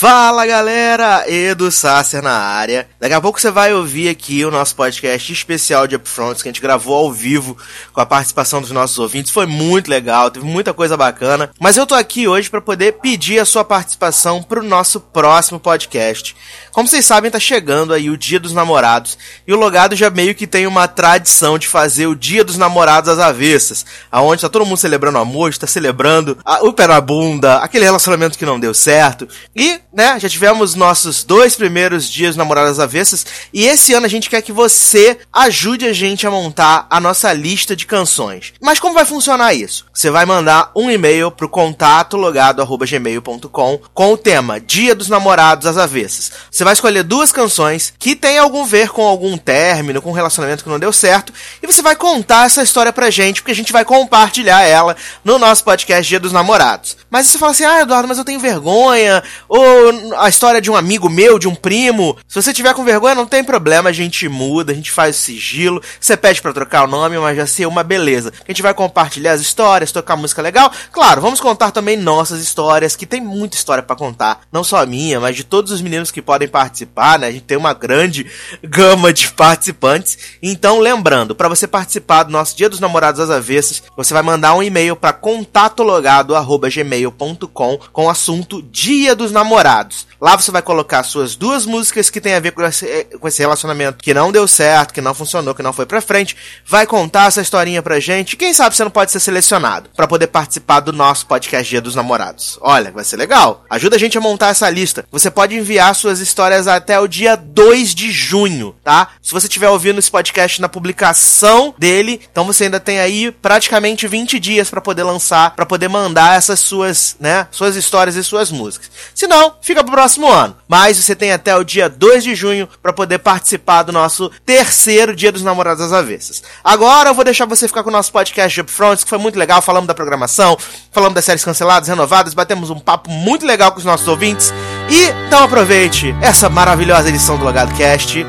Fala galera, Edu Sasser na área. Daqui a pouco você vai ouvir aqui o nosso podcast especial de Upfronts que a gente gravou ao vivo com a participação dos nossos ouvintes. Foi muito legal, teve muita coisa bacana. Mas eu tô aqui hoje para poder pedir a sua participação pro nosso próximo podcast. Como vocês sabem, tá chegando aí o Dia dos Namorados e o Logado já meio que tem uma tradição de fazer o Dia dos Namorados às avessas, aonde tá todo mundo celebrando o amor, está celebrando a, o pé na bunda, aquele relacionamento que não deu certo. E né, já tivemos nossos dois primeiros dias namoradas avessas e esse ano a gente quer que você ajude a gente a montar a nossa lista de canções. Mas como vai funcionar isso? Você vai mandar um e-mail pro contato logado@gmail.com com o tema Dia dos Namorados às avessas. Você vai escolher duas canções que tem algum ver com algum término, com um relacionamento que não deu certo e você vai contar essa história pra gente, porque a gente vai compartilhar ela no nosso podcast Dia dos Namorados. Mas você fala assim: "Ah, Eduardo, mas eu tenho vergonha", ou a história de um amigo meu, de um primo. Se você tiver com vergonha, não tem problema, a gente muda, a gente faz sigilo. Você pede para trocar o nome, mas já ser uma beleza. A gente vai compartilhar as histórias, tocar música legal. Claro, vamos contar também nossas histórias, que tem muita história para contar. Não só a minha, mas de todos os meninos que podem participar, né? A gente tem uma grande gama de participantes. Então, lembrando, para você participar do nosso Dia dos Namorados às Avessas, você vai mandar um e-mail para contatologado@gmail.com com assunto Dia dos Namorados namorados. Lá você vai colocar suas duas músicas que tem a ver com esse, com esse relacionamento que não deu certo, que não funcionou, que não foi pra frente. Vai contar essa historinha pra gente. Quem sabe você não pode ser selecionado para poder participar do nosso podcast Dia dos Namorados. Olha, vai ser legal. Ajuda a gente a montar essa lista. Você pode enviar suas histórias até o dia 2 de junho, tá? Se você estiver ouvindo esse podcast na publicação dele, então você ainda tem aí praticamente 20 dias para poder lançar, para poder mandar essas suas, né, suas histórias e suas músicas. Se não, fica pro próximo ano. Mas você tem até o dia 2 de junho para poder participar do nosso terceiro Dia dos Namorados às Avessas. Agora eu vou deixar você ficar com o nosso podcast de Upfronts, que foi muito legal. Falamos da programação, falamos das séries canceladas, renovadas, batemos um papo muito legal com os nossos ouvintes. E então aproveite essa maravilhosa edição do Logado Cast.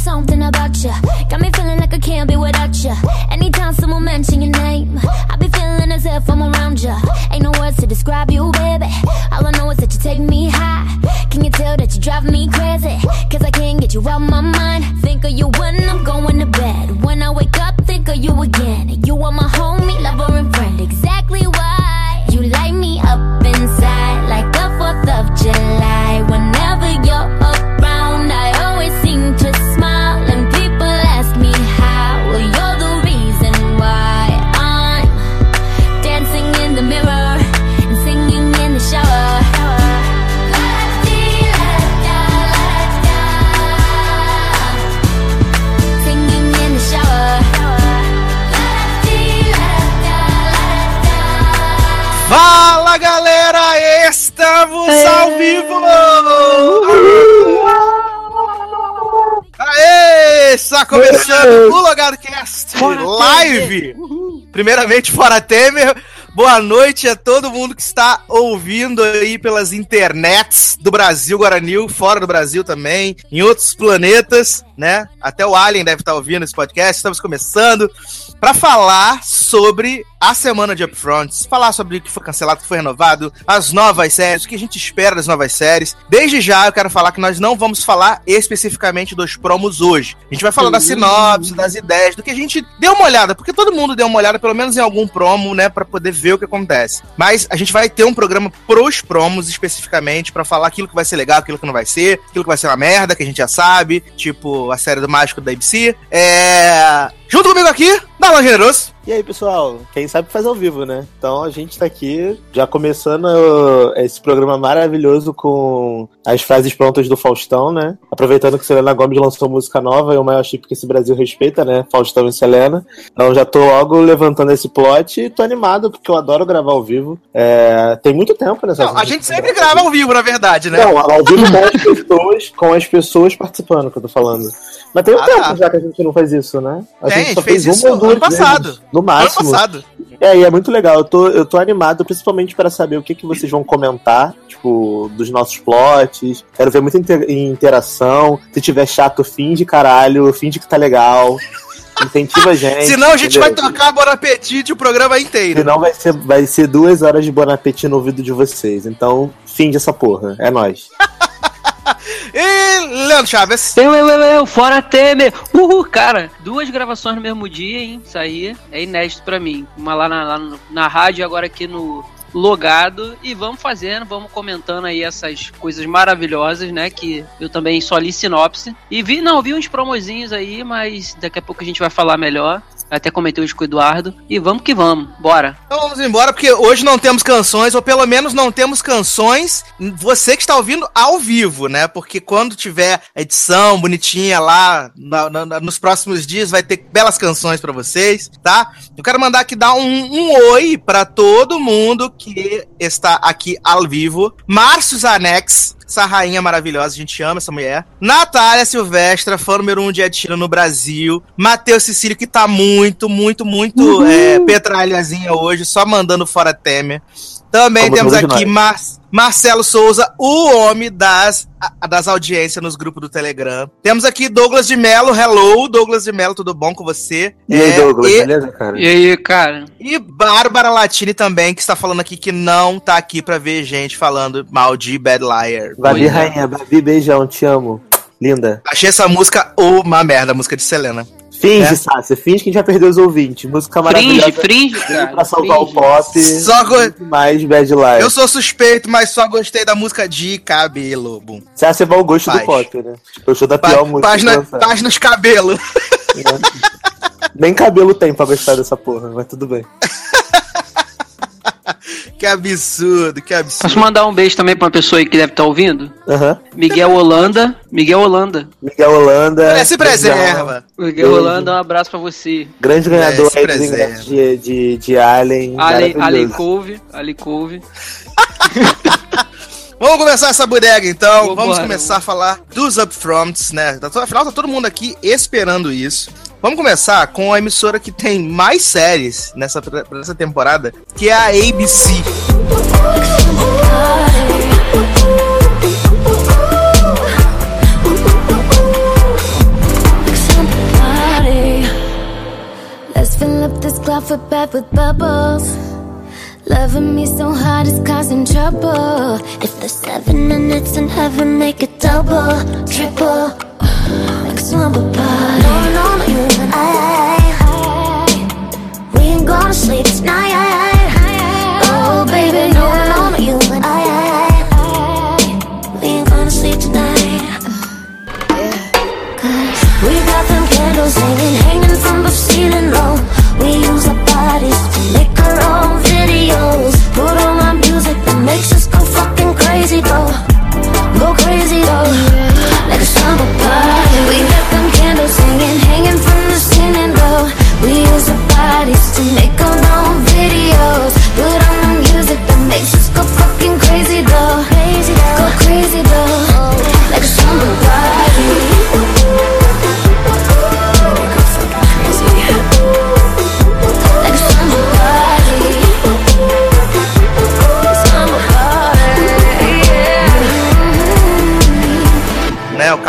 something about you. Got me feeling like I can't be without you. Anytime someone mention your name, I if I'm around you. Ain't no words to describe you, baby. All I know is that you take me high. Can you tell that you drive me crazy? Cause I can't get you out my mind. Think of you when I'm going to bed. When I wake up, think of you again. You are my homie, lover, and friend. Exactly why vivo! Aê! Está começando o LogadoCast Live! Primeiramente, fora Temer, boa noite a todo mundo que está ouvindo aí pelas internets do Brasil, Guaranil, fora do Brasil também, em outros planetas, né? Até o Alien deve estar ouvindo esse podcast. Estamos começando para falar sobre a semana de Upfronts, falar sobre o que foi cancelado, o que foi renovado, as novas séries, o que a gente espera das novas séries. Desde já eu quero falar que nós não vamos falar especificamente dos promos hoje. A gente vai falar da sinopse, das ideias, do que a gente deu uma olhada, porque todo mundo deu uma olhada pelo menos em algum promo, né, para poder ver o que acontece. Mas a gente vai ter um programa pros promos especificamente para falar aquilo que vai ser legal, aquilo que não vai ser, aquilo que vai ser uma merda, que a gente já sabe, tipo a série do mágico da ABC. É, Junto comigo aqui, Darlan Generoso. E aí, pessoal, quem sabe faz ao vivo, né? Então a gente tá aqui já começando uh, esse programa maravilhoso com as frases prontas do Faustão, né? Aproveitando que Selena Gomes lançou música nova e o maior chip que esse Brasil respeita, né? Faustão e Selena. Então já tô logo levantando esse plot e tô animado porque eu adoro gravar ao vivo. É... Tem muito tempo nessa. Não, a gente sempre grava ao vivo, na verdade, né? Não, ao vivo com as pessoas, com as pessoas participando que eu tô falando. Mas tem um ah, tempo tá. já que a gente não faz isso, né? A tem, gente só fez, fez isso uma ano passado. Vezes, no máximo. Ano passado. É, e é muito legal. Eu tô, eu tô animado, principalmente para saber o que, que vocês vão comentar, tipo, dos nossos plots. Quero ver muita inter interação. Se tiver chato, finge caralho, finge que tá legal. Incentiva a gente. Senão a gente entendeu? vai tocar Bon Appetit o programa inteiro. Senão vai ser, vai ser duas horas de Bon Appetit no ouvido de vocês. Então, fim dessa porra. É nóis. E Leandro Chaves. Eu, eu, eu, eu, fora Temer! Uhul, cara, duas gravações no mesmo dia, hein? Isso aí é inédito pra mim. Uma lá na, lá no- na rádio, agora aqui no Logado. E vamos fazendo, vamos comentando aí essas coisas maravilhosas, né? Que eu também só li sinopse. E vi, não, vi uns promozinhos aí, mas daqui a pouco a gente vai falar melhor. Até comentei hoje com o Eduardo. E vamos que vamos, bora. Então vamos embora, porque hoje não temos canções, ou pelo menos não temos canções. Você que está ouvindo ao vivo, né? Porque quando tiver edição bonitinha lá na- na- nos próximos dias, vai ter belas canções pra vocês, tá? Eu quero mandar aqui dar um, um oi pra todo mundo que está aqui ao vivo. Márcio Zanex. Essa rainha maravilhosa, a gente ama essa mulher. Natália Silvestra, fã número um de Ed Sheeran no Brasil. Matheus Cecílio, que tá muito, muito, muito é, petralhazinha hoje, só mandando fora Temer. Também Como temos aqui Mar- Marcelo Souza, o homem das, a- das audiências nos grupos do Telegram. Temos aqui Douglas de Mello. Hello, Douglas de Mello, tudo bom com você? E aí, É, Douglas, e- beleza, cara? E aí, cara? e Bárbara Latini também, que está falando aqui que não tá aqui pra ver gente falando mal de Bad Liar. Babi, é. rainha, Babi, beijão, te amo. Linda. Achei essa música uma merda, a música de Selena. Finge, É. Sácia, finge que a gente vai perder os ouvintes. Música Fringe, maravilhosa. fringe, cara. pra salvar o fringe. pop. Só go- mais Bad Life. Eu sou suspeito, mas só gostei da música de cabelo. Bum. Sácia vai ao gosto Paz. do pop, né? Tipo, eu sou da pior música. paz, na, paz nos cabelos. Nem cabelo tem pra gostar dessa porra, mas tudo bem. Que absurdo, que absurdo. Posso mandar um beijo também pra uma pessoa aí que deve estar ouvindo? Aham. Miguel Holanda. Miguel Holanda. Miguel Holanda. Olha, se preserva. Miguel. Holanda, um abraço pra você. Grande ganhador É, aí de, de, de Alien. Ali, maravilhoso. Ali Couve. Ali Couve. Vamos começar essa bodega então. Vambora. Vamos começar a falar dos upfronts, né? Afinal, tá todo mundo aqui esperando isso. Vamos começar com a emissora que tem mais séries nessa, nessa temporada, que é a ABC. Let's fill up this cloud with bed with bubbles. Loving me so hard is causing trouble. If there's seven minutes in heaven, make it double, triple. Like slumber party. No, no, no, you and I. We ain't gonna sleep tonight. Oh, baby, no, no, no, you and I. We ain't gonna sleep tonight. Cause We got them candles hanging, hanging from the ceiling low. We use our bodies to make videos. Put on our music that makes us go fucking crazy though. Go crazy though. Like a summer party. We got them candles hanging, hanging from the ceiling low. We use our bodies to make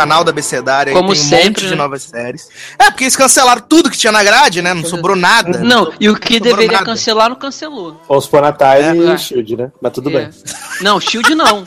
canal da Abecedária. Como tem um sempre, monte de né? novas séries. É, porque eles cancelaram tudo que tinha na grade, né? Não sobrou nada. Não, e o que deveria nada. cancelar, não cancelou. False Ponatime É. e Shield, né? Mas tudo É. bem. Não, Shield não.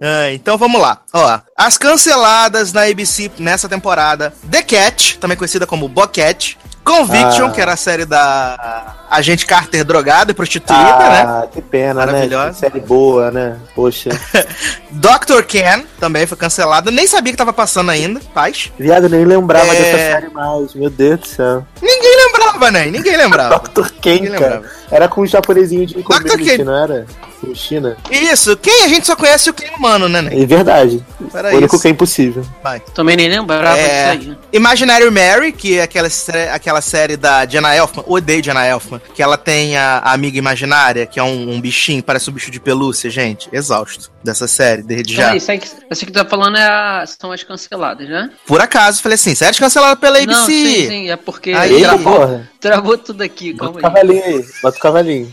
Ah, então vamos lá. Ó, as canceladas na ABC nessa temporada: The Cat, também conhecida como Bocat. Conviction, Ah. que era a série da agente Carter drogada e prostituída, né? Ah, que pena, né? Maravilhosa. Que série boa, né? Poxa. Dr. Ken também foi cancelada. Nem sabia que tava passando ainda, paz. Viado, nem lembrava É. dessa série mais. Meu Deus do céu. Ninguém lembrava, né? Ninguém lembrava. Dr. Ken, Ninguém cara. lembrava. Era com um japonesinho de community, Ken. não era? China. Isso, quem a gente só conhece o Ken humano, né? né? É verdade. Era o único isso. que é impossível. Vai. Também nem lembrava É. disso aí. Imaginary Mary, que é aquela, sé- aquela série da Jenna Elfman, odeio Jenna Elfman, que ela tem a, a amiga imaginária, que é um, um bichinho, parece um bicho de pelúcia, gente. Exausto dessa série, desde já. Isso aí que, essa que tu tá falando é a- são as canceladas, né? Por acaso, falei assim, série cancelada pela ABC. Não, sim, sim, é porque Aí, travou, porra. travou tudo aqui, Bota calma o aí. cavalinho aí. Bota o cavalinho.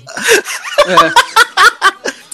É.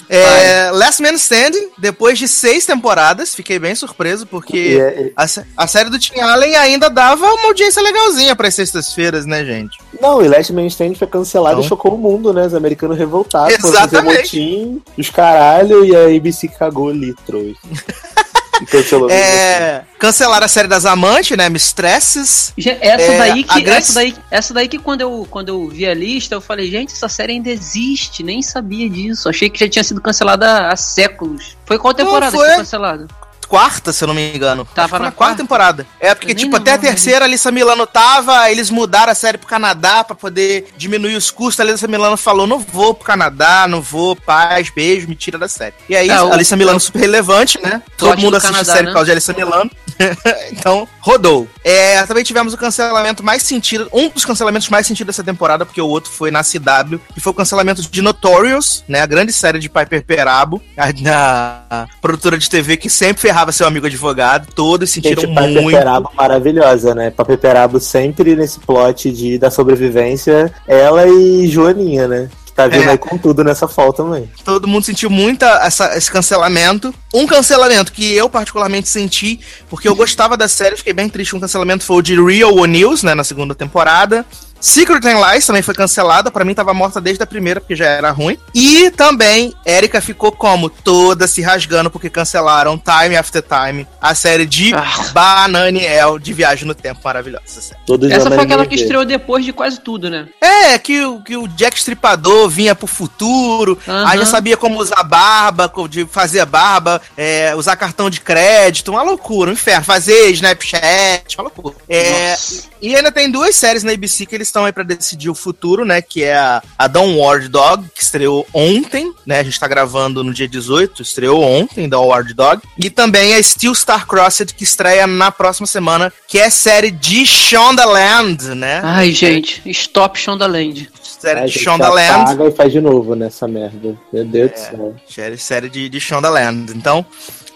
É, Last Man Standing, depois de seis temporadas, fiquei bem surpreso, porque é- a, a série do Tim Allen ainda dava uma audiência legalzinha para sextas-feiras, né, gente? Não, e Last Man Stand foi cancelado Então. e chocou o mundo, né? Os americanos revoltados. fazer Exatamente. motim, os caralho, e a ABC cagou litros. cancelou. mesmo assim. É, cancelaram a série das amantes, né, Mistresses. Essa É, daí que grande- essa daí, essa daí que quando eu quando eu vi a lista, eu falei, gente, essa série ainda existe, nem sabia disso. Achei que já tinha sido cancelada há séculos. Foi qual temporada foi. que foi cancelada? Quarta, se eu não me engano. Tava na na quarta quarta? temporada. É, porque, Eu tipo, até a terceira, a Alissa Milano tava, eles mudaram a série pro Canadá pra poder diminuir os custos. A Alissa Milano falou: não vou pro Canadá, não vou, paz, beijo, me tira da série. E aí, É, a Alissa Milano super relevante, né? Todo mundo do assiste Canadá, a série né? por causa de Alissa Milano. então, rodou. É, também tivemos o cancelamento mais sentido, um dos cancelamentos mais sentidos dessa temporada, porque o outro foi na CW, que foi o cancelamento de Notorious, né? A grande série de Piper Perabo, a, a produtora de TV que sempre ferrava seu amigo advogado. Todos sentiram Gente, muito. Perabo maravilhosa, né? Paper Perabo sempre nesse plot de, da sobrevivência, ela e Joaninha, né? Que tá vindo É. aí com tudo nessa fall também. Todo mundo sentiu muita essa, esse cancelamento. Um cancelamento que eu particularmente senti, porque eu gostava da série, fiquei bem triste com o cancelamento, foi o de Real One News, né, na segunda temporada. Secret and Lies também foi cancelada, pra mim tava morta desde a primeira, porque já era ruim. E também, Erika ficou como? Toda se rasgando, porque cancelaram Time After Time, a série de Ah. Bananiel, de Viagem no Tempo, maravilhosa série. Todos Essa foi aquela que estreou depois de quase tudo, né? É, que, o- que o Jack Stripador vinha pro futuro, Aham. aí já sabia como usar barba, de fazer barba, é, usar cartão de crédito, uma loucura, um inferno. Fazer Snapchat, uma loucura. É, e ainda tem duas séries na ABC que eles estão aí pra decidir o futuro, né? Que é a, a Downward Dog, que estreou ontem, né? A gente tá gravando no dia 18, estreou ontem, Downward Dog. E também a Steel Star Crossed, que estreia na próxima semana, que é série de Shondaland, né? Ai, gente, stop Shondaland. Série A de Shondaland. apaga e faz de novo nessa merda. Meu Deus do céu. Série, série de, de Shondaland. Então,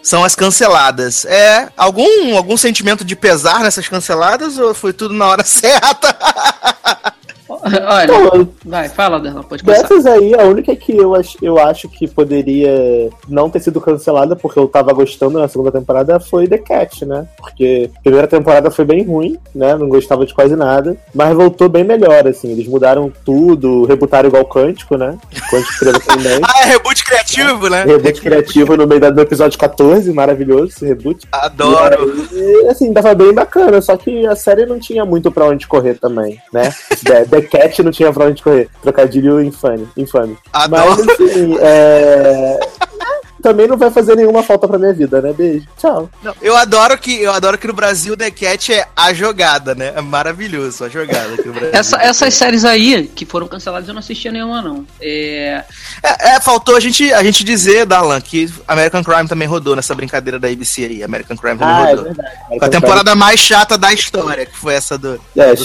são as canceladas. É, algum, algum sentimento de pesar nessas canceladas ou foi tudo na hora certa? Olha, Então, vai, fala, Derlan, pode começar. Dessas aí, a única que eu acho, eu acho que poderia não ter sido cancelada, porque eu tava gostando na segunda temporada, foi The Cat, né? Porque a primeira temporada foi bem ruim, né? Não gostava de quase nada, mas voltou bem melhor, assim. Eles mudaram tudo, rebutaram igual Cântico, né? Cântico também. ah, é reboot criativo, né? Reboot criativo no meio do episódio 14, maravilhoso esse reboot. Adoro. E, assim, tava bem bacana, só que a série não tinha muito pra onde correr também, né? The, Cat não tinha pra onde correr. Trocadilho infame. infame. Adoro. Mas, assim, é... Também não vai fazer nenhuma falta pra minha vida, né? Beijo. Tchau. Não, eu adoro que eu adoro que no Brasil The Cat é a jogada, né? É maravilhoso a jogada aqui no Brasil. Essa- essas séries aí que foram canceladas eu não assistia nenhuma, não. É, É, é, faltou a gente, a gente dizer, Darlan, que American Crime também rodou nessa brincadeira da ABC aí. American Crime também Ah, é rodou. verdade. Com a temporada mais chata da história, que foi essa do. É, dos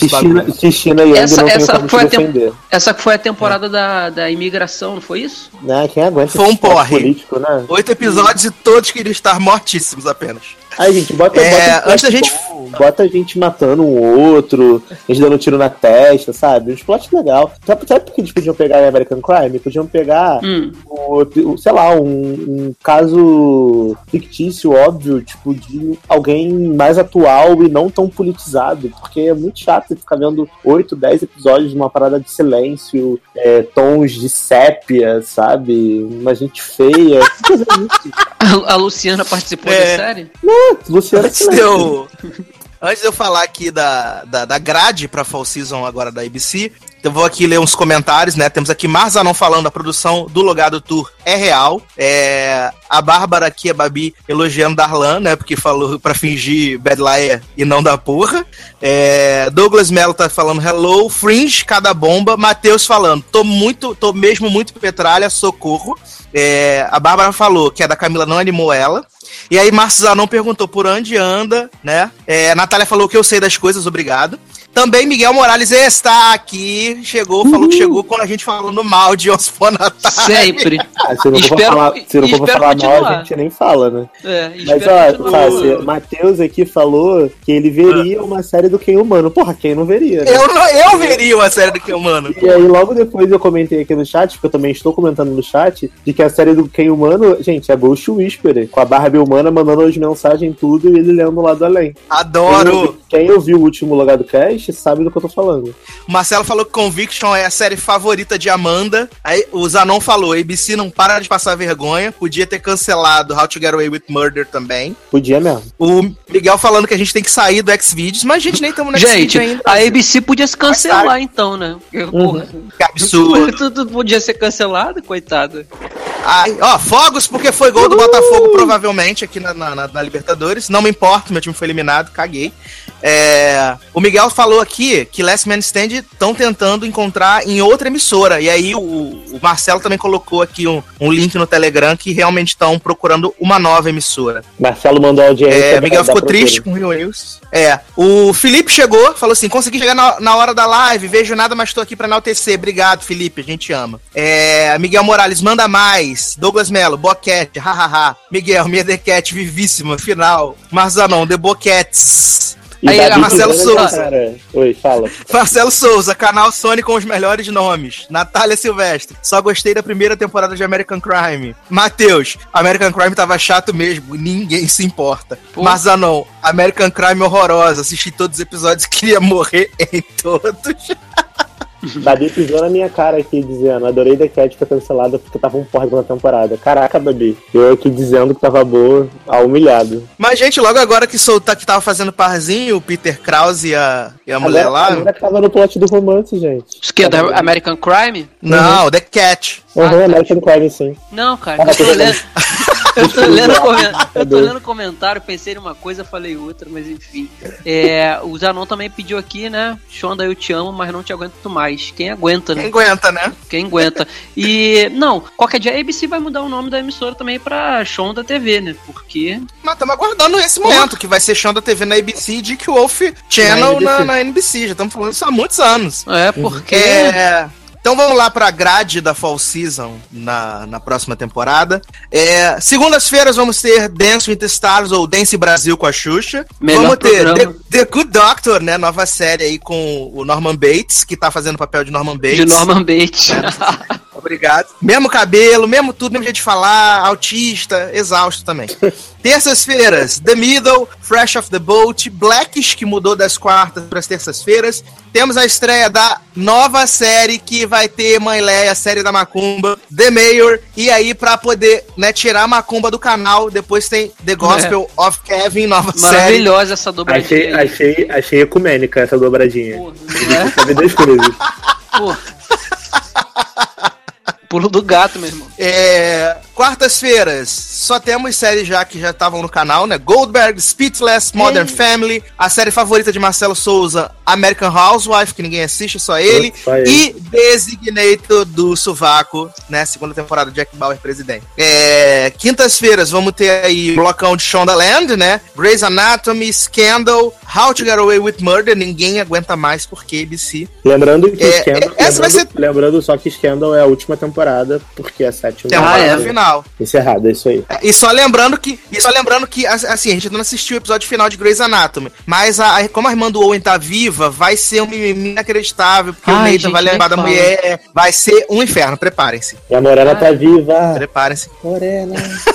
Xixina, e Essa- não essa foi tem- defender. essa que foi a temporada da, da imigração, não foi isso? Né? Quem aguenta Foi um porre. político, né? Oito episódios e todos queriam estar mortíssimos apenas. Aí, gente, bota, É, bota antes da gente- bom, bota a gente matando um outro, a gente dando um tiro na testa, sabe? Um plot legal. Sabe, sabe por que eles podiam pegar em American Crime? Podiam pegar, Hum. o, o- sei lá, um, um caso fictício, óbvio, tipo, de alguém mais atual e não tão politizado, porque é muito chato você ficar vendo 8, 10 episódios de uma parada de silêncio, é, tons de sépia, sabe? Uma gente feia. Coisa muito A, a Luciana participou É. da série? Luciana Antes de eu, antes de eu falar aqui da, da, da grade pra Fall Season agora da ABC, eu vou aqui ler uns comentários, né? Temos aqui Marzanon falando a produção do Logado Tour é real. É, a Bárbara aqui, a Babi, elogiando Darlan, né? Porque falou pra fingir Bad Liar e não da porra. É, Douglas Mello tá falando hello, Fringe, cada bomba. Matheus falando, tô muito, tô mesmo muito petralha, socorro. É, a Bárbara falou que a da Camila não animou ela. E aí, Márcio Zanon perguntou por onde anda, né? É, Natália falou que eu sei das coisas, obrigado. Também Miguel Morales está aqui, chegou, falou que chegou quando a gente falou no mal de Once Upon a Time. Sempre. Ah, se não for pra Espero- falar, se não for falar mal, a gente nem fala, né? É, Mas ó. Fácil, Matheus aqui falou que ele veria uma série do Ken Humano. Porra, quem não veria? né? Eu, não- eu veria uma série do que humano. E aí, logo depois eu comentei aqui no chat, porque eu também estou comentando no chat, de que a série do Ken Humano, gente, é Ghost Whisperer, com a Barbie humana mandando as mensagens tudo e ele lendo lá do além. Adoro. Quem ouviu o último Logado Cast sabe do que eu tô falando. O Marcelo falou que Conviction é a série favorita de Amanda. Aí o Zanon falou: ABC não para de passar vergonha. Podia ter cancelado How to Get Away with Murder também. Podia mesmo. O Miguel falando que a gente tem que sair do Xvideos, mas a gente nem estamos no Gente, ainda. a ABC podia se cancelar então, né? Porque, Uhum. porra, Que absurdo. tudo podia ser cancelado, coitado. Ai, ó, fogos porque foi gol do Botafogo, provavelmente, aqui na, na- na- Libertadores. Não me importa, meu time foi eliminado, caguei. É, o Miguel falou aqui que Last Man Stand estão tentando encontrar em outra emissora. E aí o, o Marcelo também colocou aqui um, um link no Telegram que realmente estão procurando uma nova emissora. Marcelo mandou audiência. É, Miguel ficou triste com o Rio News. É, o Felipe chegou, falou assim: consegui chegar na, na hora da live, vejo nada, mas tô aqui pra enaltecer. Obrigado, Felipe, a gente ama. É, Miguel Morales, manda mais. Douglas Melo, Boquete, hahaha. Miguel, minha Dequete, vivíssima, final. Marzanon, The Boquetes. E Aí, Davi Marcelo Souza. cara. Oi, fala. Marcelo Souza, canal Sony com os melhores nomes. Natália Silvestre, só gostei da primeira temporada de American Crime. Matheus, American Crime tava chato mesmo, ninguém se importa. Pô. Marzanon, American Crime horrorosa, assisti todos os episódios, queria morrer em todos. Babi pisou na minha cara aqui dizendo: adorei The Cat foi cancelada porque tava um porra na temporada. Caraca, Babi. Eu aqui dizendo que tava boa, a humilhado. Mas, gente, logo agora que soltar que tava fazendo parzinho, o Peter Krause e a, e a mulher Agora, lá. agora que tava no plot do romance, gente. Isso que é da American Crime? Não, The Cat. Uhum, Ah, tá. American Crime, sim. Não, cara, Ah, eu tô. Eu tô lendo, eu tô lendo comentário, pensei numa coisa, falei outra, mas enfim. É, o Zanon também pediu aqui, né? Shonda, eu te amo, mas não te aguento mais. Quem aguenta, Quem né? aguenta, né? Quem aguenta. E, não, qualquer dia a ABC vai mudar o nome da emissora também pra Shonda TV, né? Porque. Mas estamos aguardando esse momento, que vai ser chão da TV na ABC e Dick Wolf Channel Na na, na NBC. Já estamos falando isso há muitos anos. É, porque. É, então vamos lá pra grade da Fall Season na, na próxima temporada. É, Segundas-feiras vamos ter Dance with the Stars ou Dance Brasil com a Xuxa. Melhor vamos ter The. The Good Doctor, né? Nova série aí com o Norman Bates, que tá fazendo o papel de Norman Bates. De Norman Bates. Obrigado. Mesmo cabelo, mesmo tudo, mesmo jeito de falar, autista, exausto também. Terças-feiras, The Middle, Fresh of the Boat, Blackish, que mudou das quartas para as terças-feiras. Temos a estreia da nova série que vai ter Mãe Leia, a série da Macumba, The Mayor, e aí pra poder né, tirar a Macumba do canal, depois tem The Gospel of Kevin, nova série. Maravilhosa essa dobradinha. Achei, achei, achei ecumênica essa dobradinha. Porra, não é? Sabe das coisas. Porra. Pulo do gato, meu irmão. É, Quartas-feiras, só temos séries já que já estavam no canal, né? Goldberg, Speechless, Modern Family, a série favorita de Marcelo Souza, American Housewife, que ninguém assiste, só ele, Só ele. e Designator do Suvaco, né? Segunda temporada de Jack Bauer presidente. É, Quintas-feiras, vamos ter aí o blocão de Shondaland, né? Grey's Anatomy, Scandal, How to Get Away with Murder, ninguém aguenta mais porque ABC. Lembrando que É, Scandal. essa vai lembrando, lembrando só que Scandal é a última temporada, porque a sétima Temporada Ah, é? final. encerrada, é isso aí. E só lembrando que, e só lembrando que assim, a gente não assistiu o episódio final de Grey's Anatomy, mas a, a- como a irmã do Owen tá viva, vai ser um mimimi inacreditável, porque o Ai, Nathan gente, vai lembrar da fala. mulher, vai ser um inferno, preparem-se, E a Morena tá viva. preparem-se. Morena.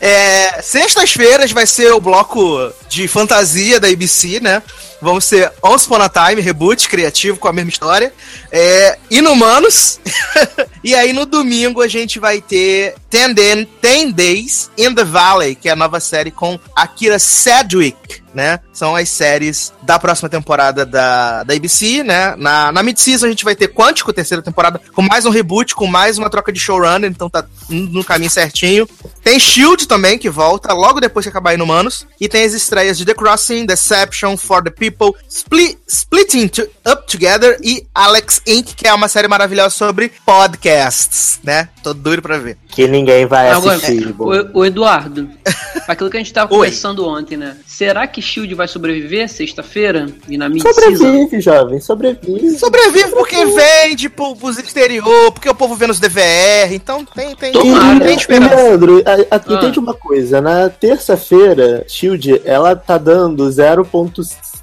É, Sextas-feiras vai ser o bloco de fantasia da ABC, né? Vamos ser Once Upon a Time, reboot criativo com a mesma história. É, Inumanos. e aí no domingo a gente vai ter Ten, Ten Days in the Valley, que é a nova série com Akira Sedgwick, né? São as séries da próxima temporada da, da ABC, né? Na, na mid-season a gente vai ter Quântico, terceira temporada, com mais um reboot, com mais uma troca de showrunner, então tá no caminho certinho. Tem Shield também, que volta logo depois que acabar Inumanos. E tem as estreias de The Crossing, Deception, For the People, Split, Splitting to- Up Together e Alex Inc., que é uma série maravilhosa sobre podcasts, né? Tô doido pra ver. Que ninguém vai Agora, assistir. bom. o, o Eduardo, aquilo que a gente tava Oi. conversando ontem, né? Será que Shield vai sobreviver sexta-feira? E na mid-season? Sobrevive, jovem, sobrevive. Sobrevive porque vende pro, pros exterior, porque o povo vê nos DVR, então tem, tem, Tomara. tem esperança. Leandro, a- a- Ah. entende uma coisa, na terça-feira, Shield, ela tá dando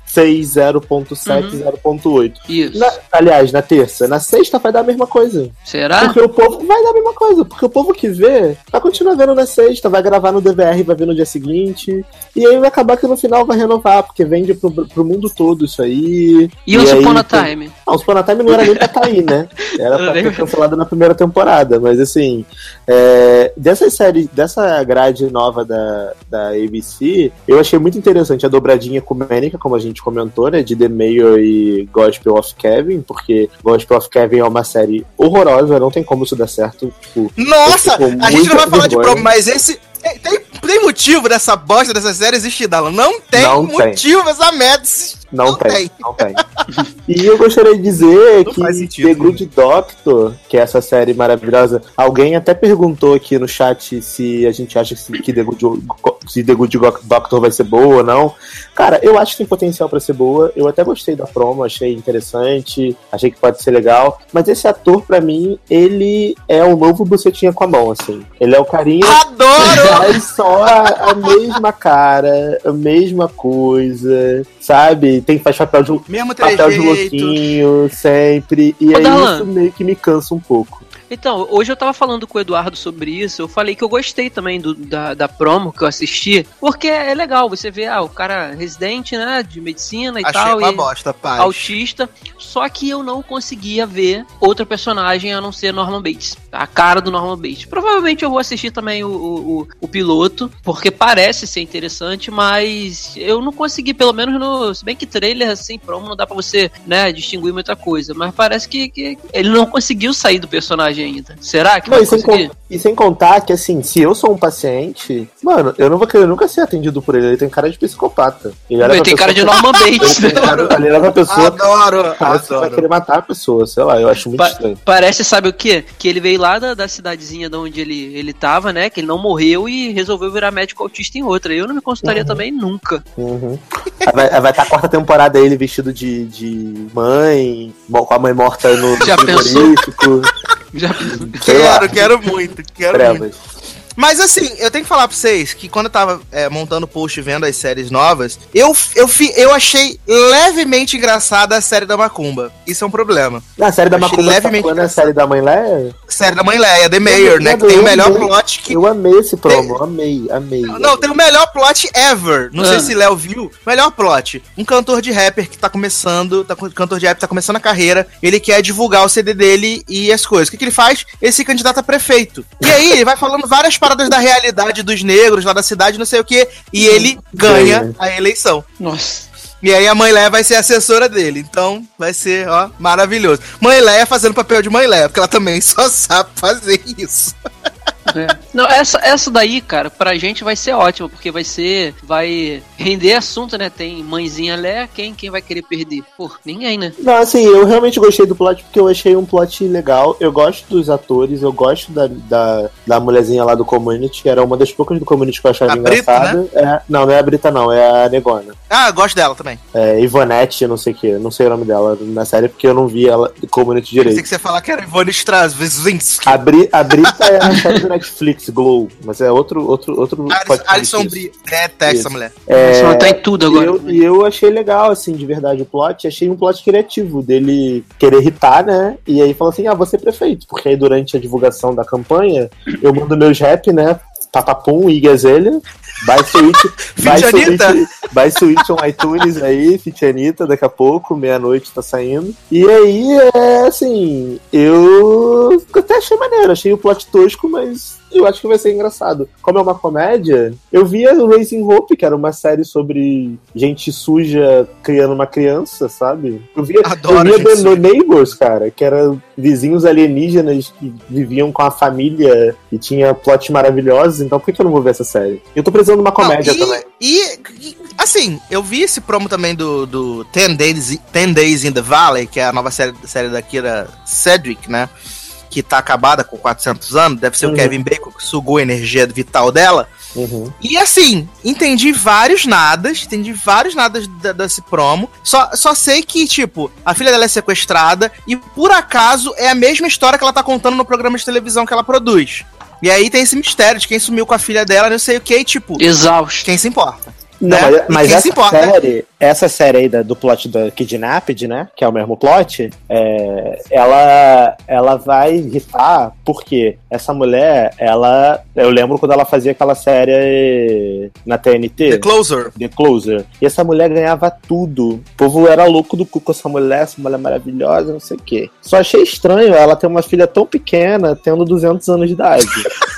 0.6, 0.7, Uhum. 0.8. Isso. Na- aliás, na terça. Na sexta vai dar a mesma coisa. Será? Porque o povo vai dar a mesma coisa. Porque o povo que vê vai continuar vendo na sexta, vai gravar no DVR, vai ver no dia seguinte. E aí vai acabar que no final vai renovar, porque vende pro, pro mundo todo isso aí. E Once aí Upon a tem- Time? Não, o Spawn Time não era nem pra tá aí, né? Era pra ter cancelado na primeira temporada. Mas assim, é, dessas séries, dessa grade nova da, da ABC, eu achei muito interessante a dobradinha ecumênica, como a gente comentou, né? De The Mayor e Gospel of Kevin, porque Gospel of Kevin é uma série horrorosa, não tem como isso dar certo. Tipo, Nossa, a gente não vai muito falar de vergonha. promo, mas esse. Tem, tem, tem motivo dessa bosta dessa série existir, Dala. Não tem Não tem. motivo essa merda existir. Não, Não tem, tem. não tem. E eu gostaria de dizer Não que sentido, The né? Good Doctor, que é essa série maravilhosa, alguém até perguntou aqui no chat se a gente acha que The Good, se The Good Doctor vai ser boa ou não. Cara, eu acho que tem potencial pra ser boa. Eu até gostei da promo, achei interessante, achei que pode ser legal. Mas esse ator, pra mim, ele é o novo bucetinha com a mão, assim. Ele é o carinha Adoro! faz só a, a mesma cara, a mesma coisa, sabe? Tem faz papel de Mesmo papel de louquinho sempre. E Ô, aí Darlan. isso meio que me cansa um pouco. Então, hoje eu tava falando com o Eduardo sobre isso, eu falei que eu gostei também do, da, da promo que eu assisti, porque é legal, você vê, ah, o cara residente, né, de medicina e Achei tal, uma e bosta, pai. autista, só que eu não conseguia ver outra personagem a não ser Norman Bates, a cara do Norman Bates. Provavelmente eu vou assistir também o, o, o- o piloto, porque parece ser interessante, mas eu não consegui, pelo menos no. Se bem que trailer sem promo não dá pra você, né, distinguir muita coisa, mas parece que, que ele não conseguiu sair do personagem ainda. Será que Não, vai e, sem conseguir? con- e sem contar que, assim, se eu sou um paciente, mano, eu não vou querer nunca ser atendido por ele. Ele tem cara de psicopata. Ele Ele tem cara de Norman Bates, Ele cara- ele pra pessoa, Adoro, parece que vai adoro. querer matar a pessoa, sei lá, eu acho muito Pa- estranho. Parece, sabe o quê? Que ele veio lá da, da cidadezinha de onde ele, ele tava, né? Que ele não morreu e resolveu virar médico autista em outra. Eu não me consultaria também nunca. Uhum. Vai, estar a quarta temporada ele vestido de, de mãe, com a mãe morta no, no frigorífico. Já... Quero, quero muito, quero muito. Mas assim, eu tenho que falar pra vocês que quando eu tava é, montando o post e vendo as séries novas, eu, eu, fi- eu achei levemente engraçada a série da Macumba. Isso é um problema. Na série da Macumba, tá levemente falando a série da Mãe Leia? Série da Mãe Leia, The Mayor, né? Que tem o melhor amei. plot que. Eu amei esse promo, amei, amei. Não, tem o melhor plot ever. Não Ah. sei se Léo viu. Melhor plot. Um cantor de rapper que tá começando, tá, cantor de rap tá começando a carreira, ele quer divulgar o CD dele e as coisas. O que, que ele faz? Ele se candidata a prefeito. E aí ele vai falando várias paradas da realidade dos negros lá da cidade, não sei o que, e ele ganha Ganha. a eleição. Nossa. E aí a mãe Leia vai ser assessora dele. Então vai ser, ó, maravilhoso. Mãe Leia fazendo papel de mãe Leia, porque ela também só sabe fazer isso. É. Não, essa, essa daí, cara, pra gente vai ser ótima, porque vai ser. Vai render assunto, né? Tem mãezinha Lé, quem, quem vai querer perder? Pô, ninguém, né? Não, assim, eu realmente gostei do plot porque eu achei um plot legal. Eu gosto dos atores, eu gosto da, da, da mulherzinha lá do Community, que era uma das poucas do Community que eu achava A Brita, engraçada. É, não, não é a Brita, não, é a Negona. Ah, eu gosto dela também. É Ivonette, não sei o que, não sei o nome dela na série porque eu não vi ela do Community Pensei direito. que você ia falar que era Ivone Straczynski. A, Bri, a Brita é a série do Netflix, Glow, mas é outro, outro, outro Alison-. Brie. É, testa essa mulher. É, Ela tá em tudo E agora. eu, e eu achei legal, assim, de verdade, o plot. Achei um plot criativo dele querer irritar, né? E aí falou assim: ah, você prefeito. Porque aí durante a divulgação da campanha, eu mando meus rap, né? Papapum e Gazelha. By Switch. Feat Switch by Switch on iTunes aí, Fit Anitta, daqui a pouco, meia-noite tá saindo. E aí, é assim, eu até achei maneiro, achei o plot tosco, mas eu acho que vai ser engraçado. Como é uma comédia, eu via o Raising Hope, que era uma série sobre gente suja criando uma criança, sabe? Eu via, Adoro eu via The Neighbors, cara, que era vizinhos alienígenas que viviam com a família e tinha plot maravilhosos, então por que, que eu não vou ver essa série? Eu tô precisando de uma comédia Não, e, também. E, e, assim, eu vi esse promo também do, do Ten, Days, Ten Days in the Valley, que é a nova série, série da Kira Cedric, né? Que tá acabada com 400 anos. Deve ser Uhum. o Kevin Bacon que sugou a energia vital dela. Uhum. E assim, entendi vários nadas, entendi vários nadas da- desse promo. Só, só sei que, tipo, a filha dela é sequestrada e por acaso é a mesma história que ela tá contando no programa de televisão que ela produz. E aí tem esse mistério de quem sumiu com a filha dela, não sei o que, e, tipo, Exausto. quem se importa. Não, né? mas, mas essa série, essa série aí da- do plot da Kidnapped, né? Que é o mesmo plot, é, ela, ela vai irritar porque essa mulher, ela. Eu lembro quando ela fazia aquela série na TNT. The Closer. The Closer. E essa mulher ganhava tudo. O povo era louco do cu com essa mulher, essa mulher maravilhosa, não sei o quê. Só achei estranho ela ter uma filha tão pequena, tendo 200 anos de idade.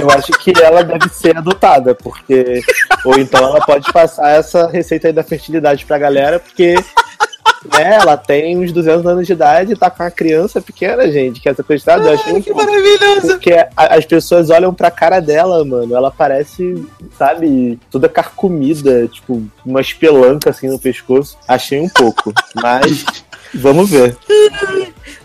Eu acho que ela deve ser adotada, porque. Ou então ela pode passar essa receita aí da fertilidade pra galera, porque. Né, ela tem uns 200 anos de idade e tá com uma criança pequena, gente, que é sequestrada. Eu achei um Que maravilhoso. porque as pessoas olham pra cara dela, mano. Ela parece, sabe, toda carcomida, tipo, uma espelanca assim no pescoço. Achei um pouco, mas vamos ver.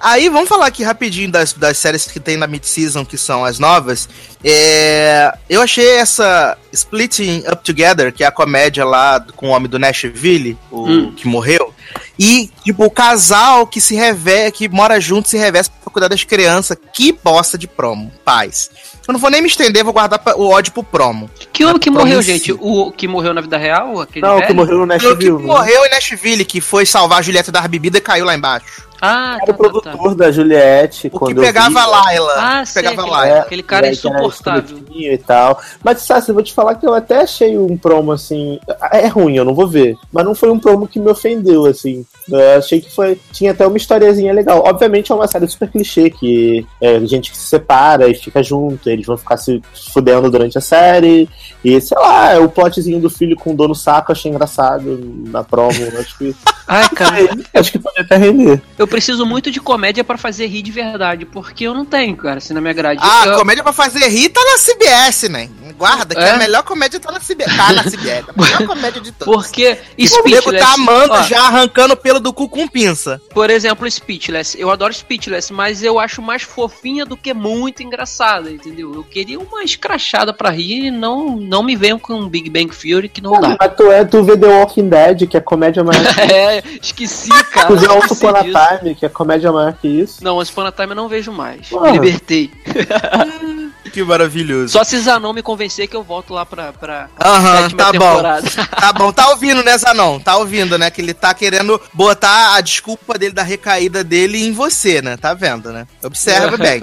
Aí, vamos falar aqui rapidinho das, das séries que tem na mid-season, que são as novas. É, eu achei essa Splitting Up Together, que é a comédia lá com o homem do Nashville, o Hum. que morreu. E, tipo, o casal que se revela, que mora junto, se reveste pra cuidar das crianças. Que bosta de promo, paz. Eu não vou nem me estender, vou guardar o ódio pro promo. Que o que morreu, Promissi- gente? O que morreu na vida real? Aquele Não, velho? que morreu no O que Nashville. né? morreu em Nashville, que foi salvar a Julieta da bebida e caiu lá embaixo. Ah, Era tá, o tá, tá. produtor da Juliette. O que pegava vi. a Laila. Ah, sei, pegava aquele, Laila. aquele cara É, insuportável. E tal. Mas, Sassi, eu vou te falar que eu até achei um promo assim. É ruim, eu não vou ver. Mas não foi um promo que me ofendeu, assim. Eu achei que foi. Tinha até uma historiazinha legal. Obviamente é uma série super clichê, que é gente que se separa e fica junto, eles vão ficar se fudendo durante a série. E sei lá, é o plotzinho do filho com dor no saco, achei engraçado na promo. acho que. Ai, cara, acho que pode até render. eu preciso muito de comédia pra fazer rir de verdade, porque eu não tenho, cara, assim, na minha grade. Ah, eu, comédia pra fazer rir tá na CBS, né? Guarda, que É? a melhor comédia tá na CBS. Tá na CBS. A melhor comédia de todas. Porque O nego Speechless... tá amando ó, já arrancando o pelo do cu com pinça. Por exemplo, Speechless. Eu adoro Speechless, mas eu acho mais fofinha do que muito engraçada, entendeu? Eu queria uma escrachada pra rir e não, não me venham com Big Bang Theory que não dá. Mas tu, é, tu vê The Walking Dead, que é comédia maior que É, esqueci, cara. Tu vê Once esqueci Upon a disso. Time, que é comédia maior que isso. Não, Once Upon a Time eu não vejo mais. Porra. Me libertei. Que maravilhoso. Só se Zanon me convencer que eu volto lá pra, pra Aham, sétima tá bom. temporada. Tá bom, tá ouvindo, né, Zanon? Tá ouvindo, né? Que ele tá querendo botar a desculpa dele da recaída dele em você, né? Tá vendo, né? Observa bem.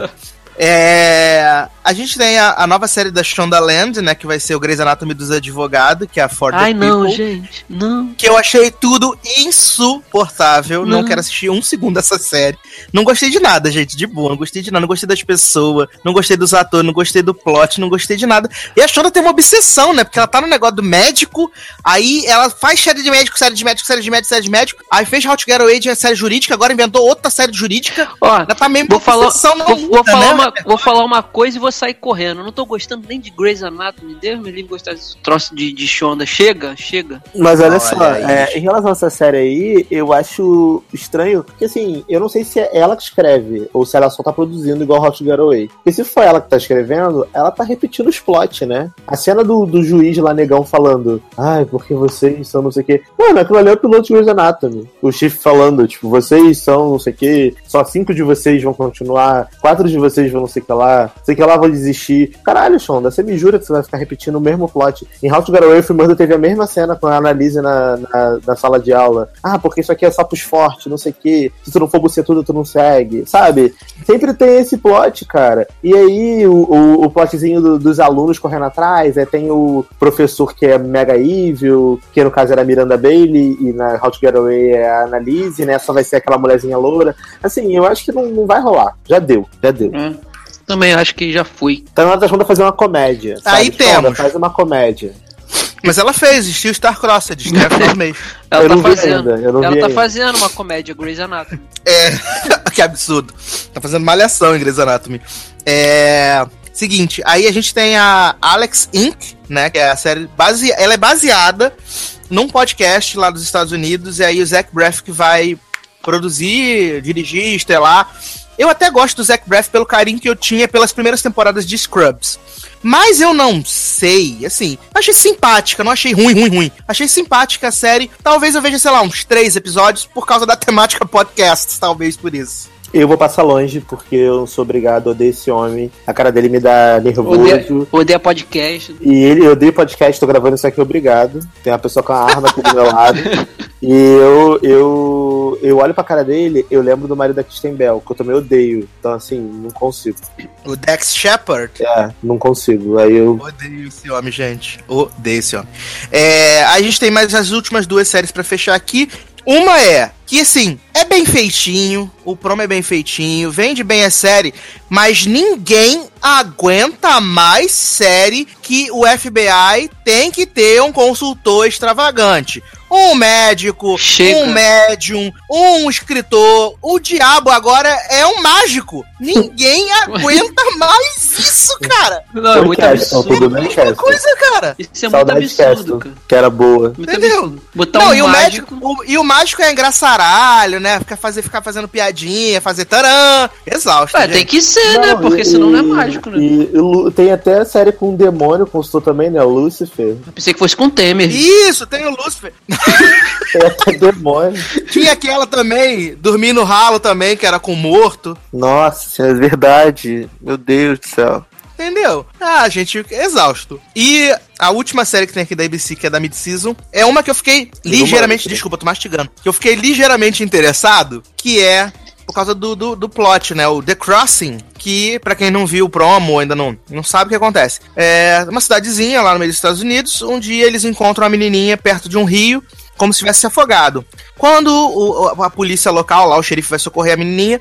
É, a gente tem a, a nova série da Shondaland, né? Que vai ser o Grey's Anatomy dos Advogados, que é a For the Ai, não, People. gente. Não. Que eu achei tudo insuportável. Não Não. quero assistir um segundo dessa série. Não gostei de nada, gente, de boa. Não gostei de nada. Não gostei das pessoas. Não gostei dos atores. Não gostei do plot. Não gostei de nada. E a Shonda tem uma obsessão, né? Porque ela tá no negócio do médico. Aí ela faz série de médico, série de médico, série de médico, série de médico. Aí fez How to Get Away de série jurídica. Agora inventou outra série jurídica. Ó, Ela tá meio vou falar, vou, vou muda, falar né? uma, vou falar uma coisa e vou sair correndo. Eu não tô gostando nem de Grey's Anatomy. Deus me livre gostar desse troço de, de Shonda. Chega, chega. Mas olha Olha só, é, em relação a essa série aí, eu acho estranho, porque assim, eu não sei se é ela que escreve, ou se ela só tá produzindo igual Hot Get Away. Porque se for ela que tá escrevendo, ela tá repetindo os plot, né? A cena do, do juiz lá negão falando, ai, porque vocês são não sei o quê. Mano, aquilo ali é o piloto de Grey's Anatomy. O Chief falando, tipo, vocês são não sei o quê, só cinco de vocês vão continuar, quatro de vocês vão não sei o que lá, sei que lá vão desistir. Caralho, Shonda, você me jura que você vai ficar repetindo o mesmo plot? Em How to Get Free Murder teve a mesma cena com a Annalise na, na, na sala de aula. Ah, porque isso aqui é só pros fortes, não sei o quê. Se tu não for tudo, tu não segue. Sabe? Sempre tem esse plot, cara. E aí, o, o, o plotzinho do- dos alunos correndo atrás, é, tem o professor que é mega evil, que no caso era Miranda Bailey, e na How to Get Away é a Annalise, né? Só vai ser aquela mulherzinha loura. Assim, eu acho que não, não vai rolar. Já deu, já deu. Também acho que já fui. Tá na hora da Shonda fazer uma comédia. sabe? Aí Shonda, temos. Faz uma comédia. Mas ela fez, Steel Star Crossed, no final do mês. Ela Eu tá não vi fazendo. ainda, eu não ela vi tá ainda. fazendo uma comédia, Grey's Anatomy. É, que absurdo. Tá fazendo malhação em Grey's Anatomy. É. Seguinte, aí a gente tem a Alex Inc., né? Que é a série base... Ela é baseada num podcast lá dos Estados Unidos, e aí o Zach Braff que vai produzir, dirigir, estrelar. Eu até gosto do Zach Braff pelo carinho que eu tinha pelas primeiras temporadas de Scrubs. Mas eu não sei, assim, achei simpática, não achei ruim, ruim, ruim. Achei simpática a série. Talvez eu veja, sei lá, uns três episódios por causa da temática podcast, talvez por isso. Eu vou passar longe, porque eu sou obrigado, eu odeio esse homem. A cara dele me dá nervoso. Odeia, odeia podcast. E ele, eu odeio podcast, tô gravando isso aqui obrigado. Tem uma pessoa com uma arma aqui do meu lado. E eu, eu, eu olho pra cara dele, eu lembro do marido da Kristen Bell, que eu também odeio. Então, assim, não consigo. O Dex Shepard. É, não consigo. Aí eu. Odeio esse homem, gente. Odeio esse homem. É, a gente tem mais as últimas duas séries pra fechar aqui. Uma é que, assim, é bem feitinho, o promo é bem feitinho, vende bem a série, mas ninguém aguenta mais série que o FBI tem que ter um consultor extravagante. Um médico, Chega. um médium, um escritor. O diabo agora é um mágico. Ninguém aguenta mais isso, cara. Não, é muito absurdo. tudo bem, Muita coisa, cara. Isso é muito Saudade absurdo, Castle, cara. que era boa. Muito Entendeu? absurdo. Botar Não, um e o mágico. médico, o- e o mágico é engraçaralho, né? Ficar, fazer, ficar fazendo piadinha, fazer taran. Exausto. Tem que ser, né? Não, Porque e- senão não é mágico, né? E, e tem até a série com um demônio, consultor também, né? O Lucifer. Eu pensei que fosse com o Temer. Isso, tem o Lúcifer. Tem até demônio. Tinha aquela também, dormir no ralo também, que era com morto. Nossa, é verdade. Meu Deus do céu. Entendeu? Ah, gente, exausto. E a última série que tem aqui da ABC, que é da Mid-Season, é uma que eu fiquei ligeiramente. Desculpa, tô mastigando. Que eu fiquei ligeiramente interessado, que é por causa do, do, do plot, né? O The Crossing, que, pra quem não viu o promo, ainda não, não sabe o que acontece. É uma cidadezinha lá no meio dos Estados Unidos. Um dia eles encontram uma menininha perto de um rio, como se tivesse se afogado. Quando o- a polícia local, lá, o xerife vai socorrer a menininha,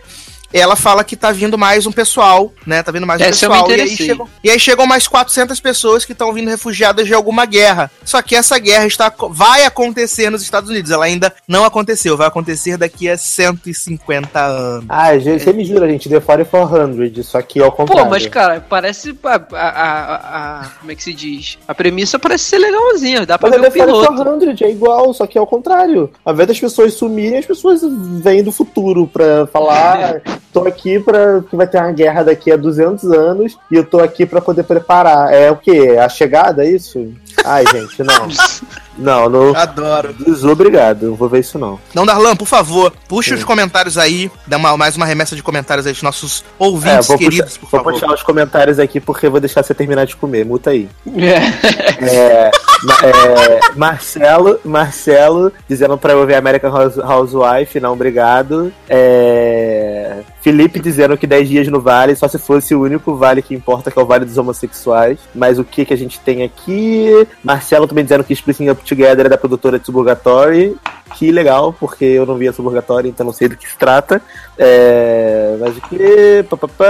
ela fala que tá vindo mais um pessoal, né? Tá vindo mais um Essa eu me pessoal. E aí, chegam, e aí chegam mais 400 pessoas que estão vindo refugiadas de alguma guerra. Só que essa guerra está, vai acontecer nos Estados Unidos. Ela ainda não aconteceu. Vai acontecer daqui a 150 anos. Ah, gente, você me jura, gente, The 4400, só que ao contrário. Pô, mas cara, parece. A, a, a- a- como é que se diz? A premissa parece ser legalzinha. Dá pra Mas ver é o The piloto. 4400, é igual, só que ao contrário. Ao invés das pessoas sumirem, as pessoas vêm do futuro pra falar, "Ah, tô aqui pra que vai ter uma guerra daqui a 200 anos e eu tô aqui pra poder preparar. É o quê? A chegada, é isso? Ai, gente, não. Não, não. Adoro. Desobrigado, não vou ver isso não. Não, Darlan, por favor, puxa Sim. os comentários aí. Dá uma- mais uma remessa de comentários aí dos nossos ouvintes vou, queridos, puxar, por vou favor. puxar os comentários aqui porque eu vou deixar você terminar de comer. Muta aí. É. É, ma- é, Marcelo, Marcelo dizendo pra eu ver American House- Housewife, não, obrigado. É, Felipe dizendo que 10 dias no Vale, só se fosse o único vale que importa, que é o Vale dos Homossexuais. Mas o que que a gente tem aqui? Marcelo também dizendo que Splitting Up Together é da produtora de Suburgatory. Que legal, porque eu não vi a Suburgatory, então não sei do que se trata. É, mas o pá.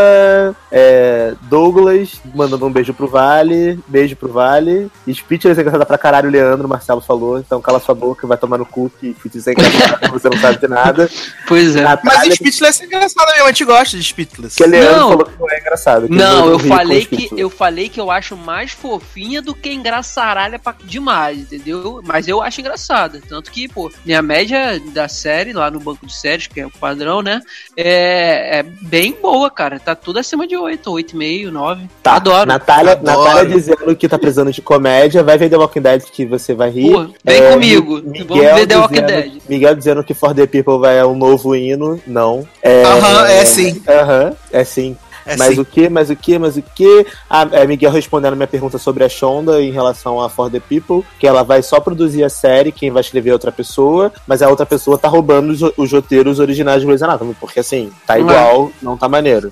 É, Douglas mandando um beijo pro Vale. Beijo pro Vale. Speechless é engraçada pra caralho, o Leandro, o Marcelo falou. Então cala sua boca, vai tomar no cu que Speechless é engraçado, você não sabe de nada. Pois é. Mas Natália, Speechless é engraçado mesmo, a gente gosta de Speechless. que o Leandro Não. falou que não é engraçado. que Não, eu falei que eu falei que eu acho mais fofinha do que engraçaralha pra demais, entendeu? Mas eu acho engraçada, tanto que, pô, minha média da série lá no banco de séries, que é o padrão, né, é, é bem boa, cara. Tá tudo acima de 8, 8,5, 9. Tá, Adoro. Natália, Adoro. Natália dizendo que tá precisando de comédia. Vai ver The Walking Dead que você vai rir. Pô, vem É, comigo. Mi- Vamos ver The Walking dizendo- Dead. Miguel dizendo que For the People vai é um novo hino. Não. É, Aham, é sim. Aham, é sim. É mas sim. o que, mas o que, mas o que? É Miguel respondendo a minha pergunta sobre a Shonda em relação a For the People, que ela vai só produzir a série, quem vai escrever é outra pessoa, mas a outra pessoa tá roubando os, os roteiros originais de Grey's Anatomy, porque assim, tá Não é. igual, não tá maneiro.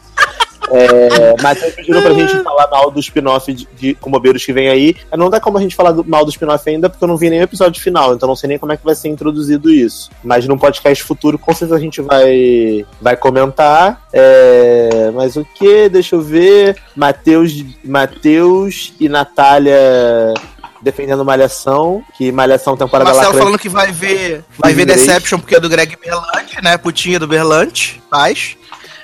É, Matheus pediu pra gente falar mal do spin-off de, de com bobeiros que vem aí. Não dá como a gente falar do- mal do spin-off ainda, porque eu não vi nem o episódio final, então não sei nem como é que vai ser introduzido isso. Mas num podcast futuro, com certeza a gente vai, vai comentar. É, mas o que? Deixa eu ver. Matheus, Matheus e Natália defendendo Malhação, que Malhação temporada Marcelo lacrante- falando que vai ver, vai ver Inglês. Deception porque é do Greg Berlanti, né? Putinha do Berlanti, paz.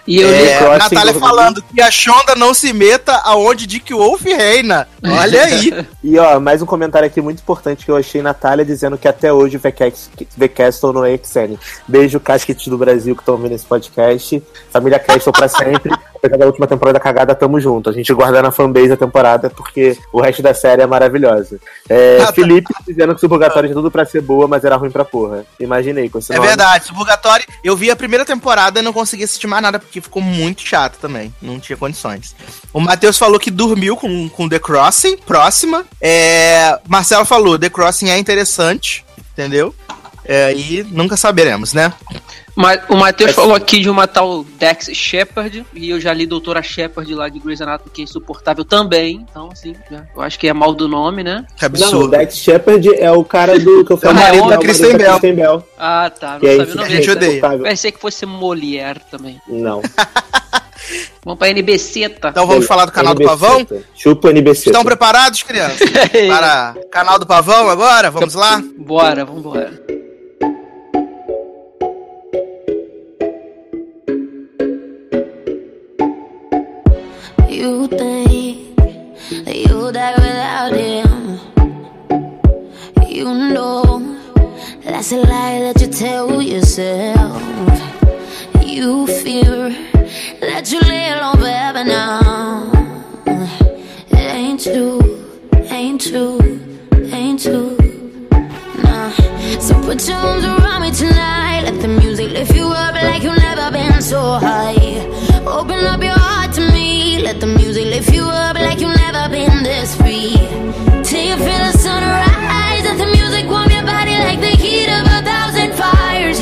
E eu li. É, Crossing Natália do- falando que a Shonda não se meta aonde Dick Wolf reina. Olha aí. E ó, mais um comentário aqui muito importante que eu achei Natália dizendo que até hoje o VCast VCastle não é XN. Beijo, Casquete do Brasil que estão ouvindo esse podcast. Família Castle pra sempre. Apesar da última temporada cagada, tamo junto. A gente guarda na fanbase a temporada porque o resto da série é maravilhosa. É, Ah, tá. Felipe dizendo que Suburgatório tinha tudo pra ser boa, mas era ruim pra porra. Imaginei com esse É nome. verdade, Suburgatório. Eu vi a primeira temporada e não consegui assistir mais nada porque ficou muito chato também. Não tinha condições. O Matheus falou que dormiu com, com The Crossing, próxima. É, Marcelo falou: The Crossing é interessante, entendeu? É, e nunca saberemos, né? Ma- O Matheus falou aqui de uma tal Dex Shepard, e eu já li Doutora Shepard lá de Grey's Anatomy, que é insuportável também. Então, assim, já- eu acho que é mal do nome, né? Que Não, o absurdo. Dex Shepard é o cara do que eu falei. É o marido é da Kristen Bell. Bell. Ah, tá. Não Que é sabia o nome. gente odeia. Pensei que fosse Molière também. Não. Vamos pra NBC, tá? Então vamos falar do canal do NBC, Pavão? tá? Chupa o NBC. Estão preparados, crianças? Para canal do Pavão agora? Vamos lá? Bora, vambora. You die without him. You know that's a lie that you tell yourself. You fear that you lay alone forever now. It ain't true, ain't true, ain't true. Nah. So put your arms around me tonight. Let the music lift you up like you've never been so high. Open up your heart to me. Let the music lift you up like you've Till you feel the sunrise. Let the music warm your body like the heat of a thousand fires.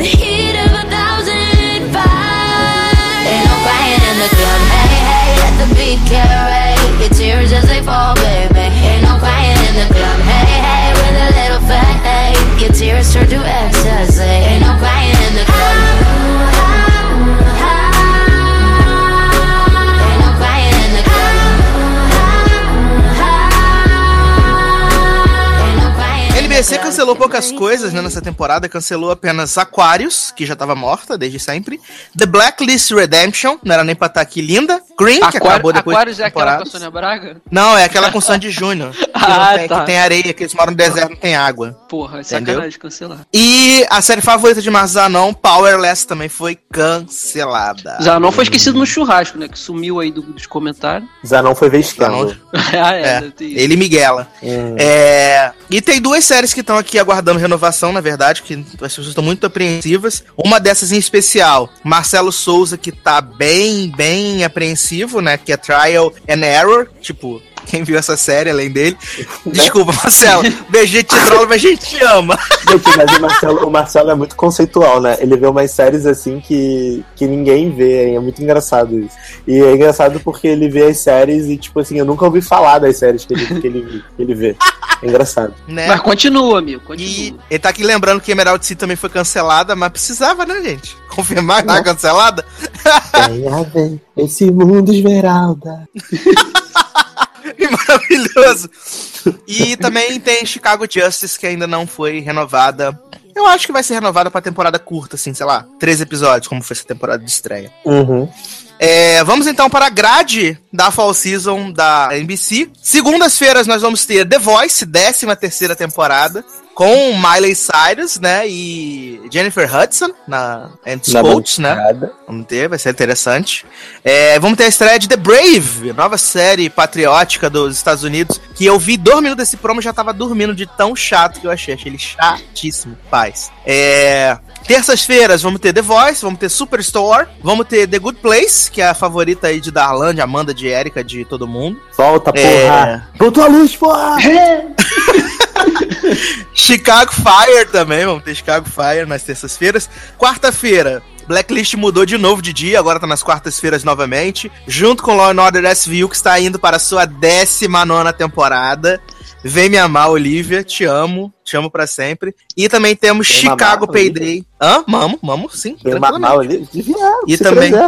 The heat of a thousand fires. Ain't no crying in the club. Hey, hey, let the beat carry your tears as they fall, baby. Ain't no crying in the club. Hey, hey, with a little fat. Your tears turn to ecstasy. Ain't no Olvídese cancelou poucas coisas né, nessa temporada, cancelou apenas Aquarius, que já tava morta desde sempre, The Blacklist Redemption, não era nem pra estar aqui, linda, Green, que acabou depois Aquários de é aquela com a. Sônia Braga? Não, é aquela com Sandy Júnior, que, Ah, tem, tá. que tem areia, que eles moram no deserto não tem água. Porra, é Entendeu? sacanagem cancelar. E a série favorita de Marcos Zanon, Powerless, também foi cancelada. Zanon foi esquecido no churrasco, né? Que sumiu aí do- dos comentários. Zanon foi escândalo. Zanon- ah, é, É, ele e Miguela. Hum. É, e tem duas séries que estão aqui aguardando renovação, na verdade, que as pessoas estão muito apreensivas. Uma dessas em especial, Marcelo Souza, que tá bem, bem apreensivo, né? Que é Trial and Error. Tipo, quem viu essa série além dele? Desculpa, Marcelo. BG te trola, mas a gente te ama. Gente, mas o Marcelo, o Marcelo é muito conceitual, né? Ele vê umas séries assim que, que ninguém vê, hein? é muito engraçado isso. E é engraçado porque ele vê as séries e, tipo assim, eu nunca ouvi falar das séries que ele, que ele, que ele vê. É engraçado. Né? Mas continua, amigo, E continua. ele tá aqui lembrando que Emerald City também foi cancelada, mas precisava, né, gente? Confirmar que Né? cancelada? Tem a ver esse mundo esmeralda. Que maravilhoso. E também tem Chicago Justice, que ainda não foi renovada. Eu acho que vai ser renovada pra temporada curta, assim, sei lá, três episódios, como foi essa temporada de estreia. Uhum. É, vamos então para a grade da Fall Season da NBC. Segundas-feiras nós vamos ter The Voice, 13 terceira temporada, com Miley Cyrus, né, e Jennifer Hudson na And Na Scouts, né? Vamos ter, vai ser interessante. É, vamos ter a estreia de The Brave, nova série patriótica dos Estados Unidos, que eu vi dois minutos desse promo e já tava dormindo de tão chato que eu achei. Achei ele chatíssimo, paz. É, Terças-feiras vamos ter The Voice, vamos ter Superstore, vamos ter The Good Place, que é a favorita aí de Darlan, de Amanda, de Erika, de todo mundo. Volta, porra. É. Voltou a luz, porra. Chicago Fire também, vamos ter Chicago Fire nas terças-feiras. Quarta-feira, Blacklist mudou de novo de dia, agora tá nas quartas-feiras novamente, junto com Law and Order SVU, que está indo para a sua 19 temporada. Vem me amar, Olivia, te amo, te amo pra sempre. E também temos Vem Chicago mamar, Payday. Hã? Mamo, mamo, sim. Tranquilamente. mal ali. Devia, E também-.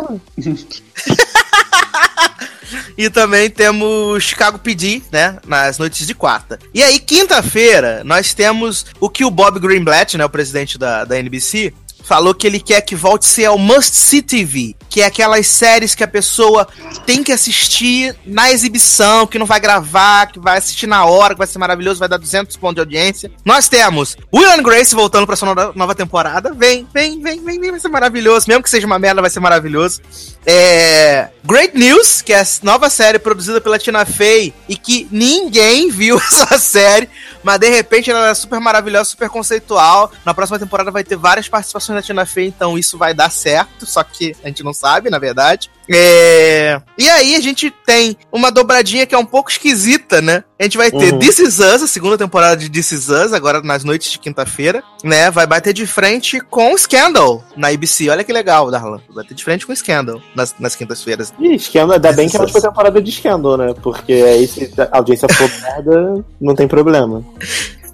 E também temos Chicago PD, né? Nas noites de quarta. E aí, quinta-feira, nós temos o que o Bob Greenblatt, né? O presidente da, da NBC, falou que ele quer que volte ser ao Must See TV, que é aquelas séries que a pessoa tem que assistir na exibição, que não vai gravar, que vai assistir na hora, que vai ser maravilhoso, vai dar 200 pontos de audiência. Nós temos Will and Grace voltando pra sua nova temporada. Vem, vem, vem, vem, vem, vai ser maravilhoso. Mesmo que seja uma merda, vai ser maravilhoso. É, Great News, que é a nova série produzida pela Tina Fey e que ninguém viu essa série, mas de repente ela é super maravilhosa, super conceitual. Na próxima temporada vai ter várias participações da Tina Fey, então isso vai dar certo, só que a gente não sabe, na verdade. É, E aí a gente tem uma dobradinha que é um pouco esquisita, né? A gente vai ter Uhum. This Is Us, a segunda temporada de This Is Us, agora nas noites de quinta-feira, né? Vai bater de frente com Scandal na ABC. Olha que legal, Darlan. Vai bater de frente com Scandal nas, nas quintas-feiras. Ih, Scandal, ainda bem que é a última temporada de Scandal, né? Porque aí se a audiência for merda, não tem problema.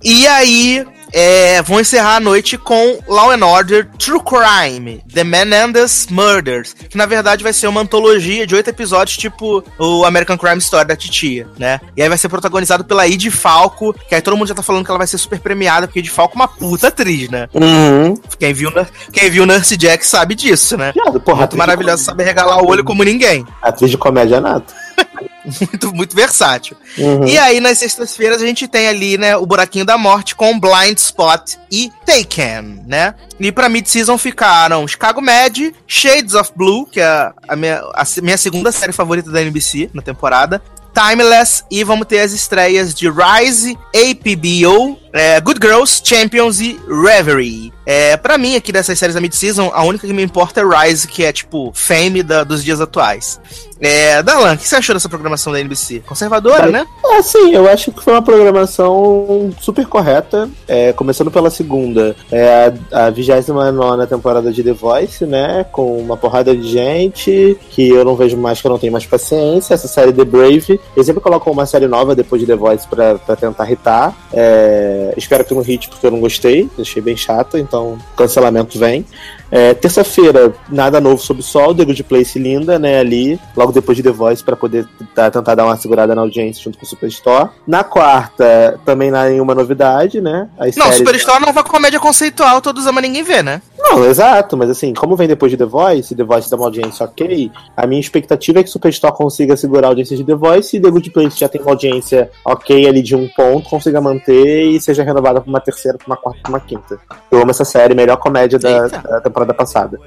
E aí, é, vão encerrar a noite com Law and Order True Crime, The Menendez Murders, que na verdade vai ser uma antologia de oito episódios, tipo o American Crime Story da Titia, né? E aí vai ser protagonizado pela Id Falco, que aí todo mundo já tá falando que ela vai ser super premiada, porque Id Falco é uma puta atriz, né? Uhum. Quem viu, quem viu Nurse Jack sabe disso, né? Porra, Muito maravilhosa, sabe regalar o olho como ninguém. Atriz de comédia nata. Muito, muito versátil. Uhum. E aí, nas sextas-feiras, a gente tem ali, né, o Buraquinho da Morte com Blind Spot e Taken, né? E pra mid-season ficaram Chicago Med, Shades of Blue, que é a minha, a minha segunda série favorita da NBC na temporada, Timeless, e vamos ter as estreias de Rise, APBO, é, Good Girls, Champions e Reverie. É, pra mim, aqui dessas séries da mid-season, a única que me importa é Rise, que é, tipo, fame da- dos dias atuais. É, Dalan, o que você achou dessa programação da NBC? Conservadora, Vai- né? É, sim, eu acho que foi uma programação super correta. É, começando pela segunda, é a, a 29 temporada de The Voice, né? Com uma porrada de gente que eu não vejo mais, que eu não tenho mais paciência. Essa série The Brave, eles sempre colocam uma série nova depois de The Voice pra, pra tentar hitar. É, espero que não hit porque eu não gostei, achei bem chato, então cancelamento vem. É, Terça-feira, nada novo sob o sol, The Good Place linda, né, ali, logo depois de The Voice, pra poder tentar, tentar dar uma segurada na audiência junto com o Superstore. Na quarta, também há nenhuma novidade, né? As Não, séries- Superstore não vai comédia conceitual, todos amam ninguém vê, né? Não, exato, mas assim, como vem depois de The Voice, The Voice dá uma audiência ok, a minha expectativa é que Superstore consiga segurar a audiência de The Voice e The Good Place já tem uma audiência ok ali de um ponto, consiga manter e seja renovada pra uma terceira, pra uma quarta, pra uma quinta. Eu amo essa série, melhor comédia da, da temporada passada.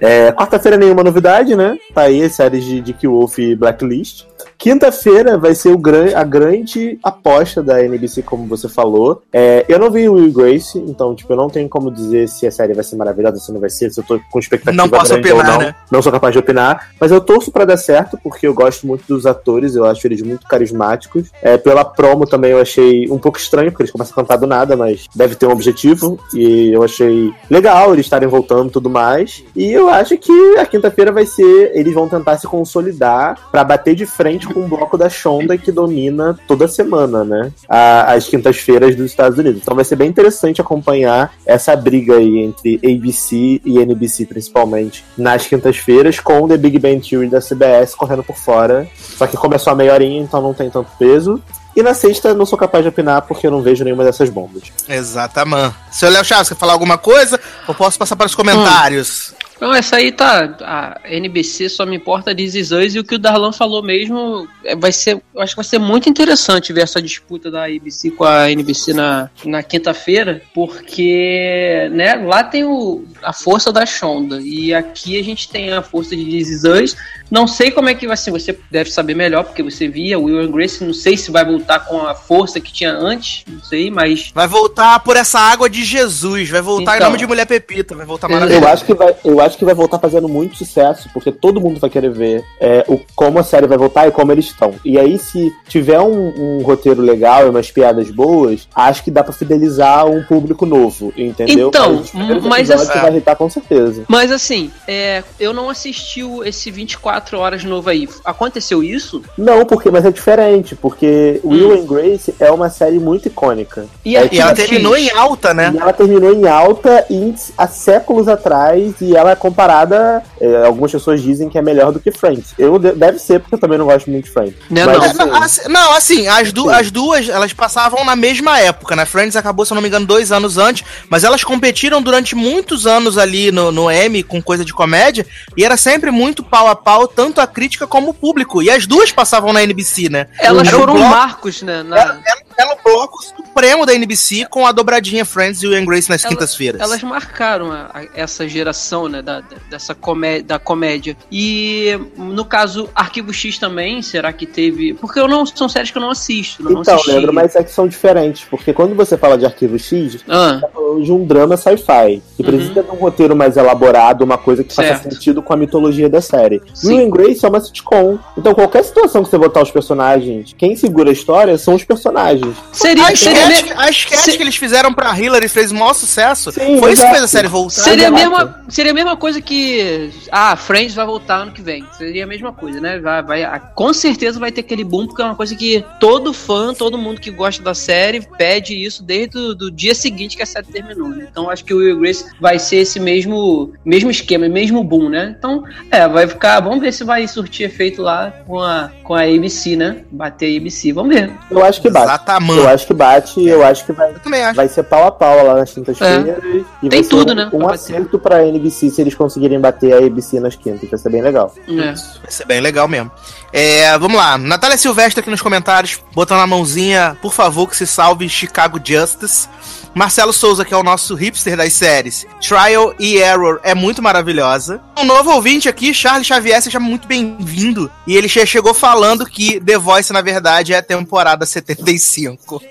É, Quarta-feira nenhuma novidade, né? Tá aí as séries de Dick Wolf e Blacklist. Quinta-feira vai ser gran, a grande aposta da NBC, como você falou. É, eu não vi o Will Grace, então, tipo, eu não tenho como dizer se a série vai ser maravilhosa, se não vai ser, se eu tô com expectativa Não posso opinar, não. né? Não sou capaz de opinar, mas eu torço pra dar certo, porque eu gosto muito dos atores, eu acho eles muito carismáticos. É, pela promo também eu achei um pouco estranho, porque eles começam a cantar do nada, mas deve ter um objetivo, e eu achei legal eles estarem voltando e tudo mais. E eu acho que a quinta-feira vai ser, eles vão tentar se consolidar pra bater de frente com o bloco da Shonda que domina toda semana, né? a- as quintas-feiras dos Estados Unidos. Então vai ser bem interessante acompanhar essa briga aí entre ABC e NBC, principalmente, nas quintas-feiras, com The Big Bang Theory da CBS correndo por fora. Só que começou a meia horinha, então não tem tanto peso. E na sexta não sou capaz de opinar porque eu não vejo nenhuma dessas bombas. Exatamente. Seu Léo Chaves, quer falar alguma coisa? Ou posso passar para os comentários? Não, essa aí tá. A NBC só me importa This Is Us e o que o Darlan falou mesmo é, vai ser. Eu acho que vai ser muito interessante ver essa disputa da ABC com a NBC na, na quinta-feira, porque né, lá tem o, a força da Shonda e aqui a gente tem a força de This Is Us. Não sei como é que vai ser, você deve saber melhor, porque você via Will and Grace, não sei se vai voltar com a força que tinha antes, não sei, mas. Vai voltar por essa água de Jesus, vai voltar em Então. nome de Mulher Pepita, vai voltar Eu Eu maravilhoso. acho, que vai, eu acho que vai voltar fazendo muito sucesso, porque todo mundo vai querer ver é, o, como a série vai voltar e como eles estão. E aí, se tiver um, um roteiro legal e umas piadas boas, acho que dá pra fidelizar um público novo, entendeu? Então, mas episódios assim- vai irritar com certeza. Mas assim, é, eu não assisti o- esse 24 horas novo aí. Aconteceu isso? Não, porque, mas é diferente, porque Will and Grace é uma série muito icônica. E, É E ela terminou em alta, né? E ela terminou em alta em- há séculos atrás e ela é comparada. é, algumas pessoas dizem que é melhor do que Friends. Eu de- deve ser, porque eu também não gosto muito de Friends. Não, Mas, não. É, assim, não, assim, as, du- Sim. as duas, elas passavam na mesma época, né? Friends acabou, se eu não me engano, dois anos antes, mas elas competiram durante muitos anos ali no, no Emmy com coisa de comédia, e era sempre muito pau a pau, tanto a crítica como o público. E as duas passavam na NBC, né? Elas Era foram bloco- marcos, né? na- Era, era- era o bloco supremo da NBC com a dobradinha Friends e Will and Grace nas Ela- quintas-feiras. Elas marcaram a- a- essa geração, né, da, da- dessa comé da comédia. E no caso, Arquivo X também, será que teve? Porque eu não são séries que eu não assisto, não Então, assisti. Leandro, mas é que são diferentes, porque quando você fala de Arquivo X, Ah, tá falando de um drama sci-fi, que Uhum. precisa de um roteiro mais elaborado, uma coisa que faça Certo. sentido com a mitologia da série. Sim. Will and Grace é uma sitcom. Então, qualquer situação que você botar os personagens, quem segura a história são os personagens. seria, seria, sketch, me- a sketch se- que eles fizeram pra Hillary fez o maior sucesso. Sim, Foi isso que fez a série voltar. seria, a Exato. mesma, seria a mesma coisa que. Ah, Friends vai voltar ano que vem. Seria a mesma coisa, né? Vai, vai, ah, com certeza vai ter aquele boom, porque é uma coisa que todo fã, todo mundo que gosta da série pede isso desde o do dia seguinte que a série terminou. né? Então acho que o Will Grace vai ser esse mesmo, mesmo esquema, mesmo boom, né? Então, é, vai ficar. Vamos ver se vai surtir efeito lá com a, com a ABC, né? Bater a ABC. Vamos ver. Eu acho que bate. Exatamente. Eu acho que bate, eu acho que vai. Acho. Vai ser pau a pau lá nas quintas-feiras. E É. Tem vai ser tudo, um, né, pra Um bater. acerto pra NBC se eles conseguirem bater a ABC nas quintas. Vai ser bem legal. É. Vai ser bem legal mesmo. É, vamos lá. Natália Silvestre aqui nos comentários, botando a mãozinha, por favor, que se salve Chicago Justice. Marcelo Souza, que é o nosso hipster das séries. Trial e Error é muito maravilhosa. Um novo ouvinte aqui, Charles Xavier, seja muito bem-vindo. E ele já chegou falando que The Voice, na verdade, é a temporada 75.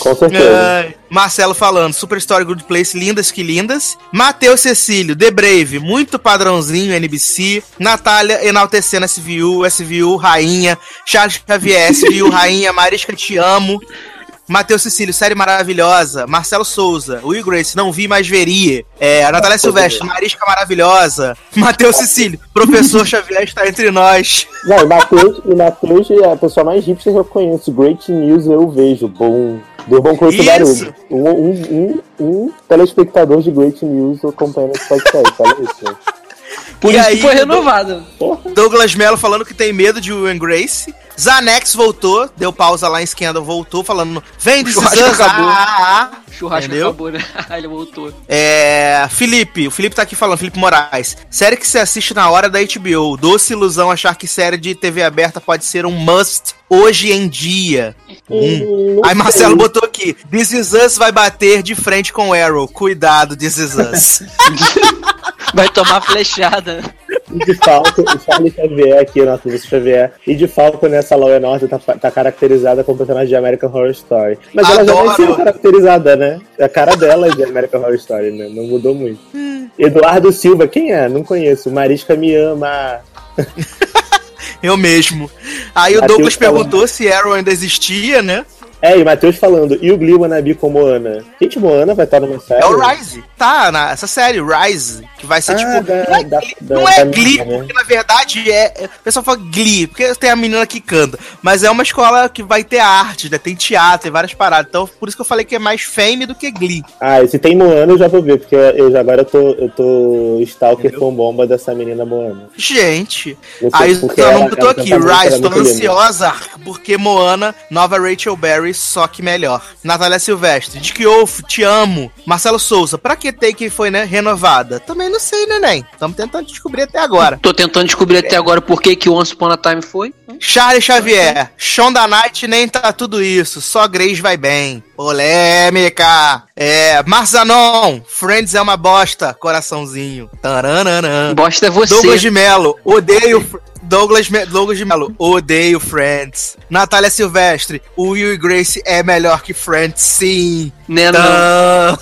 Com certeza. Ai, Marcelo falando, Super Story Good Place, lindas que lindas. Matheus Cecílio, The Brave, muito padrãozinho, NBC. Natália enaltecendo SVU, SVU, rainha. Charles Xavier, SVU, rainha. Marisca, te amo. Matheus Cecílio, série maravilhosa. Marcelo Souza, Will Grace, não vi, mas veria. É, a Natália Silvestre, Marisca maravilhosa. Matheus Cecílio, Professor Xavier está entre nós. Não, o Matheus, o Matheus é a pessoa mais hipster que eu conheço. Great News eu vejo. Bom. Deu bom Isso. barulho. Um, um, um, um telespectador de Great News acompanhando esse podcast. Olha isso. Por E isso aí, que foi renovado. Douglas Mello falando que tem medo de Will and Grace. Zanex voltou, deu pausa lá em Scandal, voltou falando: Vem, Is Churrasco acabou. ah, ah, ah." Churrasco Entendeu? acabou, né? Ele voltou. É. Felipe, o Felipe tá aqui falando, Felipe Moraes. Série que se assiste na hora da HBO. Doce ilusão achar que série de TV aberta pode ser um must hoje em dia. Hum. Aí Marcelo botou aqui: This Is Us vai bater de frente com Arrow. Cuidado, This Is Us. Vai tomar flechada. E de falco, o Charlie Xavier aqui, nosso Lúcio Xavier. E de falco nessa Law and Order tá, tá caracterizada como personagem de American Horror Story. Mas ela já Adoro. vai ser caracterizada, né? A cara dela é de American Horror Story, né? Não mudou muito. Eduardo Silva, quem é? Não conheço. Marisca me ama. Eu mesmo. Aí o Douglas perguntou se Arrow ainda existia, né? É, e Matheus falando, e o Glee Wannabe com Moana? Gente, Moana vai estar numa série? É o Rise. Tá, na, essa série, Rise, que vai ser Ah, tipo. da- não é, da- Glee, da- não é Glee, menina, né? porque na verdade é. é- O pessoal fala Glee, porque tem a menina que canta. Mas é uma escola que vai ter arte, né? Tem teatro, tem várias paradas. Então, por isso que eu falei que é mais fame do que Glee. Ah, e se tem Moana eu já vou ver, porque eu já, agora eu tô, eu tô stalker Entendeu? com bomba dessa menina Moana. Gente. Aí porque eu não ela aqui, é Rise, tô linda. ansiosa, porque Moana, nova Rachel Berry, só que melhor. Natália Silvestre, Dick Wolf, te amo. Marcelo Souza, pra que Take foi, né, renovada? Também não sei, neném. Estamos tentando descobrir até agora. Tô tentando descobrir até agora por que que o Once Upon a Time foi. Charlie Xavier, Shonda Knight nem tá tudo isso, só Grace vai bem. Polêmica. É, Marzanon, Friends é uma bosta, coraçãozinho. Taranana. Bosta é você. Douglas de Mello, odeio. Douglas, Me- Douglas de Mello, odeio Friends. Natália Silvestre, o Will e Grace é melhor que Friends, sim. Né, não.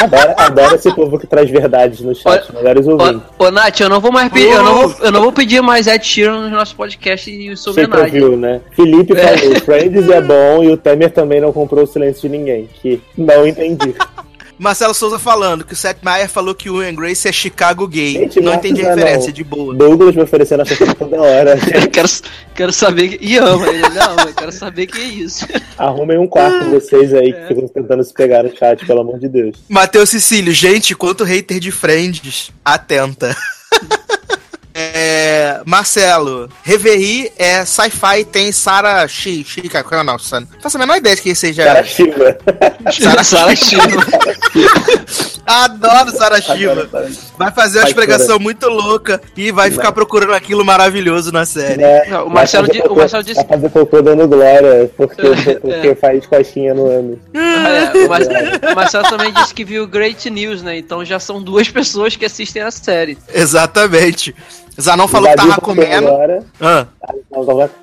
Adoro, adoro esse povo que traz verdades no chat, melhores ouvintes. Ô, ô, Nath, eu não vou mais pedir, eu não vou, eu não vou pedir mais Ed Sheeran no nosso podcast e sua Você que homenagem. ouviu, né? Felipe É. falou, Friends é bom e o Temer também não comprou o silêncio de ninguém. Que não entendi. Marcelo Souza falando que o Seth Meyers falou que o Ian Grace é Chicago gay. Gente, não entendi a referência, não. de boa. Douglas me oferecendo essa coisa toda hora. quero, quero saber. que- E ama ele. Não, eu quero saber que é isso. Arrumem um quarto de vocês aí que ficam tentando se pegar no chat, pelo amor de Deus. Matheus Cecílio, gente, quanto hater de Friends, atenta. É, Marcelo, Reverie é sci-fi, tem Sarah Shi, Shika, qual é o nome? Não faço a menor ideia de quem seja. Cara, Shiva. Sarah Sara Shiva. Adoro Sarah Shiva. Vai fazer uma explicação muito louca e vai ficar procurando aquilo maravilhoso na série. Né? Não, o Marcelo fazer o Marcelo disse- Vai fazer cocô dando glória, porque, É. porque faz coxinha no ano. É, o, Mar- o Marcelo também disse que viu Great News, né? Então já são duas pessoas que assistem a série. Exatamente. Zanon falou O que tava comendo. Agora, Ah.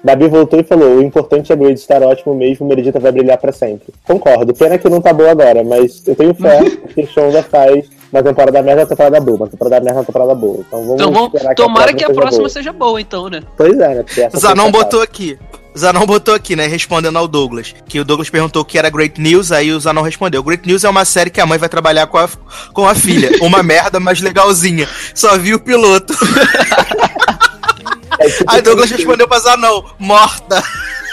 Dabi voltou e falou: o importante é Grade estar ótimo mesmo, Meredita vai brilhar pra sempre. Concordo, pena que não tá boa agora, mas eu tenho fé que Shonda faz uma temporada merda, uma temporada boa, uma temporada merda, uma temporada boa. Então vamos Então vamos, esperar tomara que a seja próxima boa. seja boa, então, né? Pois é, né? Zanon botou aqui. Zanon botou aqui, né? Respondendo ao Douglas. Que o Douglas perguntou o que era Great News, aí o Zanon respondeu. Great News é uma série que a mãe vai trabalhar com a, com a filha. Uma merda, mas legalzinha. Só vi o piloto. É tipo Aí Douglas Sense8, respondeu pra Zanon, morta.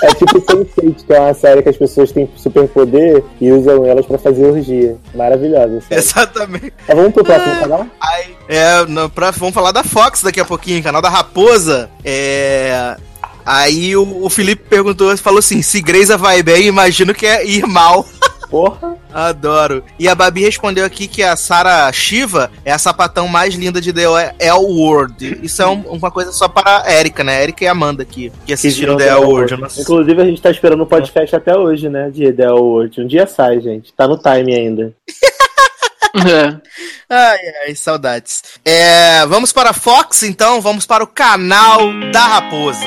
É tipo Sense8, que é uma série que as pessoas têm superpoder e usam elas pra fazer orgia. Maravilhosa. Exatamente. Mas vamos pro próximo canal? Aí, é, no- pra- vamos falar da Fox daqui a pouquinho, canal da Raposa. É. Aí o, o Felipe perguntou, falou assim: se Greisa vai bem, imagino que é ir mal. Porra! Adoro. E a Babi respondeu aqui que a Sarah Shiva é a sapatão mais linda de The L World. Isso é um- uma coisa só para a Erika, né? Erika e Amanda aqui, que assistiram The L World. Inclusive, a gente tá esperando o podcast até hoje, né? De The World. Um dia sai, gente. Tá no time ainda. É. Ai, ai, saudades. É, vamos para a Fox, então. Vamos para o canal da Raposa.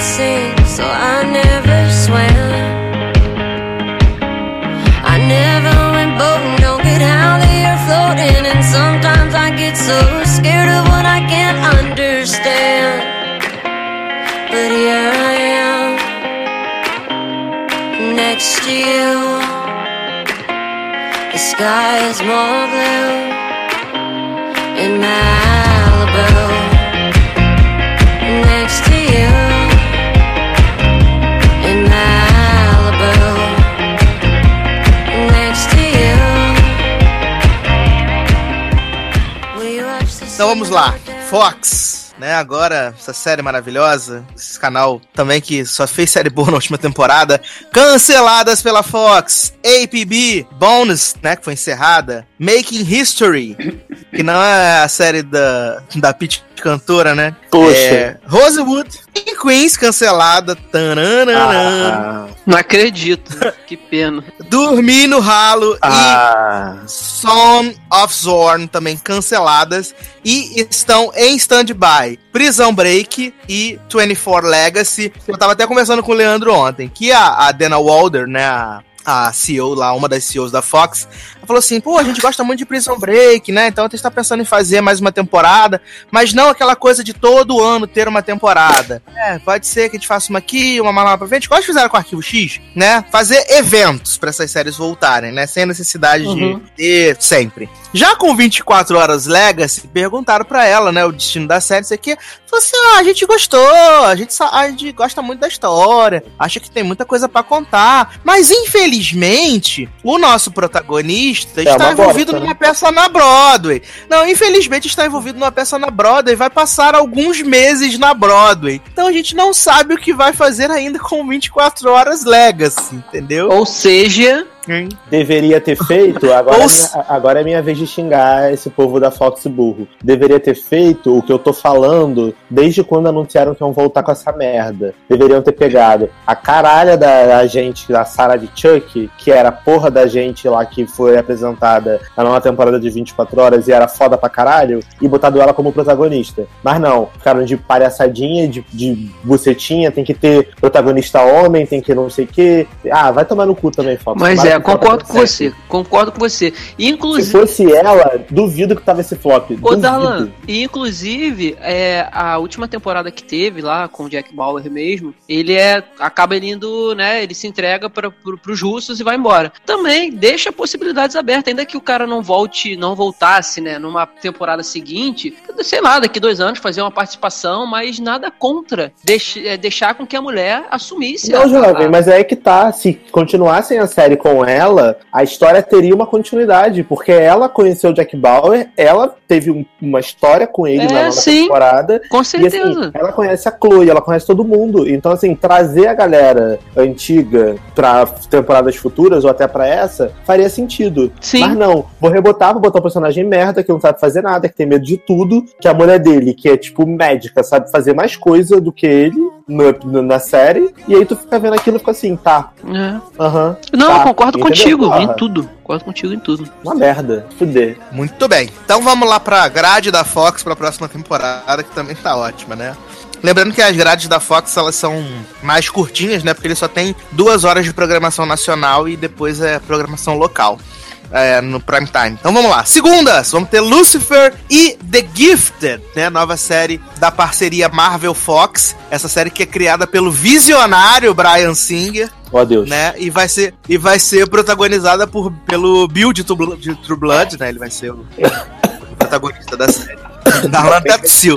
would sing, so I never swam. I never went boating, don't get out there floating, and sometimes I get so scared of what I can't understand. But here I am, next to you. The sky is more blue in Malibu vamos lá. Fox, né? Agora, essa série maravilhosa. Esse canal também que só fez série boa na última temporada. Canceladas pela Fox. APB, Bonus, né? Que foi encerrada. Making History, que não é a série da, da Peach cantora, né? Poxa. É, Rosewood e Queens cancelada. Ah, Não acredito. que pena. Dormir no ralo e ah, Son of Zorn também canceladas e estão em stand-by. Prison Break e 24 Legacy. Eu tava até conversando com o Leandro ontem, que a, a Dana Walder, né, a, a CEO lá, uma das CEOs da Fox, falou assim, pô, a gente gosta muito de Prison Break, né, então a gente tá pensando em fazer mais uma temporada, mas não aquela coisa de todo ano ter uma temporada. É, pode ser que a gente faça uma aqui, uma lá pra frente, igual fizeram com o Arquivo X, né, fazer eventos pra essas séries voltarem, né, sem necessidade Uhum. de ter sempre. Já com 24 Horas Legacy, perguntaram pra ela, né, o destino da série, isso aqui. Falou assim: ah, a gente gostou, a gente, a gente gosta muito da história, acha que tem muita coisa pra contar. Mas infelizmente, o nosso protagonista É está envolvido bosta, né? numa peça na Broadway. Não, infelizmente está envolvido numa peça na Broadway, vai passar alguns meses na Broadway. Então a gente não sabe o que vai fazer ainda com 24 Horas Legacy, entendeu? Ou seja, Deveria ter feito, agora, é minha, agora é minha vez de xingar esse povo da Fox burro. Deveria ter feito o que eu tô falando desde quando anunciaram que iam voltar com essa merda. Deveriam ter pegado a caralha da agente, da Sarah de Chuck, que era a porra da gente lá que foi apresentada na nova temporada de 24 horas e era foda pra caralho, e botado ela como protagonista. Mas não, ficaram de palhaçadinha, de, de bucetinha, tem que ter protagonista homem, tem que não sei o quê. Ah, vai tomar no cu também, Fox. Mas é, concordo com você. Concordo com você. Se Inclusive. fosse ela, duvido que tava esse flop. Ô. Darlan, e inclusive, é, a última temporada que teve lá com o Jack Bauer mesmo, ele é acaba indo, né, ele se entrega para pro, pros russos e vai embora. Também deixa possibilidades abertas, ainda que o cara não volte, não voltasse, né, numa temporada seguinte, sei lá, daqui dois anos fazer uma participação, mas nada contra é, deixar com que a mulher assumisse. Não, a- jovem, a- mas é que tá. Se continuassem a série com ela, a história teria uma continuidade, porque ela conheceu o Jack Bauer, ela teve um- uma história com ele É, na nova sim. temporada. Com E certeza. assim, ela conhece a Chloe, ela conhece todo mundo. Então, assim, trazer a galera antiga pra temporadas futuras, ou até pra essa, faria sentido. Sim. Mas não, vou rebotar, vou botar um personagem merda, que não sabe fazer nada, que tem medo de tudo, que a mulher dele, que é tipo médica, sabe fazer mais coisa do que ele no- no- na série, e aí tu fica vendo aquilo e fica assim, tá, É. aham, Não, Tá, eu concordo entendeu? contigo Porra. em tudo. Concordo contigo em tudo. uma merda, fuder. Muito bem. Então vamos lá pra grade da Fox pra próxima temporada, que também tá ótima, né? Lembrando que as grades da Fox elas são mais curtinhas, né? Porque ele só tem duas horas de programação nacional e depois é programação local. É, no prime time. Então vamos lá. Segundas, vamos ter Lucifer e The Gifted, né? Nova série da parceria Marvel Fox. Essa série que é criada pelo visionário Brian Singer Ó Deus. né? E vai ser, e vai ser protagonizada por, pelo Bill de True Blood, de True Blood, né? Ele vai ser o, o protagonista da série. Darlan até tossiu.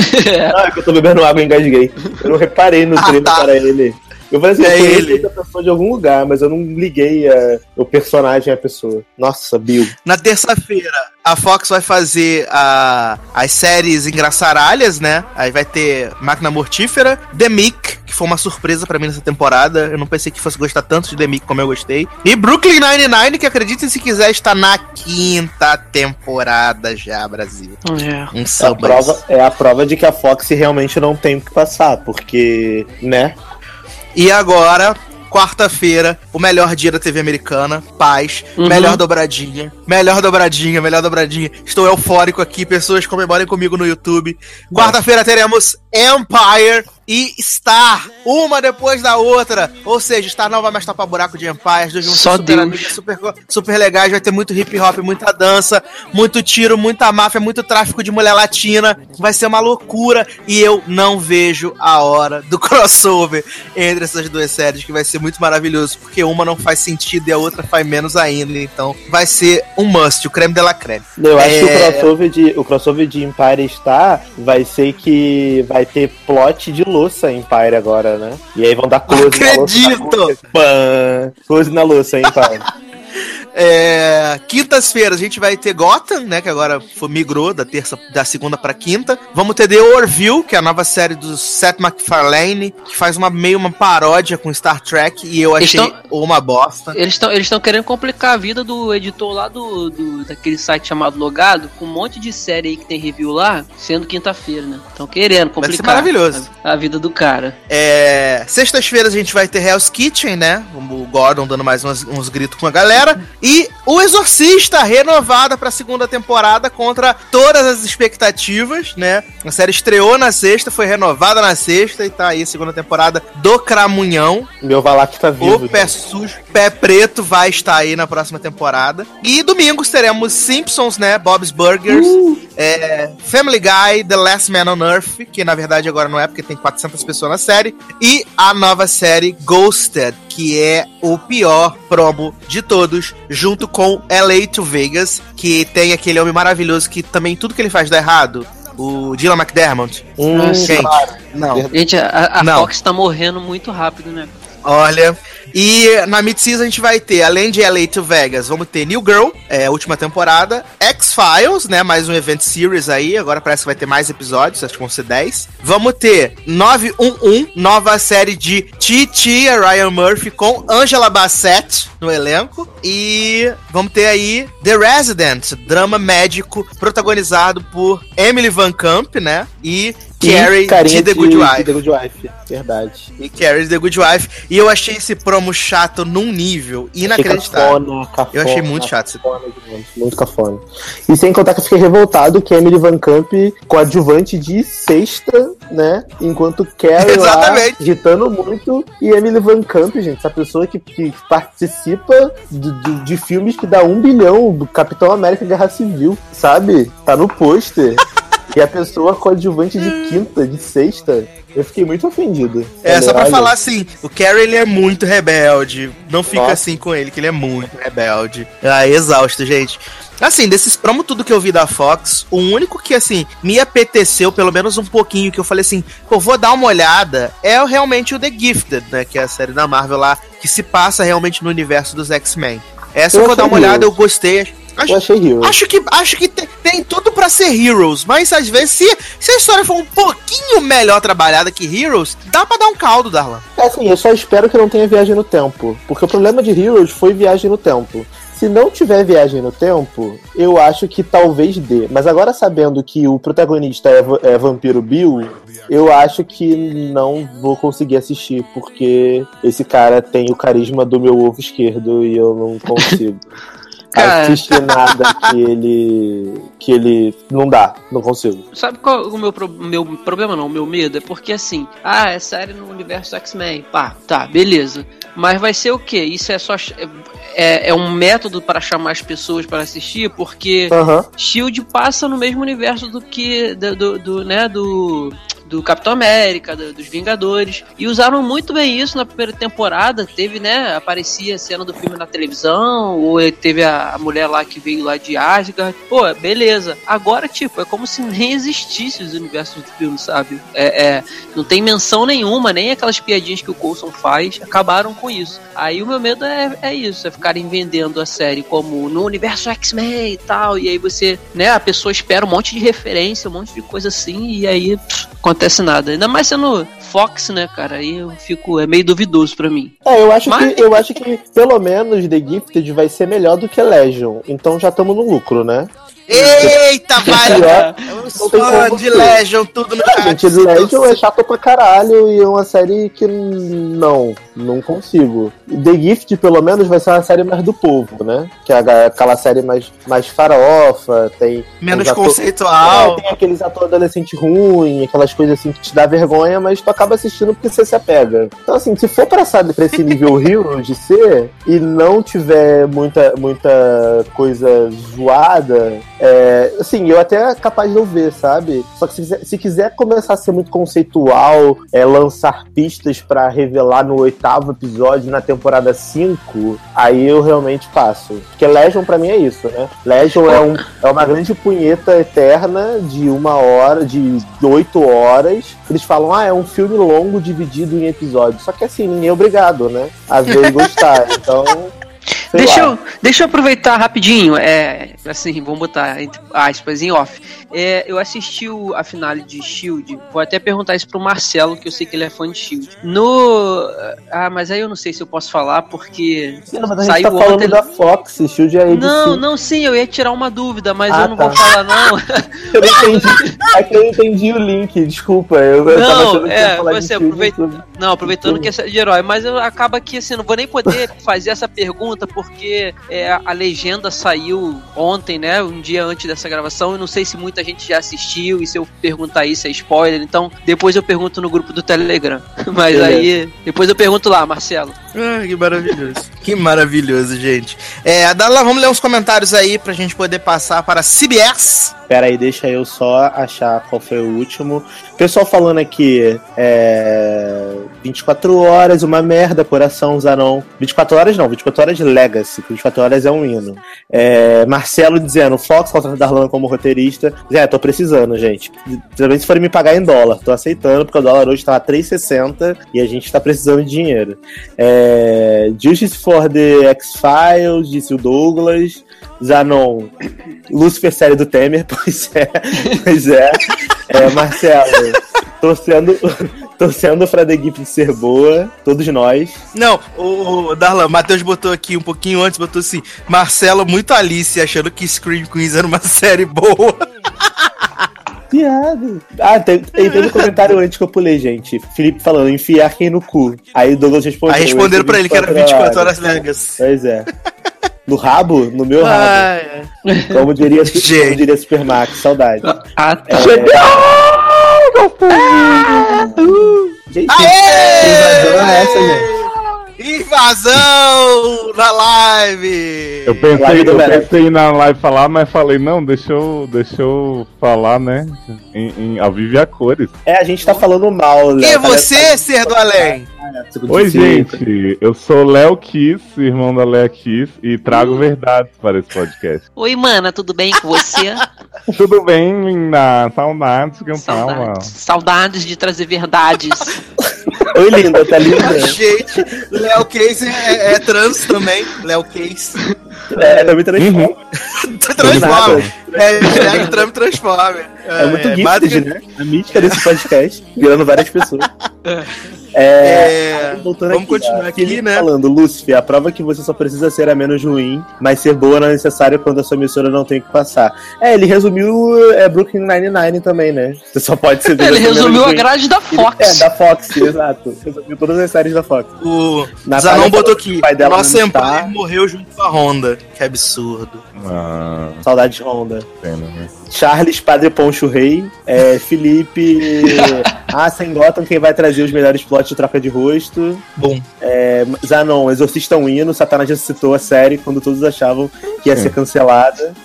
Ah, que eu tô bebendo água e engasguei. Eu não reparei no Ah, treino tá. para ele. Eu falei assim, É eu ele. essa pessoa de algum lugar, mas eu não liguei a- o personagem à pessoa. Nossa, Bill. Na terça-feira, a Fox vai fazer a, as séries engraçaralhas, né? Aí vai ter Máquina Mortífera, The Mick, que foi uma surpresa pra mim nessa temporada. Eu não pensei que fosse gostar tanto de The Mick como eu gostei. E Brooklyn Nine-Nine, que acreditem se quiser, está na quinta temporada já, Brasil. É. Um É a, prova, é a prova de que a Fox realmente não tem o que passar, porque, né? E agora, quarta-feira, o melhor dia da TV americana, paz, Uhum. melhor dobradinha, melhor dobradinha, melhor dobradinha. Estou eufórico aqui, pessoas comemorem comigo no YouTube. Quarta-feira teremos Empire e Star, uma depois da outra. Ou seja, Star não vai mais tapar buraco de Empire, as duas vão ser Só super amigas, super, super legais, vai ter muito hip hop, muita dança, muito tiro, muita máfia, muito tráfico de mulher latina. Vai ser uma loucura e eu não vejo a hora do crossover entre essas duas séries, que vai ser muito maravilhoso, porque uma não faz sentido e a outra faz menos ainda. Então vai ser um must, o creme de la creme. Eu acho que o É. crossover, de, o crossover de Empire Star vai ser que vai ter plot de louça Empire agora, né? E aí vão dar close na louça. Acredito! Close na louça, Empire. É, Quintas-feiras a gente vai ter Gotham, né? Que agora foi, migrou da terça, da segunda pra quinta. Vamos ter The Orville, que é a nova série do Seth MacFarlane, que faz uma meio uma paródia com Star Trek e eu achei Estão- uma bosta. Eles estão eles tão querendo complicar a vida do editor lá do, do daquele site chamado Logado, com um monte de série aí que tem review lá, sendo quinta-feira, né? Estão querendo complicar maravilhoso. A, a vida do cara. É, Sextas-feiras a gente vai ter Hell's Kitchen, né? O Gordon dando mais uns, uns gritos com a galera. E O Exorcista, renovada pra segunda temporada contra todas as expectativas, né? A série estreou na sexta, foi renovada na sexta e tá aí a segunda temporada do Cramunhão. Meu Valac tá vivo. O pé sujo, pé preto vai estar aí na próxima temporada. E domingos teremos Simpsons, né? Bob's Burgers, é, Family Guy, The Last Man on Earth, que na verdade agora não é porque tem 400 pessoas na série, e a nova série Ghosted, que é o pior promo de todos, junto com LA to Vegas, que tem aquele homem maravilhoso que também tudo que ele faz dá errado. O Dylan McDermott. Sim. Gente, não. Gente, a, a Não. Fox tá morrendo muito rápido, né? Olha. E na mid-season a gente vai ter, além de LA to Vegas, vamos ter New Girl, é, última temporada, X-Files, né? Mais um event series aí. Agora parece que vai ter mais episódios, acho que vão ser 10. Vamos ter 911, nova série de Titi Ryan Murphy com Angela Bassett no elenco. E vamos ter aí The Resident, drama médico protagonizado por Emily Van Camp, né? E Carrie de The Good Wife. The Good Wife, verdade. E Carrie de The Good Wife. E eu achei esse promo chato num nível inacreditável. Cafona, cafona, Eu achei muito chato esse cafona demais, Muito cafona. E sem contar que eu fiquei revoltado que a Emily Van Camp coadjuvante de sexta, né? Enquanto Carrie lá Exatamente. agitando muito. E Emily Van Camp, gente, essa pessoa que, que participa de, de- de filmes que dá um bilhão do Capitão América Guerra Civil, sabe? Tá no pôster. E a pessoa coadjuvante de quinta, de sexta, eu fiquei muito ofendido. É, só pra falar assim, o Carrie ele é muito rebelde. Não fica Nossa. assim com ele, que ele é muito rebelde. Ah, exausto, gente. Assim, desses promos tudo que eu vi da Fox, o único que, assim, me apeteceu, pelo menos um pouquinho, que eu falei assim, pô, vou dar uma olhada, é realmente o The Gifted, né? Que é a série da Marvel lá, que se passa realmente no universo dos X-Men. Essa eu, Eu vou dar uma olhada, eu gostei. Acho, Eu achei Hero. Acho que, acho que te- tem tudo pra ser Heroes, mas às vezes, se, se a história for um pouquinho melhor trabalhada que Heroes, dá pra dar um caldo, Darlan. É assim, eu só espero que não tenha viagem no tempo. Porque o problema de Heroes foi viagem no tempo. Se não tiver viagem no tempo, eu acho que talvez dê. Mas agora sabendo que o protagonista é, é Vampiro Bill, eu acho que não vou conseguir assistir, porque esse cara tem o carisma do meu ovo esquerdo e eu não consigo. Cara. Nada que ele. que ele. não dá, não consigo. Sabe qual o meu, pro- meu problema não, o meu medo? É porque assim, ah, é série no universo X-Men. Pá, tá, beleza. Mas vai ser o quê? Isso é só. É, é um método para chamar as pessoas para assistir, porque. Shield passa no mesmo universo do que. do, do, do, né, do. Do Capitão América, do- dos Vingadores. E usaram muito bem isso na primeira temporada. Teve, né? Aparecia a cena do filme na televisão. Ou teve a, a mulher lá que veio lá de Asgard. Pô, beleza. Agora, tipo, é como se nem existisse os universos do filme, sabe? É, é, não tem menção nenhuma, nem aquelas piadinhas que o Coulson faz. Acabaram com isso. Aí o meu medo é, é isso: é ficarem vendendo a série como no universo X-Men e tal. E aí você, né? A pessoa espera um monte de referência, um monte de coisa assim. E aí acontece nada. Ainda mais sendo Fox, né, cara? Aí eu fico. É meio duvidoso pra mim. É, eu acho, Mas- que, eu acho que pelo menos The Gifted vai ser melhor do que Legion. Então já estamos no lucro, né? Eita, não tem fãs como de. Legion, tudo no chat. gente, Legion é chato pra caralho e é uma série que não, não consigo. The Gift, pelo menos, vai ser uma série mais do povo, né? Que é aquela série mais, mais farofa, tem. Menos os ator- conceitual. É, tem aqueles atores adolescente ruim, aquelas coisas assim que te dá vergonha, mas tu acaba assistindo porque você se apega. Então, assim, se for pra, sabe, pra esse nível Hero de ser e não tiver muita, muita coisa zoada, é, assim, eu até capaz de eu ver, sabe? Só que se quiser, se quiser começar a ser muito conceitual, é, lançar pistas pra revelar no oitavo episódio na temporada 5, aí eu realmente passo. Porque Legion pra mim é isso, né? Legion é, um, é uma grande punheta eterna de uma hora, de oito horas. Eles falam, ah, é um filme longo dividido em episódios. Só que assim, ninguém é obrigado, né? Ver e gostar. Então. Sei Deixa lá. eu, deixa eu aproveitar rapidinho, é, assim, vamos botar entre aspas em off. É, eu assisti o- a finale de Shield, vou até perguntar isso pro Marcelo, que eu sei que ele é fã de Shield. No. Ah, mas aí eu não sei se eu posso falar, porque. Não, mas a gente Saiu tá falando ontem- da Fox, Shield é ABC. Não, não, sim, eu ia tirar uma dúvida, mas Ah, eu não tá. vou falar, não. Eu não entendi. É que eu entendi o link, desculpa. Eu, Não, é, você aproveita-. Não, aproveitando que é de herói, mas eu, acaba que assim, não vou nem poder fazer essa pergunta porque é, a legenda saiu ontem, né? Um dia antes dessa gravação. Eu não sei se muita gente já assistiu e se eu perguntar isso é spoiler. Então, depois eu pergunto no grupo do Telegram. Mas Beleza. aí, depois eu pergunto lá, Marcelo. Ah, que maravilhoso. que maravilhoso, gente. É, Darlan, vamos ler uns comentários aí pra gente poder passar para a CBS. Pera aí, deixa eu só achar qual foi o último. Pessoal falando aqui, é, 24 horas, uma merda, coração, Zanon. 24 horas não, 24 horas Legacy, 24 horas é um hino. É, Marcelo dizendo, Fox contrata Darlan como roteirista. Zé, tô precisando, gente. Também se forem me pagar em dólar, tô aceitando, porque o dólar hoje tá 3,60 e a gente tá precisando de dinheiro. É, Justice for the X-Files, disse o Douglas. Zanon, Lucifer série do Temer, pois é, pois é. é Marcelo, torcendo, torcendo pra The Gift ser boa, todos nós. Não, o, o Darlan, o Matheus botou aqui um pouquinho antes, botou assim, Marcelo muito Alice, achando que Scream Queens era uma série boa. Piada. Ah, tem, tem, teve um comentário antes que eu pulei, gente. Felipe falando, enfiar quem no cu. Aí o Douglas respondeu. Aí responderam pra ele que era 24 horas Legacy. Pois é. No rabo? No meu rabo. Ah, é. Como diria, como diria Supermax, saudade. Ah, tá. Gente, Aê! é essa, gente? Invasão na live! Eu pensei, Live eu pensei na live falar, mas falei, não, deixa eu, deixa eu falar, né? Em, em, ao vivo e a cores. É, a gente tá falando mal, Quem é você, ser do além? Oi, gente, eu sou Léo Kiss, irmão da Léa Kiss, e trago verdades para esse podcast. Oi, mana, tudo bem com você? Tudo bem, linda? Saudades que eu. Saudades. Saudades de trazer verdades. Oi, linda, tá linda? Gente, Léo Case é, é trans também. Léo Case. É, também transforma. Uhum. Transforma. É, hashtag Trump transforma. É, muito basicamente- né? A mística desse podcast, virando várias pessoas. É, É, voltando vamos continuar ó, aqui, né? Falando, Lúcifer, a prova que você só precisa ser a menos ruim, mas ser boa não é necessário quando a sua emissora não tem o que passar. É, ele resumiu é, Brooklyn Nine-Nine também, né? Você só pode ser Ele resumiu a ruim. grade da É, Fox. da Fox, exato. Resumiu todas as séries da Fox. O Natália Zanon botou aqui. o pai dela Nosso não Empire morreu junto com a Honda. Que absurdo. Ah, Saudade de Honda. pena, né? Charles Padre Poncho Rei, é, Felipe. ah, sem Gotham, quem vai trazer os melhores plots de troca de rosto. Bom. É, Zanon, Exorcista um hino, Satanás já citou a série quando todos achavam que ia ser cancelada.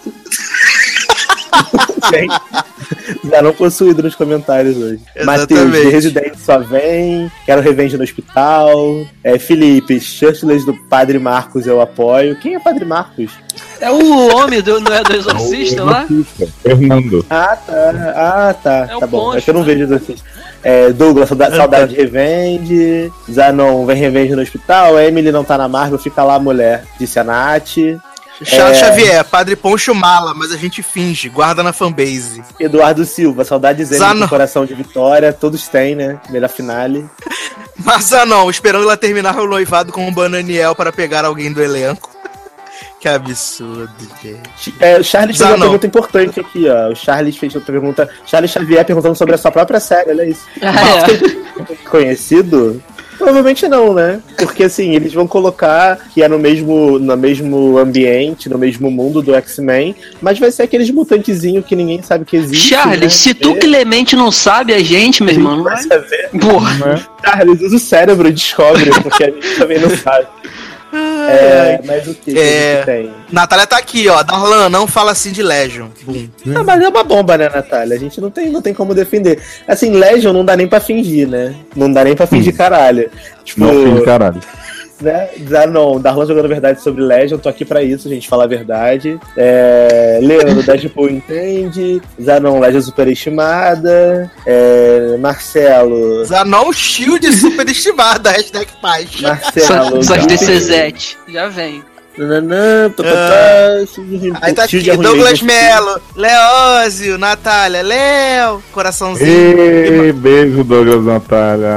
Gente, Zanon possuído nos comentários hoje. Matheus, Exatamente. The Resident só vem, quero revenge no hospital. É, Felipe, Churchless do Padre Marcos eu apoio. Quem é Padre Marcos? É o homem do, não é do Exorcista lá? Exorcista, Fernando. Ah, tá. Ah, tá. É tá bom. Poncho, É que eu não né? vejo Exorcista. É, Douglas, saudade, saudade de Revenge. Zanon, vem Revenge no hospital. Emily não tá na Marvel, fica lá, mulher. Disse a Nath. Charles É. Xavier, Padre Poncho mala, mas a gente finge, guarda na fanbase. Eduardo Silva, saudades dele Zanon. coração de vitória. Todos têm, né? Melhor finale. Mas Zanon, esperando ela terminar o noivado com o Bananiel para pegar alguém do elenco. Que absurdo, gente. É, o Charles fez uma pergunta importante aqui, ó. O Charles fez outra pergunta. Charles Xavier perguntando sobre a sua própria série, olha isso. Ah, é. conhecido? Provavelmente não, né? Porque assim, eles vão colocar que é no mesmo, no mesmo ambiente, no mesmo mundo do X-Men, mas vai ser aqueles mutantezinhos que ninguém sabe que existe. Charles, né? se tu É, Clemente não sabe a gente, meu irmão, não vai vai. saber. Porra. Charles, usa o cérebro e descobre, porque a gente também não sabe. É, mas o que, que É. a gente tem? Natália tá aqui, ó. Darlan, não fala assim de Legion. Bum. Ah, mas é uma bomba, né, Natália? A gente não tem, não tem como defender. Assim, Legion não dá nem pra fingir, né? Não dá nem pra fingir caralho. Tipo, Não, filho, caralho. Né? Zanon, Darlan jogando verdade sobre Legion, tô aqui pra isso, gente, falar a verdade. É, Leandro, Deadpool entende. Zanon, Legion superestimada. É, Marcelo. Zanon Shield superestimada, hashtag paz. Só, Marcelo. só de Gabi, DCZ. Já vem. Nananã, Ah. Aí tá aqui, Douglas. Melo, Leózio, Natália, Léo, coraçãozinho. Ei, beijo, Douglas Natália.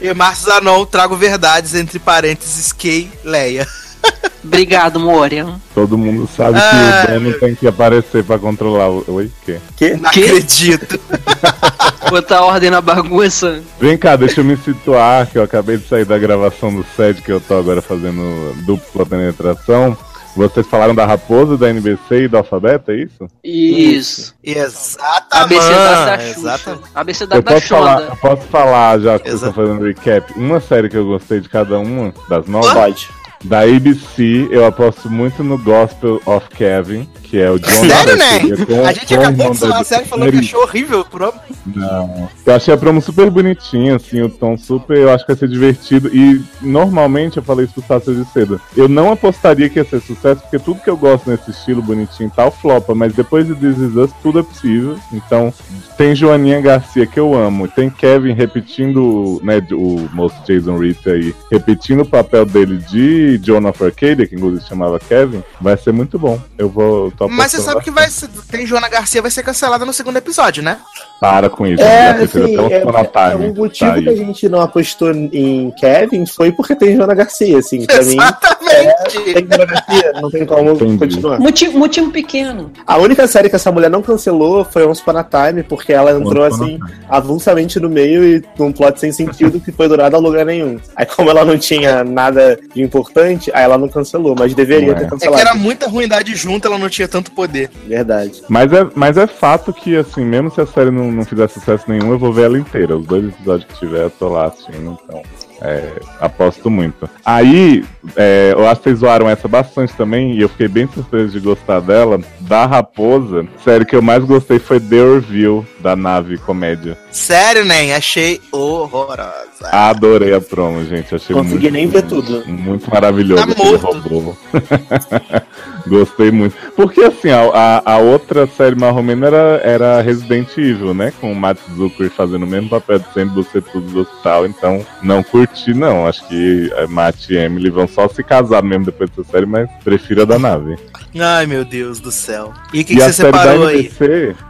E Márcio Zanon, trago verdades entre parênteses, Kay, Leia. Obrigado, Moria. Todo mundo sabe Ah, que o dono tem que aparecer pra controlar o. Oi, o quê? Que? Não Que? acredito. Botar ordem na bagunça. Vem cá, deixa eu me situar, que eu acabei de sair da gravação do set que eu tô agora fazendo dupla penetração. Vocês falaram da raposa, da NBC e do alfabeto, é isso? Isso. Exatamente. ABCD da. ABCD Eu da posso falar, eu posso falar, já que vocês Exato. estão fazendo recap, uma série que eu gostei de cada uma das nove. Pode. Da ABC, eu aposto muito no Gospel of Kevin, que é o John Sério, né? A gente acabou de falar série falando que achou horrível. Por... Não. Eu achei a promo super bonitinha, assim, o tom super, eu acho que vai ser divertido. E normalmente eu falei isso pro Sácio de cedo. Eu não apostaria que ia ser sucesso, porque tudo que eu gosto nesse estilo bonitinho e tal flopa, mas depois de This Is Us, tudo é possível. Então, tem Joaninha Garcia que eu amo, tem Kevin repetindo, né, o moço Jason Reed aí, repetindo o papel dele de John of Arcadia, que inclusive chamava Kevin, vai ser muito bom. Eu vou. Tô Mas você sabe que vai ser, tem Joana Garcia vai ser cancelada no segundo episódio, né? Para com isso. É, assim, é, sonatime, é, o motivo tá que a gente não apostou em Kevin foi porque tem Joana Garcia, assim, pra mim. Exatamente. Tem Joana Garcia, não tem como Entendi. continuar. Motivo, motivo pequeno. A única série que essa mulher não cancelou foi Once Upon a Time, porque ela entrou Once assim, avulsamente no meio e num plot sem sentido que foi durado a lugar nenhum. Aí, como ela não tinha nada de importante, aí ela não cancelou, mas deveria Não é. ter É que cancelado. era muita ruindade junto, ela não tinha tanto poder. Verdade. Mas é, mas é fato que, assim, mesmo se a série não, não fizer sucesso nenhum, eu vou ver ela inteira. Os dois episódios que tiver, eu tô lá assistindo, então. é, aposto muito. Aí, é, eu acho que vocês zoaram essa bastante também, e eu fiquei bem surpreso de gostar dela. Da Raposa, série que eu mais gostei foi The Orville, da nave comédia. Sério, nem achei horrorosa. Adorei a promo, gente. Achei Consegui muito, nem ver tudo. Muito maravilhoso Tá aquele morto. robô. Gostei muito. Porque assim, a, a, a outra série marromena era, era Resident Evil, né? Com o Matt Zucker fazendo o mesmo papel de sempre você tudo do hospital. Então, não curti, não. Acho que a Matt e Emily vão só se casar mesmo depois dessa série, mas prefiro a da nave. Ai, meu Deus do céu. E o que, que a você separou aí?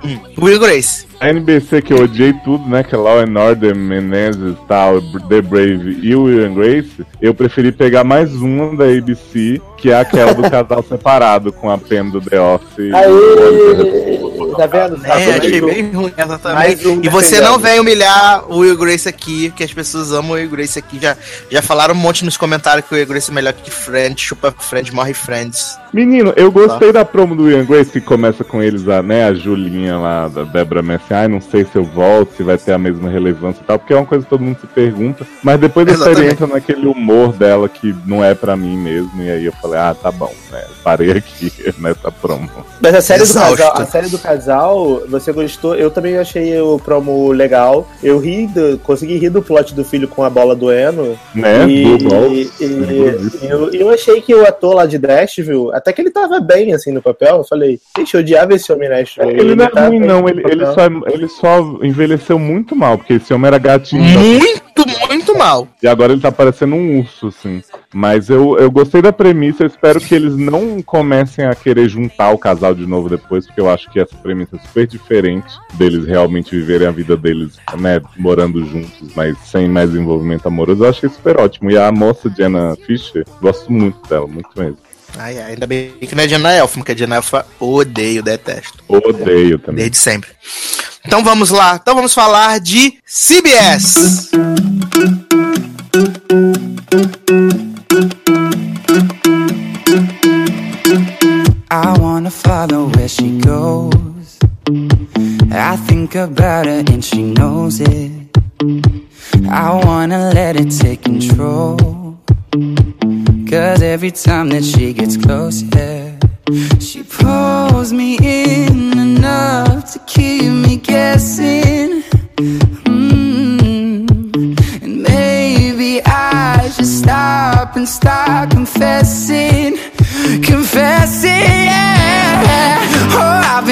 Hum, Will Grace. A NBC que eu odiei tudo, né? Que é Law and Order, Menezes, tal, The Brave e Will and Grace, eu preferi pegar mais uma da ABC, que é aquela do casal separado com a Pam do The Office. Aê! Tá vendo? É, Tá achei bem ruim essa também. Mais um E você não vem humilhar o Will Grace aqui, que as pessoas amam o Will Grace aqui. Já, já falaram um monte nos comentários que o Will Grace é melhor que Friends, chupa Friends, morre Friends. Menino, eu gostei da promo do Will Grace, que começa com eles, a, né? A Julinha lá, da Débora Messi. Ai, não sei se eu volto, se vai ter a mesma relevância e tal, porque é uma coisa que todo mundo se pergunta. Mas depois a série Exatamente. entra naquele humor dela que não é pra mim mesmo. E aí eu falei, ah, tá bom, né? Parei aqui nessa promo. Mas a série, do casal, a série do casal, você gostou? Eu também achei o promo legal. Eu ri, do, consegui rir do plot do filho com a bola doendo. Né? E, e- e- eu, eu achei que o ator lá de Nashville, até que ele tava bem assim no papel. Eu falei, gente, eu odiava esse homem Nashville. Ele não é tá ruim, não. Ele, ele, só, ele só envelheceu muito mal, porque esse homem era gatinho. Muito, muito mal. E agora ele tá parecendo um urso, assim. Mas eu, eu gostei da premissa, eu espero que eles não comecem a querer juntar o casal de novo depois, porque eu acho que essa premissa é super diferente deles realmente viverem a vida deles, né, morando juntos, mas sem mais envolvimento amoroso. Eu achei super ótimo. E a moça Jenna Fischer, gosto muito dela, muito mesmo. Ai, ai, ainda bem que não é Jenna Elfman, porque a Jenna Elfman eu odeio, detesto. Odeio também. Desde sempre. Então vamos lá. Então vamos falar de CBS. I wanna follow where she goes. I think about her and she knows it. I wanna let it take control. Cause every time that she gets close, yeah, she pulls me in enough to keep me guessing. Mm. And maybe I should stop and start confessing, confessing. Yeah.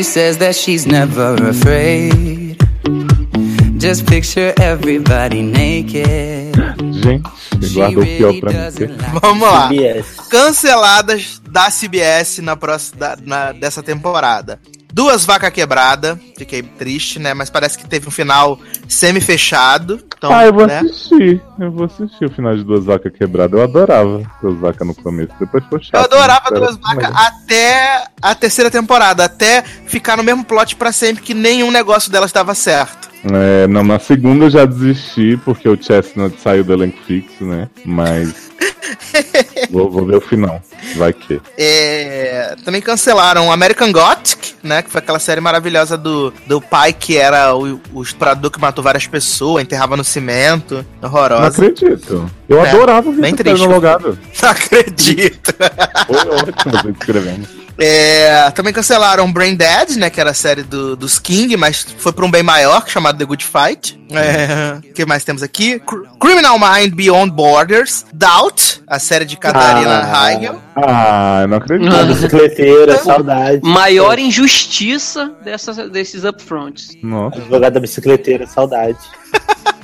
She says that she's never afraid. Just picture everybody naked. Gente, She guarda o pior pra mim. Vamos lá. CBS. Canceladas da CBS na próxima da- na- dessa temporada. Duas Vacas Quebrada. Fiquei triste, né? Mas parece que teve um final semi-fechado. Então, ah, eu vou né? assistir. Eu vou assistir o final de Duas Vacas Quebradas. Eu adorava Duas Vacas no começo. Depois ficou chato. Eu adorava né? Duas Vacas até a terceira temporada. Até ficar no mesmo plot pra sempre que nenhum negócio delas dava certo. É, não, na segunda eu já desisti, porque o Chestnut saiu do elenco fixo, né? Mas. vou, vou ver o final. Vai que. É, também cancelaram American Gothic, né? Que foi aquela série maravilhosa do, do pai que era o, o estuprador que matou várias pessoas, enterrava no cimento. Não Horrorosa. acredito. Eu É, adorava ver bem triste. Não acredito. Foi ótimo você escrevendo. É, também cancelaram Brain Dead, né? Que era a série do, dos King, mas foi pra um bem maior, chamado The Good Fight. É, O que mais temos aqui? Cr- Criminal Mind Beyond Borders. Doubt, a série de Catarina Ah. Heigl. Ah, eu não acredito. Bicicleteira, saudade. Maior injustiça dessas, desses upfronts. Nossa. Advogado da bicicleteira, saudade.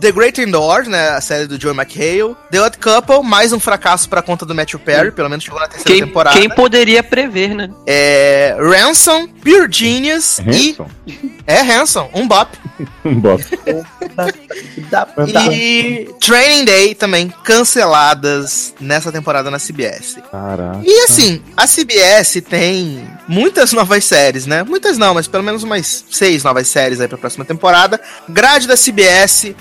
The Great Indoors, né? A série do Joe McHale. The Odd Couple, mais um fracasso pra conta do Matthew Perry, pelo menos chegou na terceira Quem, temporada. quem poderia prever, né? É, Ransom, Pure Genius Hanson? e. É, Ransom, um bop. Um. Dá, E Training Day também canceladas nessa temporada na CBS. Caraca. E assim, a CBS tem muitas novas séries, né? Muitas não, mas pelo menos umas seis novas séries aí pra próxima temporada. Grade da CBS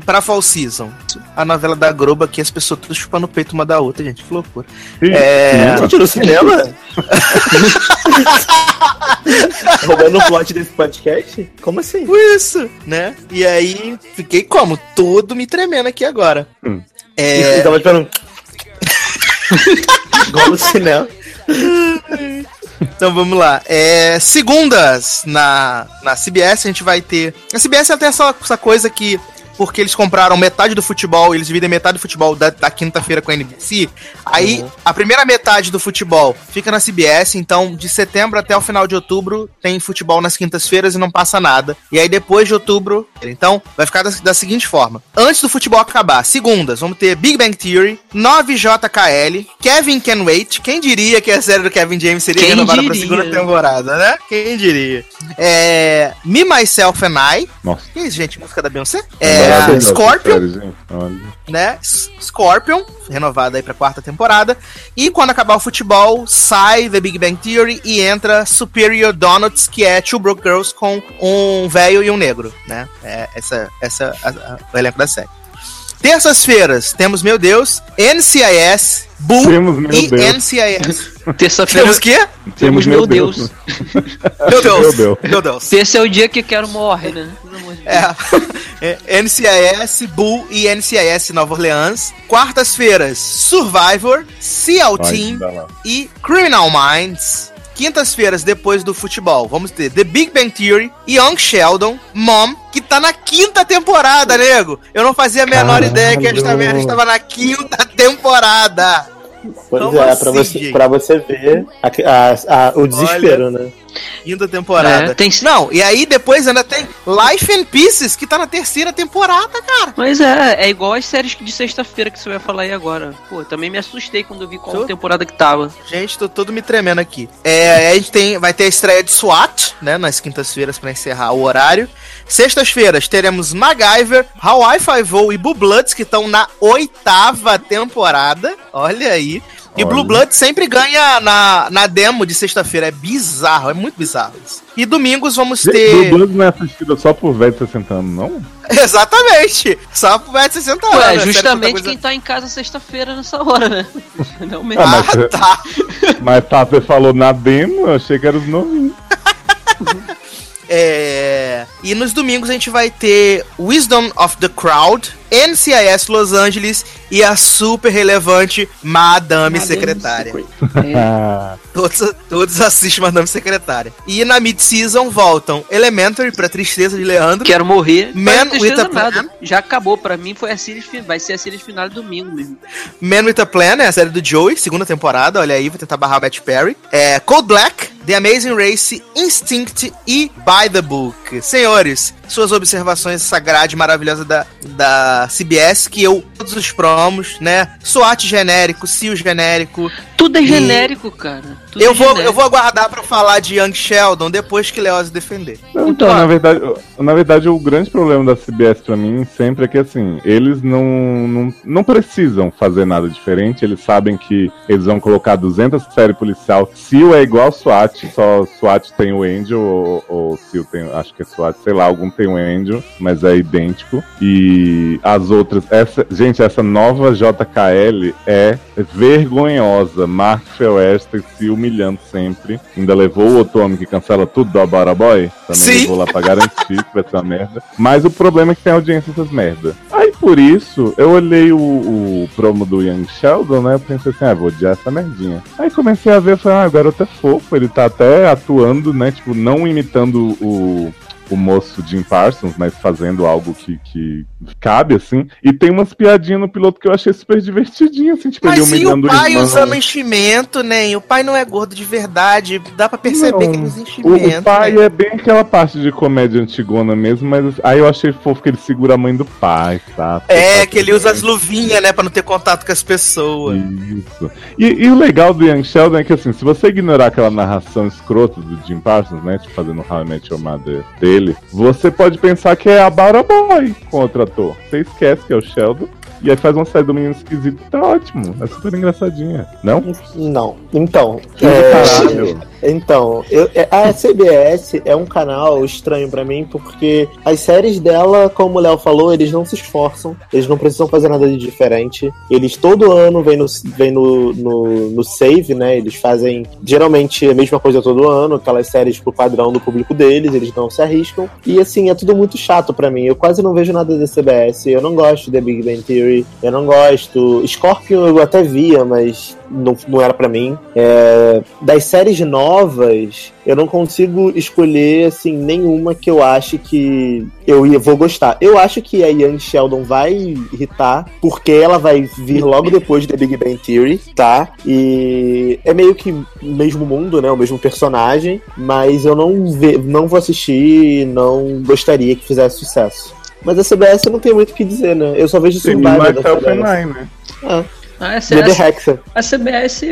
pra Fall Season. A novela da Globo aqui, as pessoas tudo chupando o peito uma da outra, gente. Que loucura. É. Gente, no cinema? Roubando o plot desse podcast? Como assim? Por isso, né? E aí, fiquei como? Todo me tremendo aqui agora. Hum. É. Eu tava esperando. Igual no cinema. Então vamos lá. É, segundas na, na CBS a gente vai ter. A CBS ela tem essa, essa coisa que. Porque eles compraram metade do futebol, eles dividem metade do futebol da, da quinta-feira com a NBC. Aí, a primeira metade do futebol fica na CBS, então de setembro até o final de outubro tem futebol nas quintas-feiras e não passa nada. E aí depois de outubro, então, vai ficar da, da seguinte forma: antes do futebol acabar, segundas, vamos ter Big Bang Theory, 9JKL, Kevin Can Wait. Quem diria que a série do Kevin James seria Quem renovada pra diria? segunda temporada, né? Quem diria? É, Me, Myself and I. Nossa. Que isso, gente? Música da Beyoncé? É, Maravilhosa Scorpion, série, né? Scorpion, renovada aí pra quarta temporada. E quando acabar o futebol, sai The Big Bang Theory e entra Superior Donuts, que é Two Broke Girls com um velho e um negro, né? É essa, essa a- a- o elenco da série. Terças-feiras, temos, meu Deus, NCIS, Boo Temos, meu e Deus. NCIS. Terça-feira. temos o quê? Temos, meu Deus. Meu Deus. Meu Deus. Meu Deus. Terça é o dia que eu quero morrer, né? Pelo amor de Deus. É, é, NCIS, Bull e NCIS Nova Orleans. Quartas-feiras, Survivor, Seal Team e Criminal Minds. Quintas-feiras, depois do futebol, vamos ter The Big Bang Theory, Young Sheldon, Mom, que tá na quinta temporada, nego. Eu não fazia a menor Caralho. ideia que esta merda estava na quinta temporada. Pois Como é, assim, pra, você, pra você ver a- a- a- o desespero, né? Quinta temporada. É, tem- Não, e aí depois ainda tem Life in Pieces, que tá na terceira temporada, cara. Mas é, é igual as séries de sexta-feira que você vai falar aí agora. Pô, também me assustei quando eu vi qual Tô- temporada que tava. Gente, tô todo me tremendo aqui. É, a gente tem, vai ter a estreia de SWAT, né, nas quintas-feiras pra encerrar o horário. Sextas-feiras teremos MacGyver, Hawaii Five-O e Blue Bloods, que estão na oitava temporada. Olha aí. E Olha. Blue Blood sempre ganha na, na demo de sexta-feira. É bizarro, é muito bizarro isso. E domingos vamos Blue ter. Bloods não é assistida só por velho de 60 anos, não? Exatamente! Só pro mais de 60 anos. Ué, série justamente protagonizada- quem tá em casa sexta-feira nessa hora, né? Não mesmo. Ah, mas, Ah, tá. mas tá, você falou na demo, eu achei que era os novinhos. É... E nos domingos a gente vai ter Wisdom of the Crowd, NCIS Los Angeles e a super relevante Madame, Secretária. Ah, Todos, todos assistem Madame Secretária. E na mid-season voltam Elementary, pra tristeza de Leandro. Quero morrer. Man with a nada. Plan. Já acabou. Pra mim foi a series, fi- vai ser a series final domingo mesmo. Man with a Plan, é a série do Joey, segunda temporada. Olha aí, vou tentar barrar o Matt Perry. É, Code Black, The Amazing Race, Instinct e By the Book. Senhores, suas observações, essa grade maravilhosa da, da CBS, que eu, todos os promos, né? SWAT genérico, SEAL genérico. Tudo é E- genérico, cara. Tudo Eu é vou, genérico. eu vou aguardar pra falar de Young Sheldon depois que Leoz defender. Não, Então, na verdade, na verdade, o grande problema da CBS pra mim sempre é que assim, eles não, não, não precisam fazer nada diferente, eles sabem que eles vão colocar 200 séries policial. Seal é igual SWAT, só SWAT tem o Angel, ou, ou Seal tem, acho que é SWAT, sei lá, algum tem o Angel, mas é idêntico. E as outras, essa, gente, essa nova JKL é vergonhosa. Mark Feoester se humilhando sempre. Ainda levou o Otome que cancela tudo do Boy. Também Sim. levou lá pra garantir que vai ser uma merda. Mas o problema é que tem audiência essas merda. Aí por isso, eu olhei o, o promo do Young Sheldon, né? Eu pensei assim, ah, vou odiar essa merdinha. Aí comecei a ver, falei, ah, o garoto é fofo, ele tá até atuando, né? Tipo, não imitando o. O moço Jim Parsons, mas fazendo algo que, que cabe, assim. E tem umas piadinhas no piloto que eu achei super divertidinho, assim, tipo, ele Mas e o humilhando pai irmão. usando enchimento, né? O pai não é gordo de verdade. Dá pra perceber Não. que ele usa O, enchimento. o pai né? é bem aquela parte de comédia antigona mesmo, mas aí eu achei fofo que ele segura a mãe do pai, tá? É, que ele usa as luvinhas, né? Pra não ter contato com as pessoas. Isso. E, e o legal do Young Sheldon é que, assim, se você ignorar aquela narração escrota do Jim Parsons, né, tipo, fazendo How I Met Your Mother dele, você pode pensar que é a Bara Boy com outro ator. Você esquece que é o Sheldon, e aí faz uma série do menino esquisito, tá ótimo, é super engraçadinha, não? Não. Então. É, caralho. Então, eu- é- a CBS é um canal estranho pra mim, porque as séries dela, como o Léo falou, eles não se esforçam, eles não precisam fazer nada de diferente. Eles todo ano vêm no, vem no, no, no save, né? Eles fazem geralmente a mesma coisa todo ano, aquelas séries pro padrão do público deles, eles não se arriscam. E assim, é tudo muito chato pra mim. Eu quase não vejo nada da CBS. Eu não gosto de The Big Bang Theory, eu não gosto. Scorpion eu até via, mas não, não era pra mim. É, das séries novas, eu não consigo escolher assim nenhuma que eu ache que eu ia, vou gostar. Eu acho que a Young Sheldon vai irritar, porque ela vai vir logo depois da Big Bang Theory, tá? E é meio que o mesmo mundo, né? O mesmo personagem, mas eu não, ve não vou assistir, não gostaria que fizesse sucesso. Mas a CBS eu não tenho muito o que dizer, né? Eu só vejo Tem Survivor da Myself CBS. I, né? Ah, Ah, essa, essa- Hexa. a CBS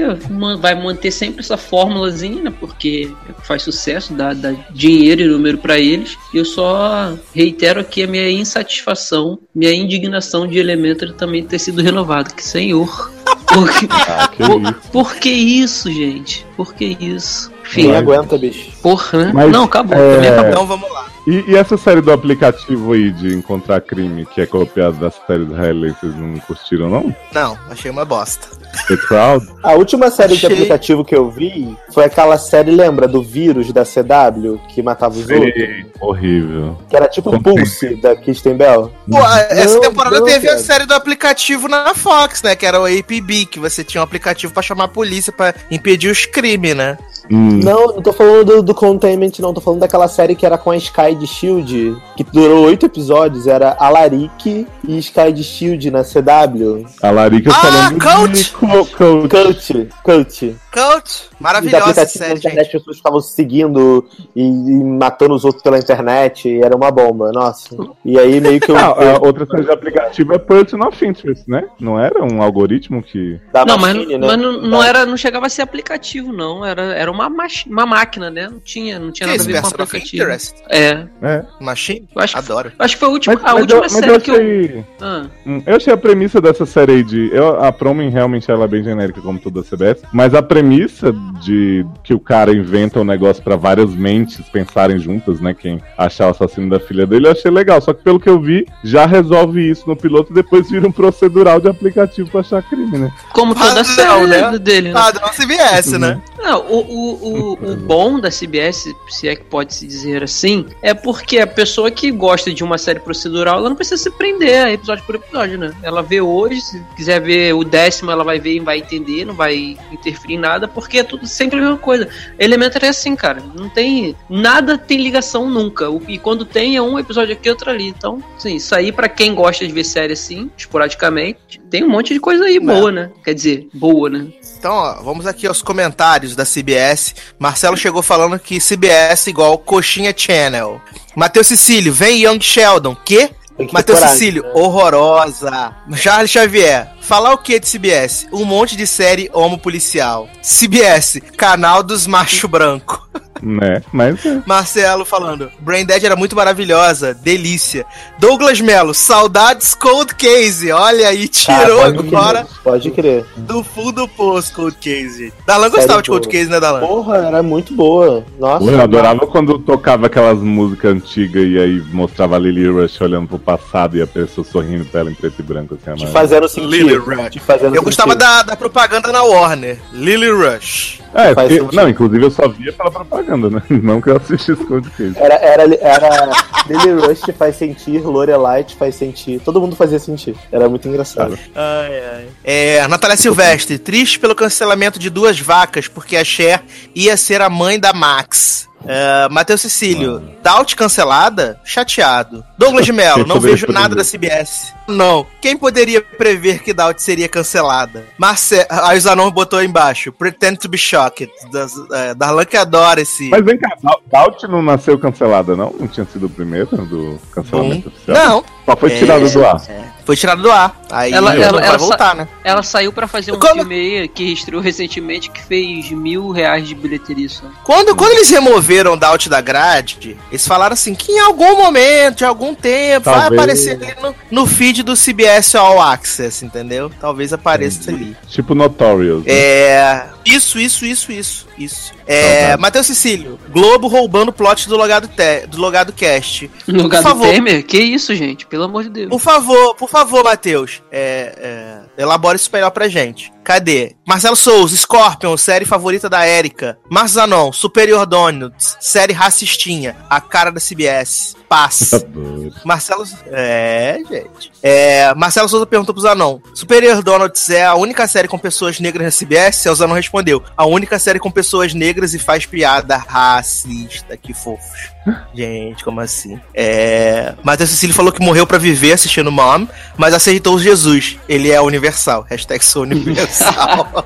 vai manter sempre essa fórmulazinha, né? Porque faz sucesso, dá, dá dinheiro e número pra eles. E eu só reitero aqui a minha insatisfação, minha indignação de Elementary também ter sido renovado. Que senhor. Por que, Ah, que por, isso. por que isso, gente? Por que isso? Enfim, aguenta, bicho? porra, né? Mas, Não, acabou. é, Também acabou. Então vamos lá. E, e essa série do aplicativo aí de encontrar crime, que é copiada da série do Hailey, vocês não curtiram, não? Não, achei uma bosta. The Crowd? A última série de Achei. aplicativo que eu vi foi aquela série, lembra, do vírus da CW, que matava os outros? Ei, horrível. Que era tipo o. Pulse da Kristen Bell. Pô, a- essa Não, temporada não, teve a cara. série do aplicativo na Fox, né? Que era o APB, que você tinha um aplicativo pra chamar a polícia pra impedir os crimes, né? Hum, Não, não tô falando do, do Containment, não. Tô falando daquela série que era com a Sky de Shield, que durou oito episódios. Era Alaric e Sky de Shield na CW. a Larica Ah, falando Coach! coach. Coach, Coach. Coach, da maravilhosa essa série, internet, gente. as pessoas ficavam se seguindo e, e matando os outros pela internet. E era uma bomba, nossa. E aí meio que eu. Ah, a outra série de aplicativo é Person of Interest, né? Não era um algoritmo que. da Não, mas, Machine, né? mas não, não era, não chegava a ser aplicativo, não. Era, era uma, mach- uma máquina, né? Não tinha, não tinha Que nada a ver com aplicativo. Interest? É. É. Machine? Eu acho que, Adoro. eu acho que foi a última, Mas, a mas última eu, série eu que eu. achei. Ah, Hum, Eu achei a premissa dessa série aí de. Eu, a Promo realmente ela é bem genérica, como toda a CBS. Mas a premissa de que o cara inventa um negócio pra várias mentes pensarem juntas, né? Quem achar o assassino da filha dele, eu achei legal. Só que pelo que eu vi, já resolve isso no piloto e depois vira um procedural de aplicativo pra achar crime, né? como toda Padrão, série né? dele, né? Padrão CBS, né? Não, o, o, o, o bom da CBS, se é que pode se dizer assim, é porque a pessoa que gosta de uma série procedural, ela não precisa se prender a episódio por episódio, né? Ela vê hoje, se quiser ver o décimo, ela vai ver e vai entender, não vai interferir em nada, porque é tudo sempre a mesma coisa. Elementar é assim, cara. Não tem. Nada tem ligação nunca. E quando tem, é um episódio aqui, outro ali. Então, sim, isso aí pra quem gosta de ver série assim, esporadicamente, tem um monte de coisa aí boa, né? Quer dizer, boa, né? Então, ó, vamos aqui aos comentários da CBS CBS. Marcelo chegou falando que CBS igual Coxinha Channel. Matheus Cecílio, vem Young Sheldon. Que? Matheus Cecílio, né? horrorosa. Charles Xavier, falar o que de CBS? Um monte de série homo policial. CBS, canal dos macho branco. Né? Mas é. Marcelo falando, Brain Dead era muito maravilhosa, delícia. Douglas Melo, saudades Cold Case. Olha aí, Ah, tirou pode agora crer, Pode crer. do fundo do poço Cold Case. Dalan gostava de Cold. Case, né, Dalan? Porra, era muito boa. Nossa. Eu adorava quando tocava aquelas músicas antigas e aí mostrava a Lily Rush olhando pro passado e a pessoa sorrindo pra ela em preto e branco. Assim, Te mas- fazendo sentido. Lily Rush. Te fazendo Eu gostava sentido. da, da propaganda na Warner. Lily Rush. É, porque- sentido. não, inclusive eu só via pela propaganda, né? Não que eu assistisse Cold Case. Era, era, era Lily Rush faz sentir, Lorelai faz sentir. Todo mundo fazia sentir. Era muito engraçado. Ai, ai. É, Natália Silvestre, triste pelo cancelamento de duas vacas, porque a Cher ia ser a mãe da Max. É, Matheus Cecílio, Daut cancelada? Chateado. Douglas de Mello, não vejo nada da CBS. Não. Quem poderia prever que Daut seria cancelada? Marcelo. Aí o Zanon botou aí embaixo. Pretend to be shocked. Das, é, Darlan que adora esse. Mas vem cá, Daut não nasceu cancelada, não? Não tinha sido o primeiro do cancelamento oficial? Não. Só foi É, tirado do ar. Foi tirado do ar. Aí Ela- ela- vai ela voltar, né? Ela saiu pra fazer um Como- filme aí que estreou recentemente que fez mil reais de bilheteria só. Quando, quando eles removeram o Doubt da grade, eles falaram assim que em algum momento, de algum tempo, vai Talvez. aparecer ali no, no feed do CBS All Access, entendeu? Talvez apareça ali. Tipo Notorious. né? É. Isso, isso, isso, isso, isso. É. Saudade. Matheus Cecílio, Globo roubando o plot do Logado, te, do Logado Cast. No lugar Por do favor. Temer? Que isso, gente? Pelo amor de Deus. Por favor, por favor, Matheus, é, é, elabora isso melhor pra gente. Cadê? Marcelo Souza, Scorpion, série favorita da Erika. Marzanon, Superior Donuts, série racistinha, a cara da CBS. Paz. Adoro. Marcelo. É, gente. É, Marcelo Souza perguntou pro Zanon: Superior Donuts é a única série com pessoas negras na CBS? O Zanon respondeu: A única série com pessoas negras e faz piada racista. Que fofos. Gente, como assim? É. Matheus Cecílio falou que morreu pra viver assistindo Mom, mas aceitou Jesus. Ele é universal. Hashtag sou universal.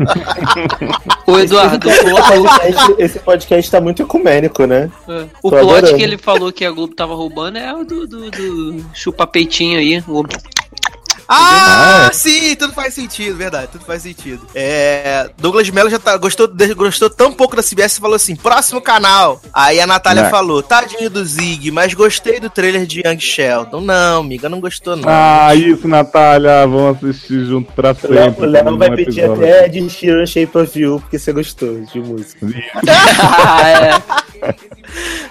O Eduardo, Esse podcast, esse podcast tá muito ecumênico, né? é, o Tô plot adorando. que ele falou que a Globo tava roubando é o do, do, do chupa-peitinho aí. O... Ah, sim, tudo faz sentido, verdade, tudo faz sentido. É, Douglas Mello já tá, gostou, gostou tão pouco da CBS e falou assim: próximo canal. Aí a Natália Né. falou: tadinho do Zig, mas gostei do trailer de Young Sheldon. Não, amiga, não gostou, não. Ah, isso, Natália. Vamos assistir junto pra sempre. O Léo vai pedir episódio. até de Sheeran Shape of You, porque você gostou de música. ah, é.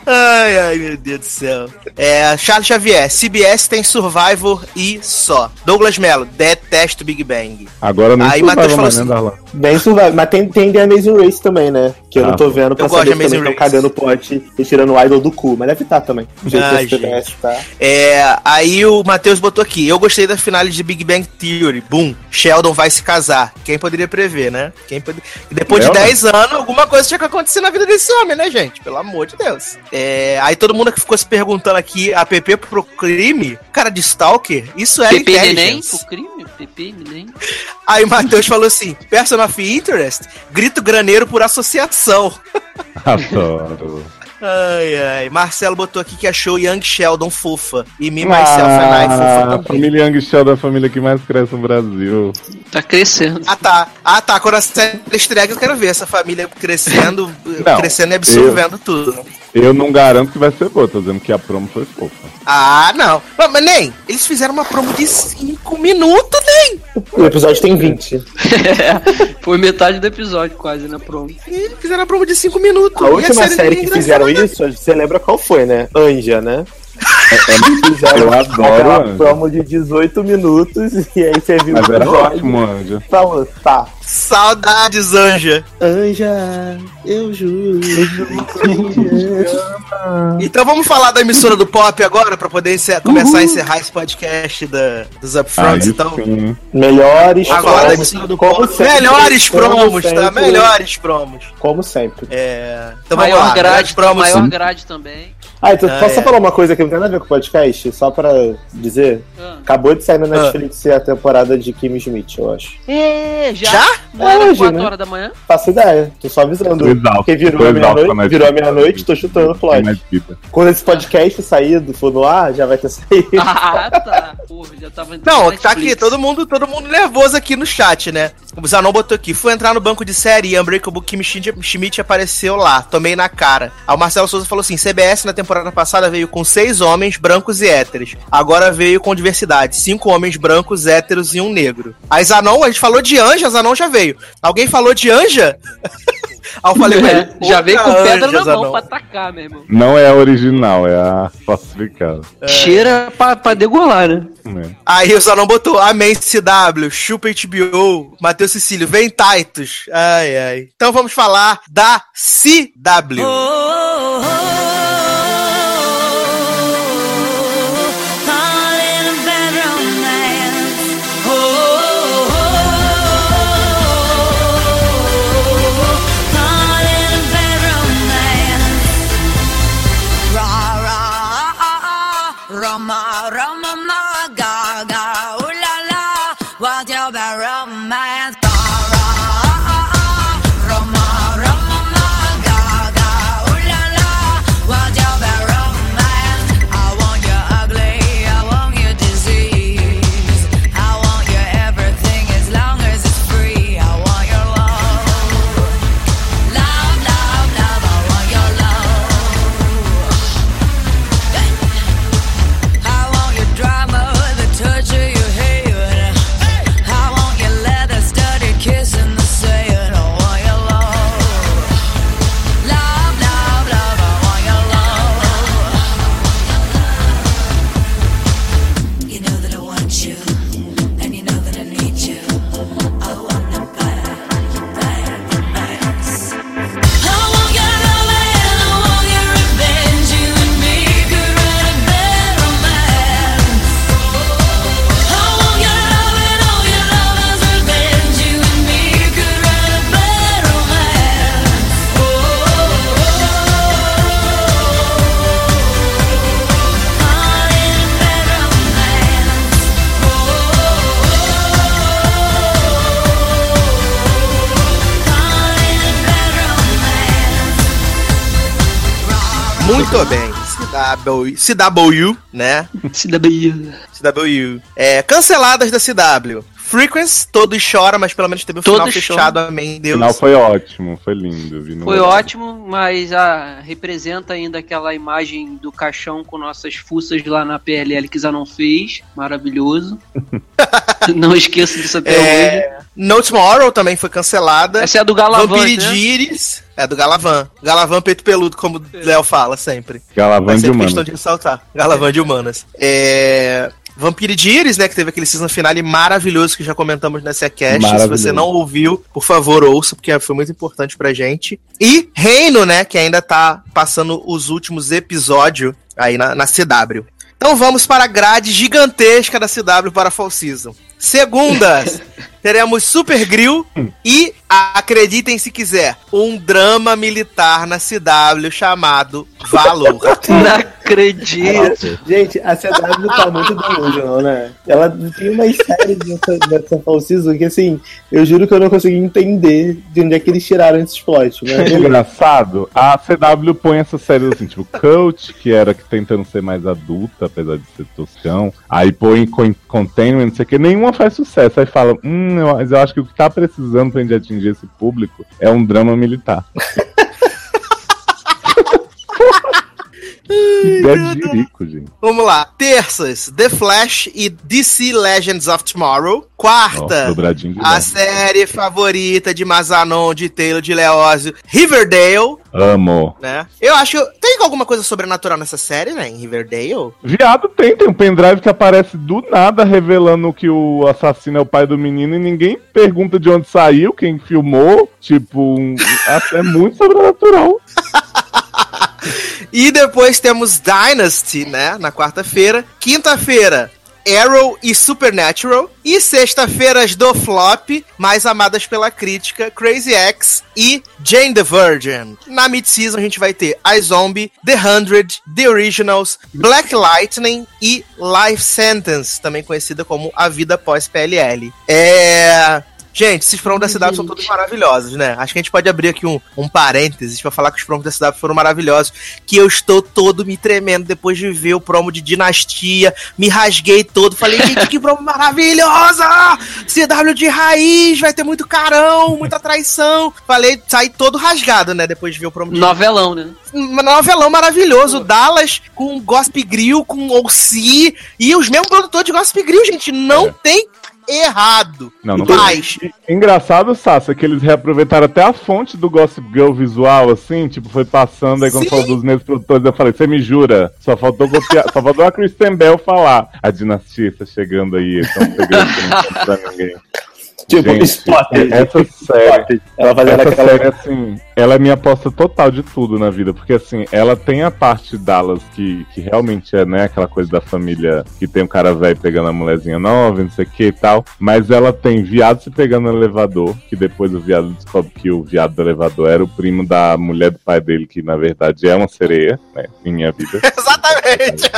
Ai, ai, meu Deus do céu. É, Charles Xavier, CBS tem Survivor e só. Douglas Mello, detesto Big Bang. Agora nem Aí Matheus falou né, assim? Bem survival. Mas tem, tem The Amazing Race também, né? Que eu Ah, não tô vendo pra eu gosto saber de se também estão Race. cagando pote e tirando o idol do cu. Mas deve estar também. Do jeito Ai, que a CBS tá. É, aí o Matheus botou aqui. Eu gostei da finale de Big Bang Theory. Boom. Sheldon vai se casar. Quem poderia prever, né? Quem pod... Depois de 10 anos, alguma coisa tinha que acontecer na vida desse homem, né, gente? Pelo amor de Deus. É, aí todo mundo que ficou se perguntando aqui, a PP pro crime? Cara de Stalker? Isso é PP Neném? intelligence. O crime? PP Neném? Aí o Matheus falou assim: Person of Interest? Grito graneiro por associação. Adoro. Ai, ai. Marcelo botou aqui que achou Young Sheldon fofa. E me, myself and I fofa Ah, a também. família Young Sheldon é a família que mais cresce no Brasil. Tá crescendo. Ah tá, ah tá, quando a série estreia eu quero ver essa família crescendo, Não, crescendo e absorvendo tudo. Eu não garanto que vai ser boa, tô dizendo que a promo foi fofa. Ah, não. Mas, mas nem, eles fizeram uma promo de 5 minutos, nem. O episódio tem 20. Foi metade do episódio quase na promo. Eles fizeram uma promo de 5 minutos. A E última série série nem que fizeram isso, você lembra qual foi, né? Anja, né? É, Fizeram eu adoro aquela Anja. promo de 18 minutos e aí você viu Mas o era ótimo, Anja. falou, tá. Saudades, Anja. Anja, eu juro. Então vamos falar da emissora do pop agora, pra poder encer- começar a encerrar esse podcast da, dos Upfronts. então, sim. Melhores agora da promos, emissora do como pop. sempre, Melhores promos, tá? sempre, Melhores promos. Como sempre. É, então maior grade, promos. maior grade também. Ah, então Ah, posso é. falar uma coisa que não tem nada a ver com o podcast? Só pra dizer. Ah. Acabou de sair na Netflix a temporada de Kim Smith, eu acho. É, já? Já? Não era Hoje, 4 né? horas da manhã? Faço ideia, tô só avisando. Porque virou a meia-noite, virou a meia-noite, tô chutando o plot. Quando esse podcast sair, for no ar, já vai ter saído. Ah, tá. Porra, já tava entrando Não, tá aqui, todo mundo, todo mundo nervoso aqui no chat, né? O Zanon botou aqui, fui entrar no banco de série e Unbreakable Kim Schmidt apareceu lá, tomei na cara. Aí o Marcelo Souza falou assim, CBS na temporada passada veio com seis homens brancos e héteros, agora veio com diversidade, cinco homens brancos, héteros e um negro. Aí Zanon, a gente falou de Anja, Zanon já veio. Alguém falou de Anja? Aí eu falei, É, "Ué, já veio com pedra na mão Zanon." pra atacar, meu irmão. Não é a original, é a falsificada. Cheira pra, pra degolar, né? É. Aí o Zanon botou, amém CW, chupa HBO, Matheus Cecílio, vem Titus. Ai, ai. Então vamos falar da CW. Roma, Muito bem. CW, CW, né? CW. CW. É, canceladas da CW. Frequency, todos choram, mas pelo menos teve um Todos final fechado, amém, O Deus. final foi ótimo, foi lindo. vi no Foi ótimo, mas ah, representa ainda aquela imagem do caixão com nossas fuças lá na PLL que Zanon fez. Maravilhoso. Não esqueço disso até hoje. É, No Tomorrow também foi cancelada. Essa é a do Galavante, Vampire né? É do Galavan. Galavan peito peludo, como o Léo fala sempre. Galavan Vai de ser humano. questão de ressaltar. Galavan de humanas. É... Vampire Diaries, né, que teve aquele season finale maravilhoso que já comentamos nessa cast. Se você não ouviu, por favor, ouça, porque foi muito importante pra gente. E Reino, né, que ainda tá passando os últimos episódios aí na, na CW. Então vamos para a grade gigantesca da CW para a Fall Season. Segundas, teremos Super Grill e, acreditem se quiser, um drama militar na CW chamado Valor. Não acredito. Gente, a CW tá muito delusional, né? Ela tem umas séries dessa, dessa Season que, assim, eu juro que eu não consegui entender de onde é que eles tiraram esse plot, né? É engraçado, a CW põe essas séries assim, tipo Coach, que era que tentando ser mais adulta, apesar de ser toscão. Aí põe con- Containment, não sei o que, nenhuma faz sucesso. Aí fala, hum, mas eu acho que o que tá precisando pra gente atingir esse público é um drama militar. É dirico, gente. Vamos lá. Terças, The Flash e DC Legends of Tomorrow. Quarta, de a série favorita de Mazanon, de Taylor, de Leózio, Riverdale, Amo. né? Eu acho. Tem alguma coisa sobrenatural nessa série, né? Em Riverdale? Viado tem, tem um pendrive que aparece do nada revelando que o assassino é o pai do menino e ninguém pergunta de onde saiu, quem filmou. Tipo, um- é muito sobrenatural. E depois temos Dynasty, né? Na quarta-feira. Quinta-feira, Arrow e Supernatural. E sexta-feiras do Flop, mais amadas pela crítica, Crazy X e Jane the Virgin. Na mid-season a gente vai ter I Zombie, The Hundred, The Originals, Black Lightning e Life Sentence, também conhecida como A Vida Pós-PLL. É... Gente, esses promos da CW são todos maravilhosos, né? Acho que a gente pode abrir aqui um, um parênteses pra falar que os promos da CW foram maravilhosos. Que eu estou todo me tremendo depois de ver o promo de Dinastia. Me rasguei todo. Falei, gente, que promo maravilhosa! CW de raiz, vai ter muito carão, muita traição. Falei, saí todo rasgado, né? Depois de ver o promo de Novelão, né? um novelão maravilhoso. Dallas com Gossip Grill, com OC. E os mesmos produtores de Gossip Grill, gente. Não É. tem errado. Não, não Mas, Engraçado, Sassa, que eles reaproveitaram até a fonte do Gossip Girl visual, assim, tipo, foi passando, aí quando Sim. falou dos mesmos produtores, eu falei, você me jura? Só faltou copiar, só faltou a Kristen Bell falar. A dinastia está chegando aí, é um segredo pra ninguém. Tipo, Gente, Spotted. essa série. Ela fazendo essa aquela. série, assim, ela é minha aposta total de tudo na vida, porque assim, ela tem a parte Dallas que, que realmente é, né, aquela coisa da família que tem um cara velho pegando a mulherzinha nova, não sei o que e tal, mas ela tem viado se pegando no elevador, que depois o viado descobre que o viado do elevador era o primo da mulher do pai dele, que na verdade é uma sereia, né, em minha vida. exatamente.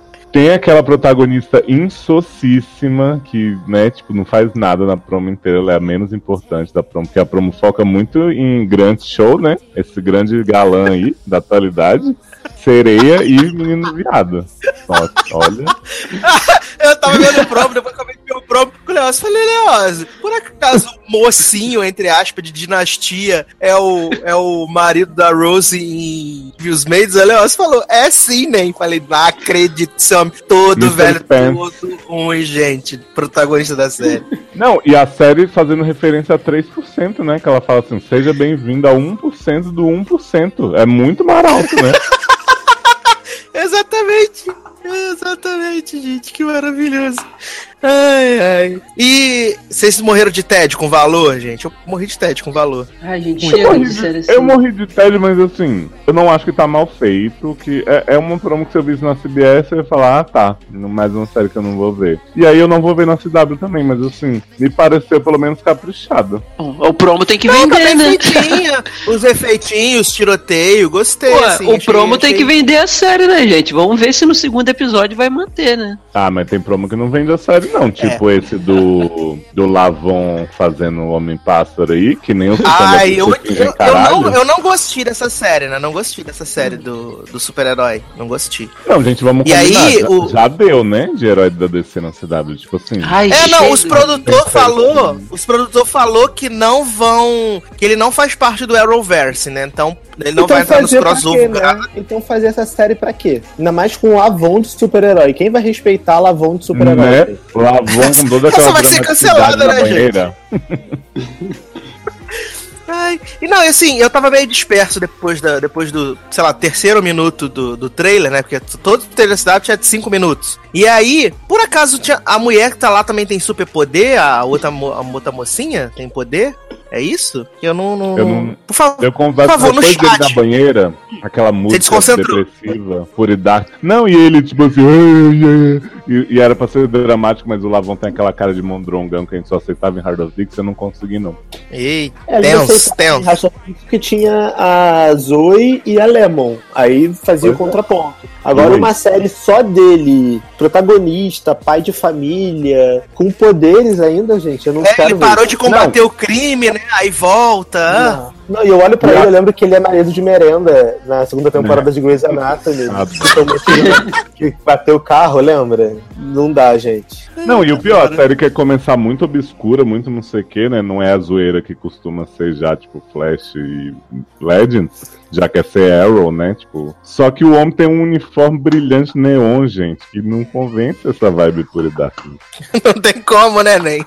Tem aquela protagonista insocíssima que, né, tipo, não faz nada na promo inteira, ela é a menos importante da promo, porque a promo foca muito em grande show, né? Esse grande galã aí da atualidade. Sereia e menino viado. Nossa, olha. Eu tava vendo o promo, depois que eu vi o promo com o Leoz. Falei, Leoz, por acaso o mocinho, entre aspas, de dinastia é o, é o marido da Rose em Views Maids? O Leoz falou, é sim, nem. Falei, não acredito, homem todo Mr. velho, todo ruim, gente. Protagonista da série. Não, e a série fazendo referência a 3%, né? Que ela fala assim: seja bem-vindo a 1% do 1%. É muito mais alto, né? Exatamente. Exatamente, gente. Que maravilhoso. Ai, ai. E vocês morreram de tédio com valor, gente? Eu morri de tédio com valor. Ai, gente, Eu chega morri, de assim. eu morri de tédio, mas assim, eu não acho que tá mal feito. Que é, é uma promo que se eu visse na CBS, eu ia falar, ah tá, mais uma série que eu não vou ver. E aí eu não vou ver na CW também, mas assim, me pareceu pelo menos caprichado. O promo tem que Não, vender, né? Os efeitinhos, tiroteio, gostei. Pô, assim, o achei- promo tem achei- que vender a série, né, gente? Vamos ver se no segundo episódio vai manter, né? Ah, mas tem promo que não vende a série, não. Tipo esse do, do Lavon fazendo o Homem-Pássaro aí, que nem o Ai, eu, eu, eu, não, eu não gostei dessa série, né? Não gostei dessa série do, do super-herói. Não gostei. Não, gente, vamos E combinar. aí, já, o- já deu, né? De herói da DC na CW. Tipo assim. Ai, É, não, os de- produtor Tem falou, os produtor falou que não vão, que ele não faz parte do Arrowverse, né? Então, ele não vai entrar nos crossover. quê, né? Então fazer essa série pra quê? Ainda mais com o Avon de super-herói. Quem vai respeitar Lavon de super-herói? Né? Lavon com toda aquela Essa vai ser cancelada, né, banheira. Ai, e não, assim, eu tava meio disperso depois, da, depois do, sei lá, terceiro minuto do, do trailer, né? Porque todo trailer da CW tinha de cinco minutos. E aí, por acaso, tinha, a mulher que tá lá também tem super poder? A outra, a outra mocinha tem poder? É isso? Eu não. não, Eu não- não- Por favor. Eu converso Por favor, no chat. na banheira, aquela música desconcentrou. depressiva, pura e dark. Não, e ele, tipo assim, ai, ai, ai. E, e era pra ser dramático, mas o Lavon tem aquela cara de mondrongão que a gente só aceitava em Hard of Dix, eu não consegui, não. Ei, É, tenso, tenso. Porque tinha a Zoe e a Lemon. Aí fazia o Pois é. contraponto. Agora Oi. uma série só dele, protagonista, pai de família, com poderes ainda, gente. Eu não É, quero ele ver parou isso. de combater o crime, né? Aí volta. Não. Não, e eu olho pra Não. ele, eu lembro que ele é marido de merenda na segunda temporada de Grey's Anatomy. Ah, que bateu o carro, lembra? Não dá, gente. Não, e o pior, a série quer começar muito obscura, muito não sei o que, né? Não é a zoeira que costuma ser já, tipo, Flash e Legends, já quer ser Arrow, né? Tipo. Só que o homem tem um uniforme brilhante neon, gente, que não convence essa vibe pura e dark, Não tem como, né, nem?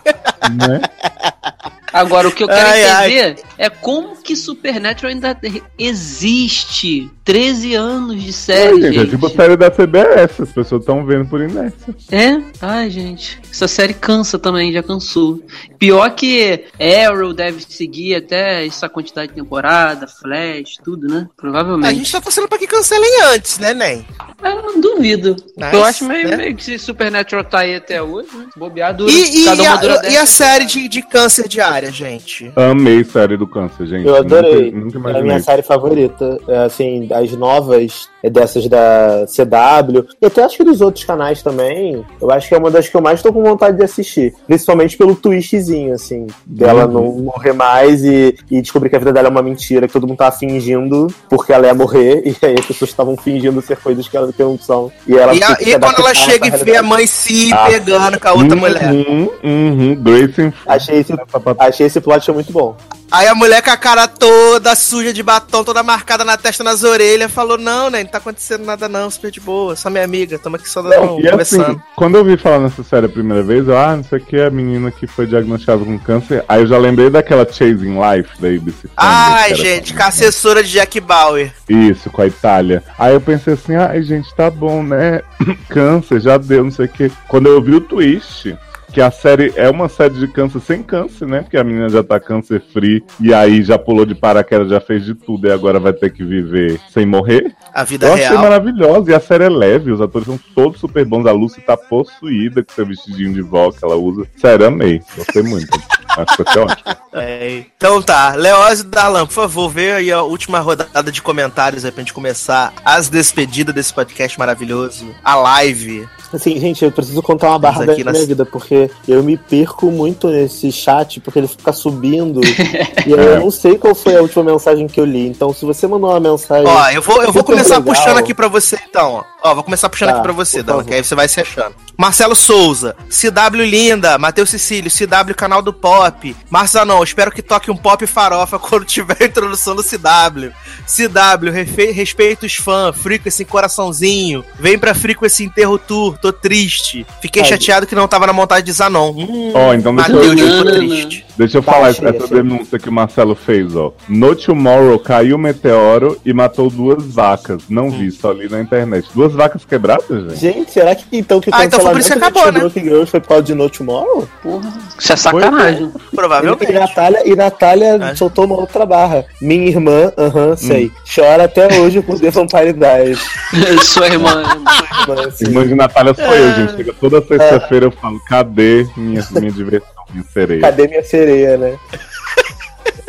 né? Agora, o que eu quero Ai, ai. entender é como que Supernatural ainda existe. 13 anos de série, gente, gente. é tipo a série da CBS, as pessoas estão vendo por inércia. É? Ai, gente. Essa série cansa também, já cansou. Pior que Arrow deve seguir até essa quantidade de temporada, Flash, tudo, né? A Provavelmente. gente tá torcendo pra que cancelem antes, né, Nen? Eu não duvido. Nice, eu acho meio, né? meio que se Supernatural tá aí até hoje, né? Bobear dura. E, e, cada uma dura a, 10 e a série de, de câncer de área, gente? Amei série do câncer, gente. Eu adorei. Nunca, nunca É a minha série favorita. É, assim, as novas dessas da CW. E até acho que dos outros canais também. Eu acho que é uma das que eu mais tô com vontade de assistir. Principalmente pelo twistzinho, assim. Dela Uhum. não morrer mais e, e descobrir que a vida dela é uma mentira, que todo mundo tava fingindo porque ela ia morrer. E aí as pessoas estavam fingindo ser coisas que, ela, que não são. E, ela E, a- e quando ela chega e vê a mãe se Ah. pegando com a outra mulher. Uhum, uhum, Grace and Achei esse, achei esse plot muito bom. Aí a mulher com a cara toda suja de batom, toda marcada na testa, nas orelhas, falou: Não, né? Não tá acontecendo nada, não, super de boa, só minha amiga, tamo aqui só Não, e assim, conversando. quando eu vi falar nessa série a primeira vez, eu, ah, não sei o que, a menina que foi diagnosticada com câncer. Aí eu já lembrei daquela Chasing Life da ABC. Ai, gente, com- com a assessora de Jack Bauer. Isso, com a Itália. Aí eu pensei assim, ai, gente, tá bom, né? câncer, já deu, não sei o que. Quando eu vi o twist. Que a série é uma série de câncer sem câncer, né? Porque a menina já tá câncer free e aí já pulou de paraquedas, já fez de tudo e agora vai ter que viver sem morrer. A vida Eu achei real. maravilhosa e a série é leve, os atores são todos super bons. A Lucy tá possuída com seu vestidinho de vó que ela usa. Sério, amei. Gostei muito. Acho que ser ótimo. É. Então tá, Leózio Darlan, por favor, vê aí a última rodada de comentários aí pra gente começar as despedidas desse podcast maravilhoso, a live. Assim, gente, eu preciso contar uma barra da minha nas- vida, porque eu me perco muito nesse chat, porque ele fica subindo. e aí eu não sei qual foi a última mensagem que eu li. Então, se você mandou uma mensagem. Ó, eu vou, eu vou começar legal, puxando aqui pra você, então, ó. Vou começar puxando Tá, aqui pra você, favor. que aí você vai se achando. Marcelo Souza, CW Linda, Matheus Cecílio, CW Canal do Pop, Marzanon, espero que toque um pop farofa quando tiver a introdução do CW. CW, respeito os fãs, Frequency coraçãozinho, vem pra Frequency Enterro Tour, tô triste. Fiquei Ai, chateado que não tava na montagem de Zanon. Hum, Ó, então deixa Matheus eu- ficou triste. Deixa eu Tá, falar achei, essa achei. denúncia que o Marcelo fez, ó. No Tomorrow caiu um meteoro e matou duas vacas. Não vi, só li na internet. Duas vacas quebradas, gente? Gente, será que então que o Ah, então foi por isso que acabou, de Broken Girls foi por causa de No Tomorrow? Porra, isso é sacanagem. E Provavelmente. Natália, e Natália Acho. soltou uma outra barra. Minha irmã, aham, sei. Hum. Chora até hoje por The Vampire Diaries. Sua irmã. Irmã. Irmã de Natália sou eu, gente. Chega toda sexta-feira eu falo, cadê minha, minha diversão, minha sereia? Cadê minha sereia, né?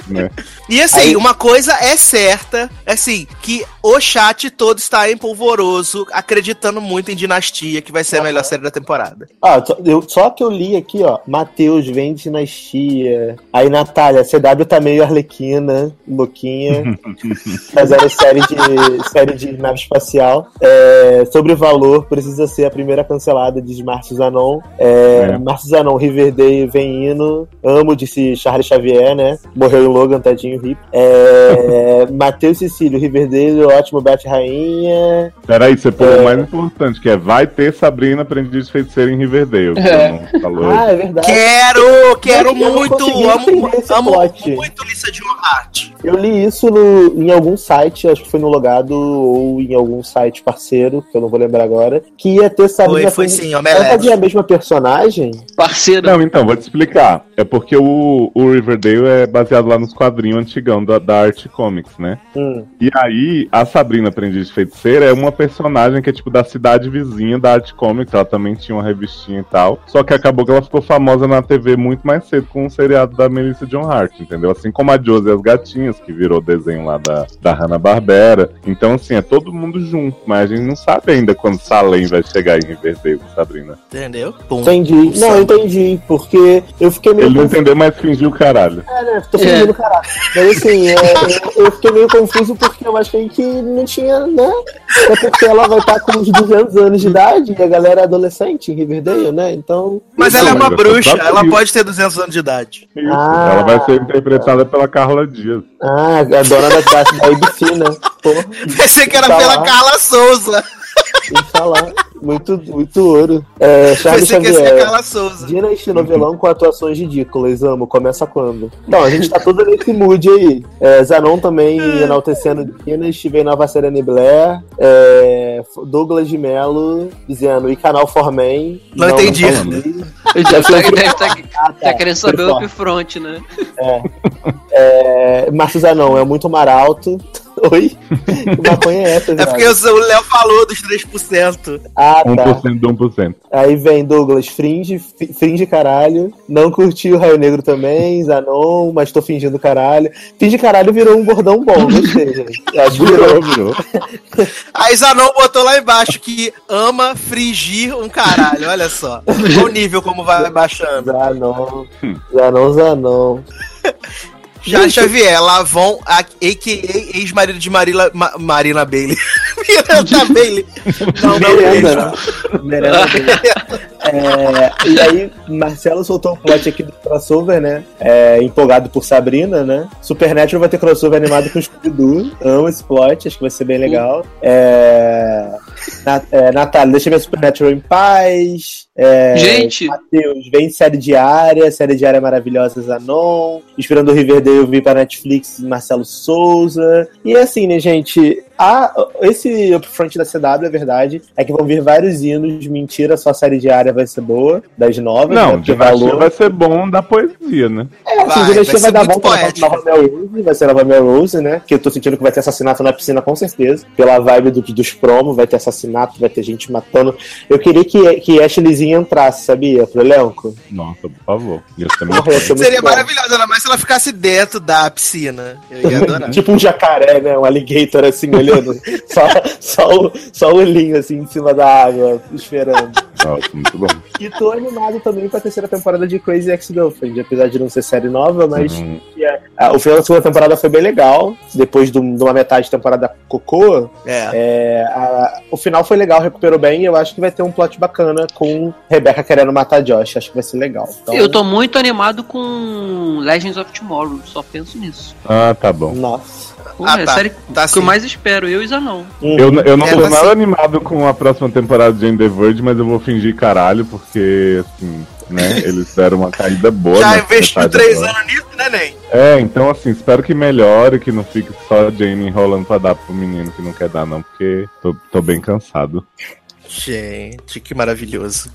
Né? E assim, Aí- uma coisa é certa, assim, que o chat todo está em polvoroso, acreditando muito em Dinastia, que vai ser a melhor série da temporada. Ah, só, eu, só que eu li aqui, ó. Matheus vem de dinastia. Aí, Natália, CW tá meio arlequina, louquinha. Fazendo série de, série de nave espacial. É, sobre valor, precisa ser a primeira cancelada, diz Márcio Zanon. É, É. Márcio Zanon, Riverdale, vem indo. Amo, disse Charles Xavier, né? Morreu em Logan, tadinho, hip. É, Matheus Cecílio, Riverdale, ótimo, Bete Rainha. Peraí, você pulou É. o mais importante, que é vai ter Sabrina Aprendiz de Feiticeira em Riverdale. que É. falou. Ah, é verdade. Quero, quero muito, amo, amo plot. muito Lisa de Hart. Eu li isso no- em algum site, acho que foi no Logado ou em algum site parceiro, que eu não vou lembrar agora, que ia ter Sabrina Foi, foi sim, Ela fazia a mesma personagem? Parceiro. Não, então, vou te explicar. É porque o, o Riverdale é baseado lá nos quadrinhos antigão da, da Art Comics, né? Hum. E aí, a Sabrina Aprendiz de Feiticeira é uma personagem que é tipo da cidade vizinha da Art Comics. Ela também tinha uma revistinha e tal. Só que acabou que ela ficou famosa na TV muito mais cedo com o seriado da Melissa John Hart, entendeu? Assim como a Josie e as Gatinhas, que virou desenho lá da, da Hanna-Barbera. Então, assim, é todo mundo junto. Mas a gente não sabe ainda quando Salem vai chegar em Riverdale, Sabrina. Entendeu? Pum. Entendi. Não, entendi, porque eu fiquei meio Ele não entendeu, mas fingiu o caralho. É, né? Tô fingindo caralho. Mas assim, é, eu, eu fiquei meio confuso porque eu achei que não tinha, né? É porque ela vai estar com uns 200 anos de idade e a galera é adolescente em Riverdale, né? Então. Mas ela é uma bruxa, ela pode ter 200 anos de idade. Isso. Ah. Ela vai ser interpretada pela Carla Dias. Ah, a dona da, da, da? Pô, Pensei que era Tá pela lá. Carla Souza. Inshallah. Muito, muito ouro. É, Charles Xavier. Carla Souza. Dina este novelão com atuações ridículas, amo. Começa quando? Não, a gente tá todo nesse mood aí. É, Zanon também enaltecendo Dina, Steven Nova Serena Blair, é, Douglas de Mello dizendo e canal Forman. Não entendi. falei. Já tá, deve Ah, tá querendo saber o upfront, né? É, Márcio Zanon é muito mar alto. Oi? Que maconha é essa, É porque o Léo falou dos 3%. Ah, tá. 1% do 1%. Aí vem Douglas, fringe, fringe caralho. Não curti o Raio Negro também, Zanon, mas tô fingindo caralho. Finge caralho virou um bordão bom, gostei, gente. Acho que virou. Virou. Aí Zanon botou lá embaixo que ama frigir um caralho. Olha só. Olha o nível como vai baixando. Zanon, Zanon, Zanon. Já Xavier, Lavon, a- a.k.a. ex-marido de Marila, Ma- Marina Bailey. Miranda Bailey. Não, não, Merenda, não. Merenda. É, e aí, Marcelo soltou um plot aqui do crossover, né? É, empolgado por Sabrina, né? Supernatural vai ter crossover animado com Scooby-Doo. Amo esse plot, acho que vai ser bem legal. É, Na, é, Natália, deixa minha Supernatural em paz. É, Gente, Matheus, vem série diária, série diária maravilhosa Zanon, inspirando o Riverdale, eu vi pra Netflix Marcelo Souza. E assim, né, gente, a, esse upfront da CW, a verdade, é que vão vir vários hinos. Mentira, só a série diária vai ser boa, das novas. né, Não, porque Dinastia valor- vai ser bom da poesia, né? É, assim, Vai, vai vai, dar na poético. nova Melrose, vai ser a nova Melrose, né? Que eu tô sentindo que vai ter assassinato na piscina, com certeza. Pela vibe do- dos promos, vai ter assassinato, vai ter gente matando. Eu queria que, que Ashleyzinha entrasse, sabia? Pro elenco. Nossa, por favor. Muito Seria bom. maravilhoso, ainda mais se ela ficasse dentro da piscina. Eu ia adorar. Tipo um jacaré, né? Um alligator assim, olhando. só, só, o, só o olhinho assim em cima da água, esperando. Nossa, muito bom. E tô animado também pra terceira temporada de Crazy Ex-Girlfriend, apesar de não ser série nova, mas Uhum. é- ah, o final da segunda temporada foi bem legal. Depois de, um- de uma metade de temporada cocô, É. é, a- o final foi legal, recuperou bem. E eu acho que vai ter um plot bacana com Rebecca querendo matar Josh. Acho que vai ser legal. Então, eu tô muito animado com Legends of Tomorrow, só penso nisso. Ah, tá bom. Nossa. Pô, Ah, é a tá. série Tá que eu sim. mais espero, eu e Zanon. Eu, eu não É, tô mas nada sim. animado com a próxima temporada de Jane the Virgin, mas eu vou fingir caralho, porque, assim, né, eles deram uma caída boa. Já investiu três agora. anos nisso, né, Ney? É, então, assim, espero que melhore, que não fique só a Jane enrolando pra dar pro menino que não quer dar, não, porque tô, tô bem cansado. Gente, que maravilhoso.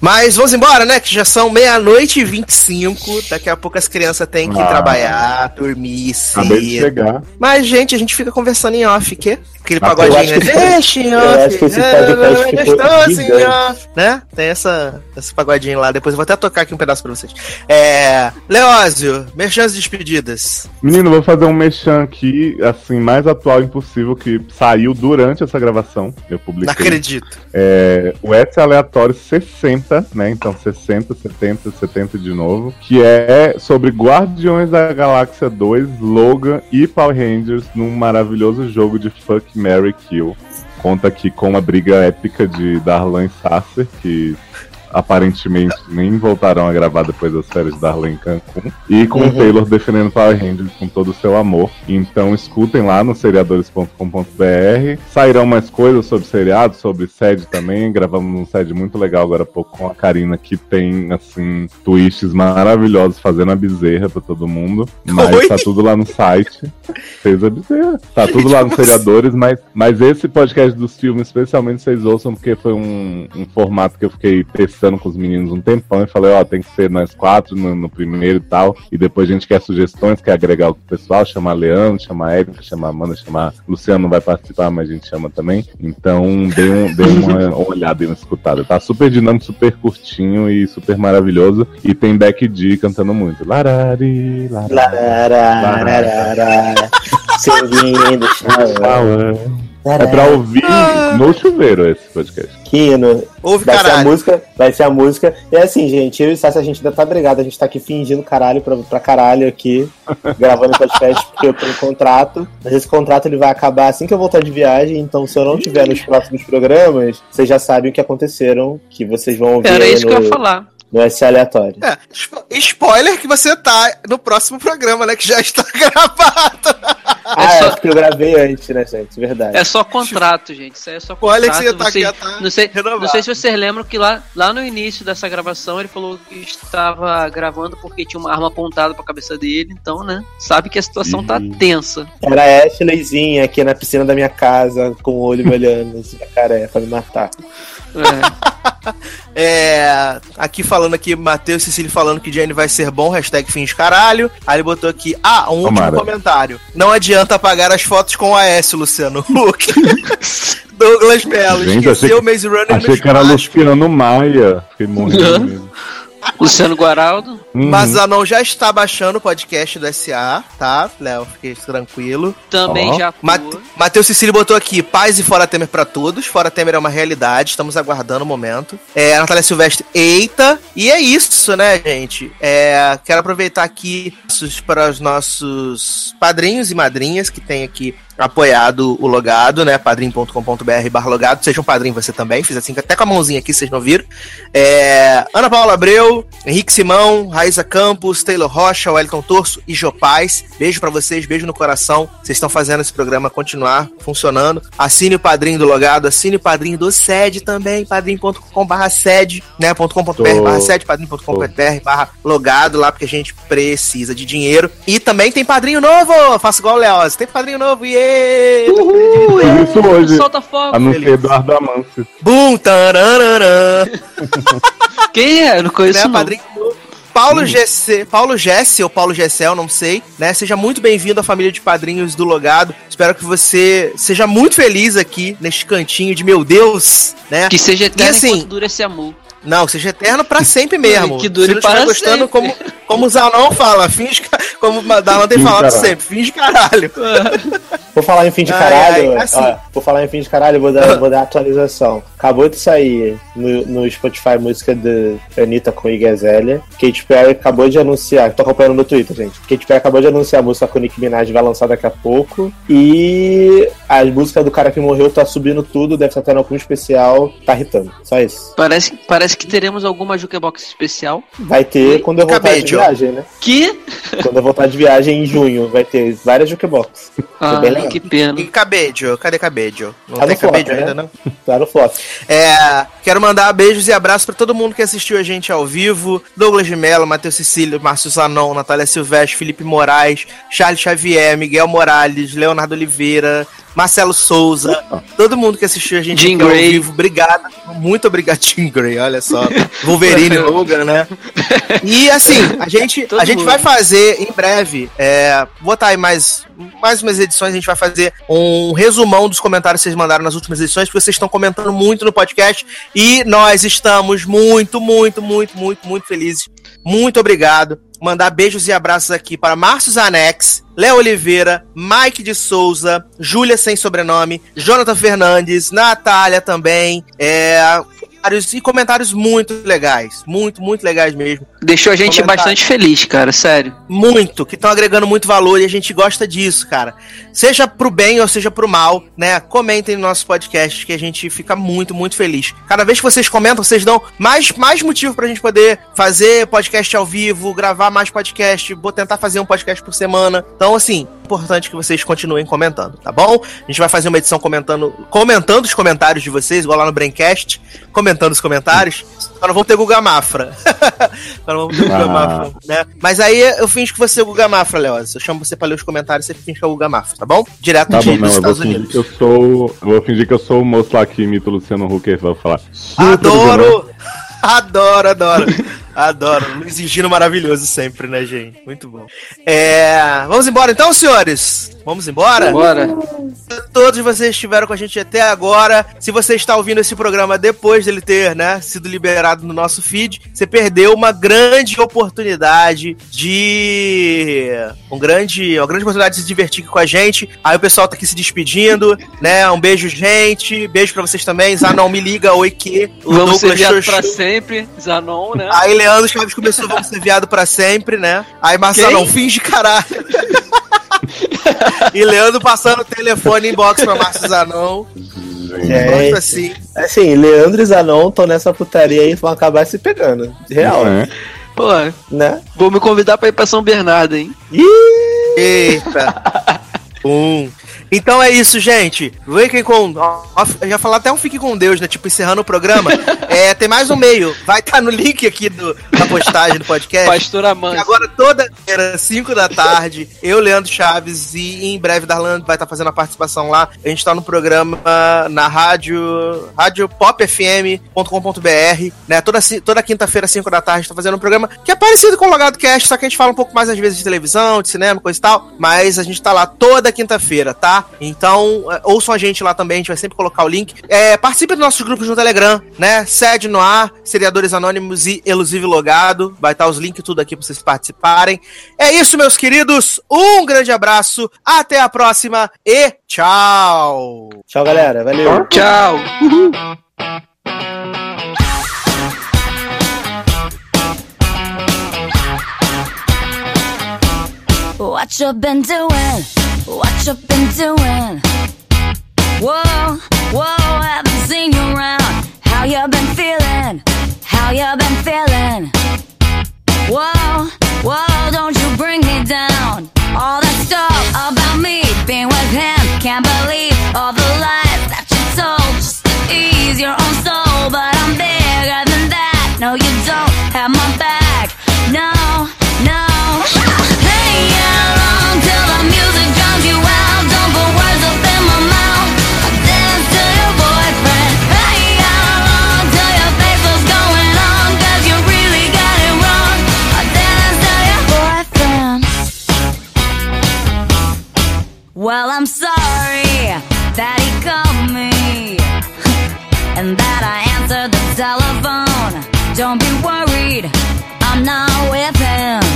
Mas vamos embora, né? Que já são meia-noite e 25. Daqui a pouco as crianças têm que Ah. trabalhar, dormir Acabei de cedo. chegar. Mas, gente, a gente fica conversando em off, quê? Aquele pagodinho, né? Deixa eu acho que esse podcast ficou off, né? Tem essa, esse pagodinho lá. Depois eu vou até tocar aqui um pedaço pra vocês. É. Leózio, merchans despedidas. Menino, vou fazer um mexão aqui, assim, mais atual impossível, que saiu durante essa gravação. Eu Não publiquei. acredito. É, o Etsy aleatório 60, né? Então 60, 70, 70 de novo. Que é sobre Guardiões da Galáxia 2, Logan e Power Rangers num maravilhoso jogo de Fuck, Mary Kill. Conta aqui com uma briga épica de Darlan e Sasser, que aparentemente nem voltaram a gravar depois das férias de Darlan em Cancún. E com o Taylor defendendo Power Rangers com todo o seu amor. Então escutem lá no seriadores.com.br. Sairão mais coisas sobre seriado, sobre sede também. Gravamos um sede muito legal agora há pouco com a Karina, que tem, assim, twists maravilhosos fazendo a bezerra pra todo mundo. Mas Oi? tá tudo lá no site. Fez a bezerra. Tá tudo lá Como assim? seriadores, mas, mas esse podcast dos filmes, especialmente vocês ouçam, porque foi um, um formato que eu fiquei testando com os meninos um tempão e falei, ó, tem que ser nós quatro no, no primeiro e tal. E depois a gente quer sugestões, quer agregar o pessoal, chamar Leandro, chamar Érica, chamar Amanda, chamar Luciano não vai participar, mas a gente chama também. Então dê, um, dê uma, olhada e uma escutada. Tá super dinâmico, super curtinho e super maravilhoso. E tem Beck D cantando muito. Larari, larari. Larararara, seu lindo shower. É pra ouvir Ah. no chuveiro esse podcast. Kino, Ouve vai ser a caralho. música, vai ser a música. E é assim, gente, eu e o Sassi, a gente ainda tá brigado, a gente tá aqui fingindo caralho pra, pra caralho aqui, gravando podcast porque eu tenho contrato. Mas esse contrato ele vai acabar assim que eu voltar de viagem, então se eu não tiver nos próximos programas, vocês já sabem o que aconteceram, que vocês vão ouvir Era isso que no... eu ia falar. Não vai ser aleatório. É, spo- spoiler que você tá no próximo programa, né? Que já está gravado. Ah, só- é porque eu gravei antes, né, gente? Verdade. É só contrato, gente. Isso aí é só contrato. Olha que você tá Vocês- aqui, tá não, sei, renovado. não sei se vocês lembram que lá, lá no início dessa gravação ele falou que estava gravando porque tinha uma arma apontada pra cabeça dele. Então, né? Sabe que a situação tá Ih. tensa. Era a Ashleyzinha aqui na piscina da minha casa, com o olho me olhando, assim, jacaré, pra me matar. É. É, aqui falando aqui, Matheus Cecílio falando que Jane vai ser bom, hashtag fins caralho. Aí ele botou aqui, ah, um Tomara. último comentário. Não adianta apagar as fotos com a S, Luciano Huck. Douglas Gente, esqueceu achei o Maze Runner Achei que era. Luciano Maia. Fiquei morrendo. Luciano Guaraldo. Uhum. Mas a não já está baixando o podcast do SA, tá? Léo, fiquei tranquilo. Também Ó. já Mat- atuou. Matheus Cecílio botou aqui, paz e fora Temer pra todos. Fora Temer é uma realidade, estamos aguardando o momento. É, a Natália Silvestre, eita. E é isso, né, gente? É, quero aproveitar aqui para os nossos padrinhos e madrinhas que tem aqui apoiado o logado, né? padrim.com.br barra logado. Seja um padrinho você também. Fiz assim até com a mãozinha aqui, vocês não viram. É, Ana Paula Abreu, Henrique Simão, Raíssa Campos, Taylor Rocha, Wellington Torso e Jô Paz. Beijo pra vocês, beijo no coração. Vocês estão fazendo esse programa continuar funcionando. Assine o padrinho do logado, assine o padrinho do SED também, padrim.com barra sede, né? .com.br barra sede, padrim.com.br barra logado lá, porque a gente precisa de dinheiro. E também tem padrinho novo! Faço igual o Léo, tem padrinho novo, Uhul! Fiz isso hoje. Solta fogo. Anunciei Eduardo Amâncio. Bum, tarararã. Quem é? Eu não conheço né, não. padrinho. Paulo GC, Paulo Jesse ou Paulo Gessel, não sei, né? Seja muito bem-vindo à família de padrinhos do Logado. Espero que você seja muito feliz aqui neste cantinho de meu Deus, né? Que seja eterno E assim- enquanto dura esse amor. Não, que seja eterno pra sempre mesmo. Que dure Se não para gostando, sempre. como, como o Zanon fala, finge, como o Zanon tem Finge falado caralho. sempre, finge caralho. Por falar em fim de Ai, caralho, ai, assim. ó, por falar em fim de caralho, vou dar, vou dar atualização. Acabou de sair no, no Spotify música de Anitta com Iggy Azalea. Katy Perry acabou de anunciar, tô acompanhando no Twitter, gente. Katy Perry acabou de anunciar a música com Nicki Minaj, vai lançar daqui a pouco. E a música do cara que morreu tá subindo tudo, deve estar tendo algum especial, tá irritando. Só isso. Parece, parece que teremos alguma jukebox especial. Vai ter quando eu voltar Acabei, de viagem, né? Que? Quando eu voltar de viagem em junho, vai ter várias jukebox. Ah, bem legal. Que pena. E Cabedio? Cadê Cabedio? Não Tá tem Cabedio né? ainda, não? Tá no flop. É, quero mandar beijos e abraços pra todo mundo que assistiu a gente ao vivo: Douglas de Mello, Matheus Cecílio, Márcio Zanon, Natália Silvestre, Felipe Moraes, Charles Xavier, Miguel Morales, Leonardo Oliveira, Marcelo Souza, todo mundo que assistiu a gente Jean aqui ao vivo, obrigado, muito obrigado, Jean Grey, olha só, Wolverine Logan, né? E assim, a gente, Todo a gente mundo. vai fazer em breve, é, botar aí mais, mais umas edições, a gente vai fazer um resumão dos comentários que vocês mandaram nas últimas edições, porque vocês estão comentando muito no podcast e nós estamos muito, muito, muito, muito, muito felizes. Muito obrigado. Mandar beijos e abraços aqui para Márcio Zanex, Léo Oliveira, Mike de Souza, Júlia sem sobrenome, Jonathan Fernandes, Natália também, é, comentários- e comentários muito legais, muito, muito legais mesmo. Deixou a gente bastante feliz, cara, sério. Muito, que estão agregando muito valor e a gente gosta disso, cara. Seja pro bem ou seja pro mal, né? Comentem no nosso podcast que a gente fica muito, muito feliz. Cada vez que vocês comentam, vocês dão mais, mais motivo pra gente poder fazer podcast ao vivo, gravar mais podcast, vou tentar fazer um podcast por semana. Então, assim, importante que vocês continuem comentando, tá bom? A gente vai fazer uma edição comentando, comentando os comentários de vocês, igual lá no Braincast, comentando os comentários. Só não vamos ter Guga Mafra. Só não vamos ter Guga Ah. Mafra, né? Mas aí eu finjo que você é o Guga Mafra, Leoz. Eu chamo você pra ler os comentários, você finge que é o Guga Mafra, tá bom? Direto Tá de, bom, dos não, vou Estados fingir Unidos. eu sou. Eu vou fingir que eu sou o moço lá que imita o Luciano Huck e vai falar. Adoro! Adoro, adoro. Adoro. Luiz e Gino maravilhoso sempre, né, gente? Muito bom. É... Vamos embora então, senhores? Vamos embora? Bora. Todos vocês estiveram com a gente até agora. Se você está ouvindo esse programa depois dele ter, né, sido liberado no nosso feed, você perdeu uma grande oportunidade de um grande, uma grande oportunidade de se divertir com a gente. Aí o pessoal tá aqui se despedindo, né? Um beijo, gente. Beijo pra vocês também. Zanon me liga, oi que. O Vamos ser viados Xoxô. pra sempre, Zanon, né? Aí Leandro Chaves começou, vamos ser viado pra sempre, né? Aí não, finge caralho. e Leandro passando o telefone inbox pra Márcio Zanon. gente. É. Assim. Assim, Leandro e Zanon estão nessa putaria aí e vão acabar se pegando. Real, É. Pô, né? vou me convidar pra ir pra São Bernardo, hein? Eita. um. Então é isso, gente. Fiquem com. ia falar até um fique com Deus, né? Tipo, encerrando o programa. é, tem mais um meio. Vai estar no link aqui do, da postagem do podcast. Pastor E Amanda. agora toda era 5 da tarde, eu, Leandro Chaves, e em breve Darlan vai estar fazendo a participação lá. A gente tá no programa na rádio, rádio popfm.com.br, né? Toda, toda quinta-feira, 5 da tarde, tá fazendo um programa que é parecido com o Logado Cast, só que a gente fala um pouco mais às vezes de televisão, de cinema, coisa e tal, mas a gente tá lá toda quinta-feira, tá? Então, é, ouçam a gente lá também, a gente vai sempre colocar o link. É, participe dos nossos grupos no Telegram, né? Sede no ar, Seriadores Anônimos e Elusive Logado. Vai estar os links tudo aqui pra vocês participarem. É isso, meus queridos. Um grande abraço, até a próxima e tchau! tchau, galera. Valeu. Tchau. What you been doing? What you been doing? Whoa, whoa, haven't seen you around. How you been feeling? How you been feeling? Whoa, whoa, don't you bring me down. All that stuff about me being with him. Can't believe all the lies that you told just to ease your own soul. But I'm bigger than that. No, you don't Well, I'm sorry that he called me and that I answered the telephone. Don't be worried, I'm not with him.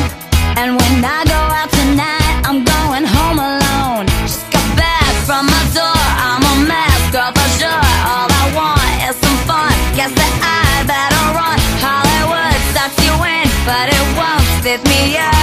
And when I go out tonight, I'm going home alone. Just got back from my door, I'm a mess, girl, for sure. All I want is some fun. Guess that I better run. Hollywood sucks you in, but it won't spit me out.